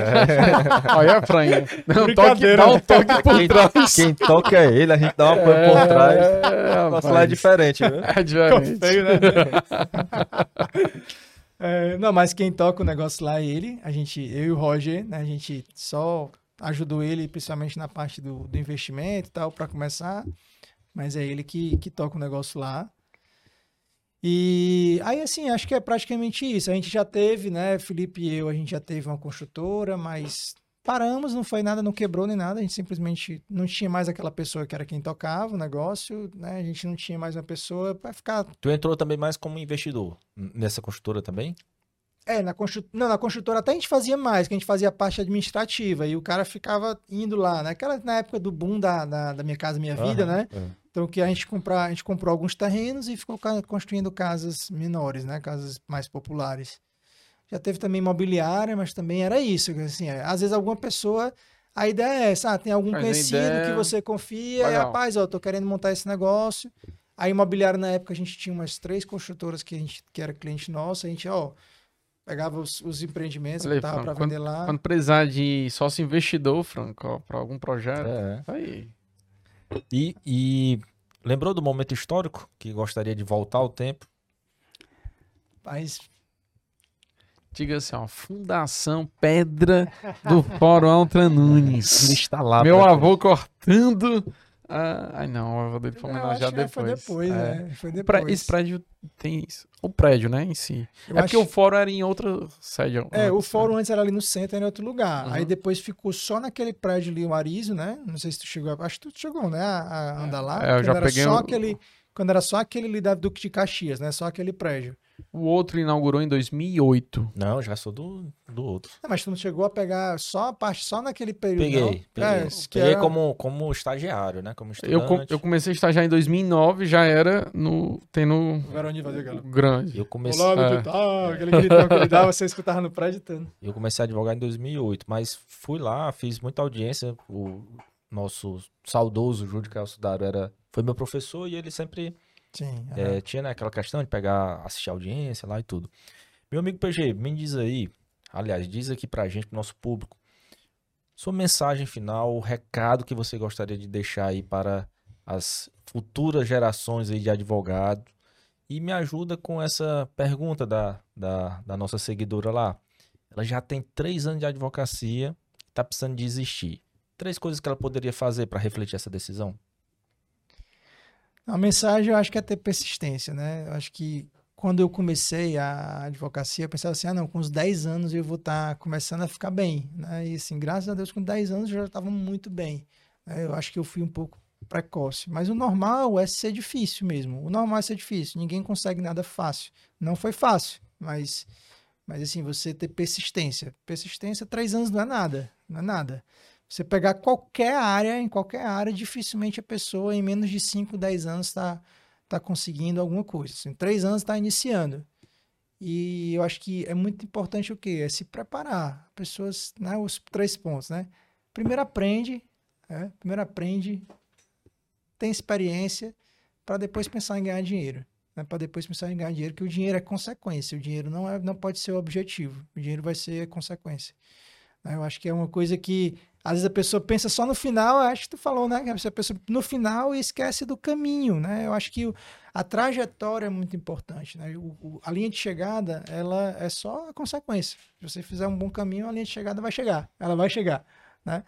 Speaker 2: Olha, Franha. Não, toque, dá um
Speaker 3: né?
Speaker 2: toque por
Speaker 1: Quem,
Speaker 2: trás.
Speaker 1: quem toca é ele, a gente dá um apoio por trás.
Speaker 2: É,
Speaker 1: Nosso lá é diferente, viu?
Speaker 2: É diferente.
Speaker 3: feio, né? É, não, mas quem toca o negócio lá é ele. A gente, eu e o Roger, né, a gente só ajudou ele, principalmente na parte do, do investimento e tal, para começar. Mas é ele que, que toca o negócio lá. E aí, assim, acho que é praticamente isso. A gente já teve, né, Felipe e eu, a gente já teve uma construtora, mas paramos, não foi nada, não quebrou nem nada. A gente simplesmente não tinha mais aquela pessoa que era quem tocava o negócio, né? A gente não tinha mais uma pessoa para ficar.
Speaker 1: Tu entrou também mais como investidor nessa construtora também?
Speaker 3: É, na, constru... não, na construtora até a gente fazia mais, que a gente fazia a parte administrativa e o cara ficava indo lá, né? Aquela na época do boom da, da, da Minha Casa Minha Vida,
Speaker 1: Aham,
Speaker 3: né?
Speaker 1: é.
Speaker 3: Então, que a gente, comprar, a gente comprou alguns terrenos e ficou construindo casas menores, né? Casas mais populares. Já teve também imobiliária, mas também era isso. Assim, é, às vezes alguma pessoa... A ideia é essa, ah, tem algum
Speaker 2: Faz
Speaker 3: conhecido
Speaker 2: ideia.
Speaker 3: que você confia, e, rapaz, ó, tô querendo montar esse negócio. A imobiliária, na época, a gente tinha umas três construtoras que, a gente, que era cliente nosso, a gente, ó, pegava os, os empreendimentos,
Speaker 2: aí,
Speaker 3: botava
Speaker 2: Franco,
Speaker 3: para vender lá.
Speaker 2: Quando precisar de sócio investidor, Franco, ó, pra algum projeto.
Speaker 1: É.
Speaker 2: Aí.
Speaker 1: E, e lembrou do momento histórico que gostaria de voltar ao tempo?
Speaker 3: Mas
Speaker 2: Diga assim, ó, Fundação Pedra do Fórum Altra Nunes.
Speaker 1: Está lá.
Speaker 2: Meu avô cortando. Ah, ai não, o avô dele foi
Speaker 3: eu
Speaker 2: homenageado depois.
Speaker 3: foi depois,
Speaker 2: É.
Speaker 3: né? Foi
Speaker 2: O
Speaker 3: depois.
Speaker 2: Esse prédio tem isso. O prédio, né, em si.
Speaker 3: Eu
Speaker 2: é porque
Speaker 3: acho-
Speaker 2: o fórum era em outra sede.
Speaker 3: É, o
Speaker 2: antes,
Speaker 3: fórum
Speaker 2: né?
Speaker 3: antes era ali no centro, era em outro lugar.
Speaker 2: Uhum.
Speaker 3: Aí depois ficou só naquele prédio ali, o Arizo, né? Não sei se tu chegou, acho que tu chegou, né? A, a andar lá.
Speaker 2: É, eu já
Speaker 3: era
Speaker 2: peguei
Speaker 3: só
Speaker 2: o-
Speaker 3: aquele, quando era só aquele ali da Duque de Caxias, né? Só aquele prédio.
Speaker 2: O outro inaugurou em 2008.
Speaker 1: Não, já sou do, do outro.
Speaker 3: Não, mas tu não chegou a pegar só a parte, só naquele período,
Speaker 1: Peguei,
Speaker 3: não?
Speaker 1: peguei.
Speaker 3: É,
Speaker 1: Peguei
Speaker 3: era-
Speaker 1: como, como estagiário, né? Como
Speaker 2: Eu, com-
Speaker 1: estudante.
Speaker 2: eu comecei a estagiar em 2009, já era no tendo
Speaker 3: Verônica fazer aquela...
Speaker 2: grande.
Speaker 1: Eu comecei,
Speaker 3: Olá,
Speaker 2: É.
Speaker 3: no tal? Aquele gritão que ele dava, você escutava no prédio todo.
Speaker 1: eu comecei a advogar em 2008, mas fui lá, fiz muita audiência. O nosso saudoso Júlio Celso Daro era, foi meu professor e ele sempre
Speaker 3: Sim.
Speaker 1: É, tinha né, aquela questão de pegar, assistir audiência lá e tudo. Meu amigo PG, me diz aí, aliás, diz aqui pra gente, pro nosso público, sua mensagem final, o recado que você gostaria de deixar aí para as futuras gerações aí de advogado. E me ajuda com essa pergunta da, da, da nossa seguidora lá. Ela já tem três anos de advocacia, tá precisando desistir. Três coisas que ela poderia fazer para refletir essa decisão?
Speaker 3: A mensagem eu acho que é ter persistência, né? Eu acho que quando eu comecei a advocacia, eu pensava assim, ah não, com uns 10 anos eu vou estar começando a ficar bem, né? E assim, graças a Deus, com 10 anos eu já estava muito bem. né? Eu acho que eu fui um pouco precoce. Mas o normal é ser difícil mesmo. O normal é ser difícil. Ninguém consegue nada fácil. Não foi fácil, mas, mas assim, você ter persistência. Persistência, três anos não é nada. Não é nada. Você pegar qualquer área, em qualquer área, dificilmente a pessoa em menos de 5, 10 anos está tá conseguindo alguma coisa. Em três anos está iniciando. E eu acho que é muito importante o quê? É se preparar. Pessoas, né? Os três pontos, né? Primeiro aprende, né? primeiro aprende, tem experiência, para depois pensar em ganhar dinheiro. Né? Para depois pensar em ganhar dinheiro, que o dinheiro é consequência. O dinheiro não, é, não pode ser o objetivo. O dinheiro vai ser consequência. Eu acho que é uma coisa que às vezes a pessoa pensa só no final, acho que tu falou, né? A pessoa no final e esquece do caminho, né? Eu acho que a trajetória é muito importante, né? O- o- a linha de chegada, ela é só a consequência. Se você fizer um bom caminho, a linha de chegada vai chegar. Ela vai chegar, né?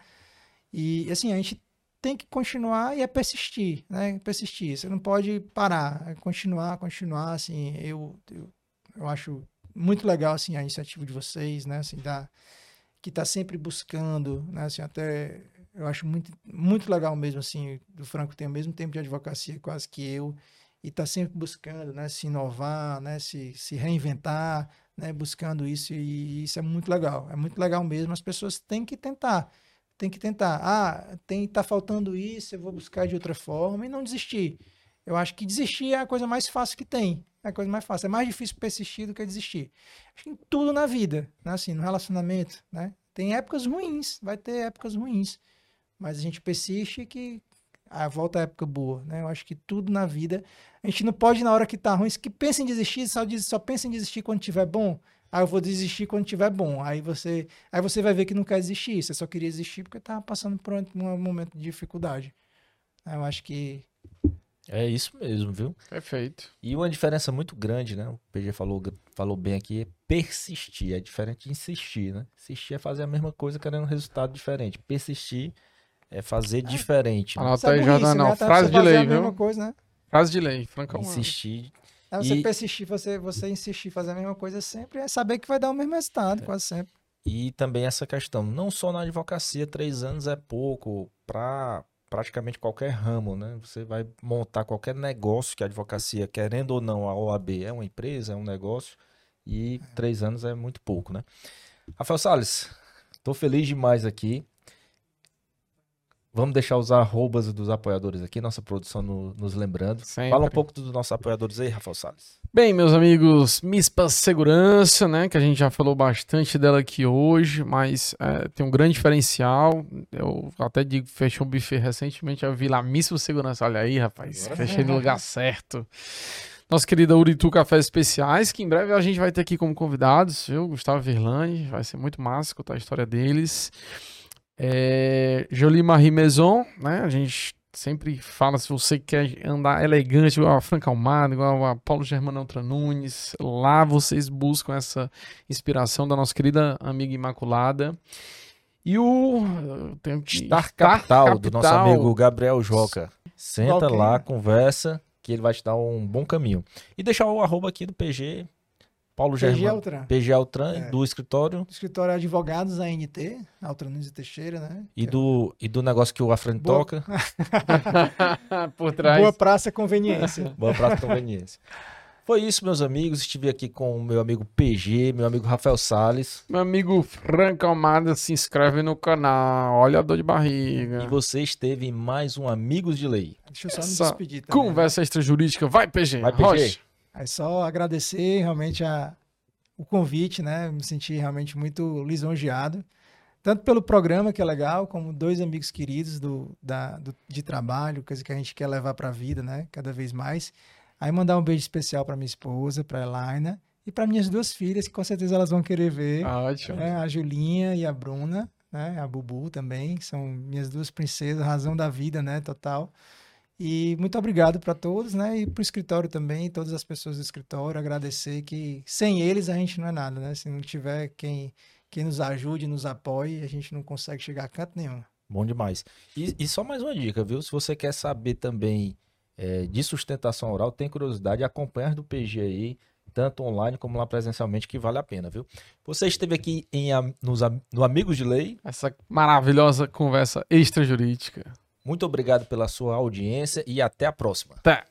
Speaker 3: E, assim, a gente tem que continuar e é persistir, né? Persistir. Você não pode parar, é continuar, continuar, assim. Eu, eu, eu acho muito legal, assim, a iniciativa de vocês, né? Assim, da que está sempre buscando, né? Assim, até eu acho muito, muito legal mesmo, assim, o Franco tem o mesmo tempo de advocacia quase que eu e está sempre buscando, né? Se inovar, né? Se, se reinventar, né? Buscando isso e isso é muito legal, é muito legal mesmo. As pessoas têm que tentar, tem que tentar. Ah, tem tá faltando isso, eu vou buscar de outra forma e não desistir. Eu acho que desistir é a coisa mais fácil que tem. É a coisa mais fácil. É mais difícil persistir do que desistir. Acho que em tudo na vida, né? Assim, no relacionamento, né? Tem épocas ruins, vai ter épocas ruins. Mas a gente persiste que a volta à época boa, né? Eu acho que tudo na vida, a gente não pode na hora que tá ruim, que pensa em desistir, só, diz, só pensa em desistir quando tiver bom. Aí eu vou desistir quando tiver bom. Aí você, aí você vai ver que não quer desistir. Você só queria desistir porque tava passando por um momento de dificuldade. Eu acho que
Speaker 1: É isso mesmo, viu?
Speaker 2: Perfeito.
Speaker 1: E uma diferença muito grande, né? O PG falou, falou bem aqui, é persistir. É diferente de insistir, né? Insistir é fazer a mesma coisa querendo um resultado diferente. Persistir é fazer diferente. né?
Speaker 2: Anota
Speaker 3: isso é
Speaker 2: aí,
Speaker 3: burrice,
Speaker 2: Jordan, não.
Speaker 3: né? Tá
Speaker 2: Frase de
Speaker 3: fazer
Speaker 2: lei,
Speaker 3: a mesma
Speaker 2: viu?
Speaker 3: coisa, né?
Speaker 2: Frase de lei, Francão.
Speaker 1: Insistir.
Speaker 3: É você
Speaker 1: E-
Speaker 3: persistir, você, você insistir, fazer a mesma coisa sempre, é saber que vai dar o mesmo resultado, quase sempre.
Speaker 1: E também essa questão, não só na advocacia, três anos é pouco para praticamente qualquer ramo, né? Você vai montar qualquer negócio que a advocacia, querendo ou não, a OAB é uma empresa, é um negócio, e três anos é muito pouco, né? Rafael Salles, tô feliz demais aqui. Vamos deixar os arrobas dos apoiadores aqui, nossa produção no- nos lembrando.
Speaker 2: Sempre.
Speaker 1: Fala um pouco dos nossos apoiadores aí, Rafael Salles.
Speaker 2: Bem, meus amigos, MISPA Segurança, né? Que a gente já falou bastante dela aqui hoje, mas é, tem um grande diferencial. Eu até digo que fechou um buffet recentemente, eu vi lá MISPA Segurança. Olha aí, rapaz,
Speaker 1: Agora
Speaker 2: fechei no lugar certo. Nossa querida Uritu Cafés Especiais, que em breve a gente vai ter aqui como convidados, viu? Gustavo Verlane, vai ser muito massa contar a história deles. É, Jolie Marie Maison, né? A gente sempre fala se você quer andar elegante, igual a Franca Almada, igual a Paulo Germano Ultra Nunes, lá vocês buscam essa inspiração da nossa querida amiga Imaculada. E o tenho que-
Speaker 1: Star Capital, do nosso
Speaker 2: Capital.
Speaker 1: amigo Gabriel Joca. Senta
Speaker 3: Ok.
Speaker 1: lá, conversa, que ele vai te dar um bom caminho. E deixar o arroba aqui do PG, Paulo
Speaker 3: PG
Speaker 1: Germano.
Speaker 3: Altran.
Speaker 1: PG Altran,
Speaker 3: É.
Speaker 1: do escritório
Speaker 3: Do escritório Advogados ANT, Altran Nunes e Teixeira, né?
Speaker 1: e do, e do negócio que o Afrânio
Speaker 3: Boa-
Speaker 1: toca.
Speaker 2: Por trás.
Speaker 3: Boa Praça Conveniência.
Speaker 1: Boa praça conveniência. Foi isso, meus amigos. Estive aqui com o meu amigo PG, meu amigo Rafael Salles.
Speaker 2: Meu amigo Franca Almada, se inscreve no canal. Olha a dor de barriga.
Speaker 1: E você esteve em mais um Amigos de Lei.
Speaker 3: Deixa eu só
Speaker 2: Essa
Speaker 3: me despedir também. né?
Speaker 2: Conversa extrajurídica. Vai, PG.
Speaker 1: Vai, PG.
Speaker 2: Rocha.
Speaker 3: É só agradecer realmente a, o convite, né? Me senti realmente muito lisonjeado. Tanto pelo programa, que é legal, como dois amigos queridos do, da, do- de trabalho, coisa que a gente quer levar para a vida, né? Cada vez mais. Aí mandar um beijo especial para minha esposa, para Elaina, e para minhas duas filhas, que com certeza elas vão querer ver.
Speaker 2: Ótimo.
Speaker 3: né? A Julinha e a Bruna, né? A Bubu também, que são minhas duas princesas, razão da vida, né? Total. E muito obrigado para todos, né? E para o escritório também, todas as pessoas do escritório, agradecer que sem eles a gente não é nada, né? Se não tiver quem, quem nos ajude, nos apoie, a gente não consegue chegar a canto nenhum.
Speaker 1: Bom demais. E, e só mais uma dica, viu? Se você quer saber também é, de sustentação oral, tem curiosidade, acompanha as do PG aí, tanto online como lá presencialmente, que vale a pena, viu? Você esteve aqui em, nos, no Amigos de Lei.
Speaker 2: Essa maravilhosa conversa extrajurídica.
Speaker 1: Muito obrigado pela sua audiência e até a próxima.
Speaker 2: Tá.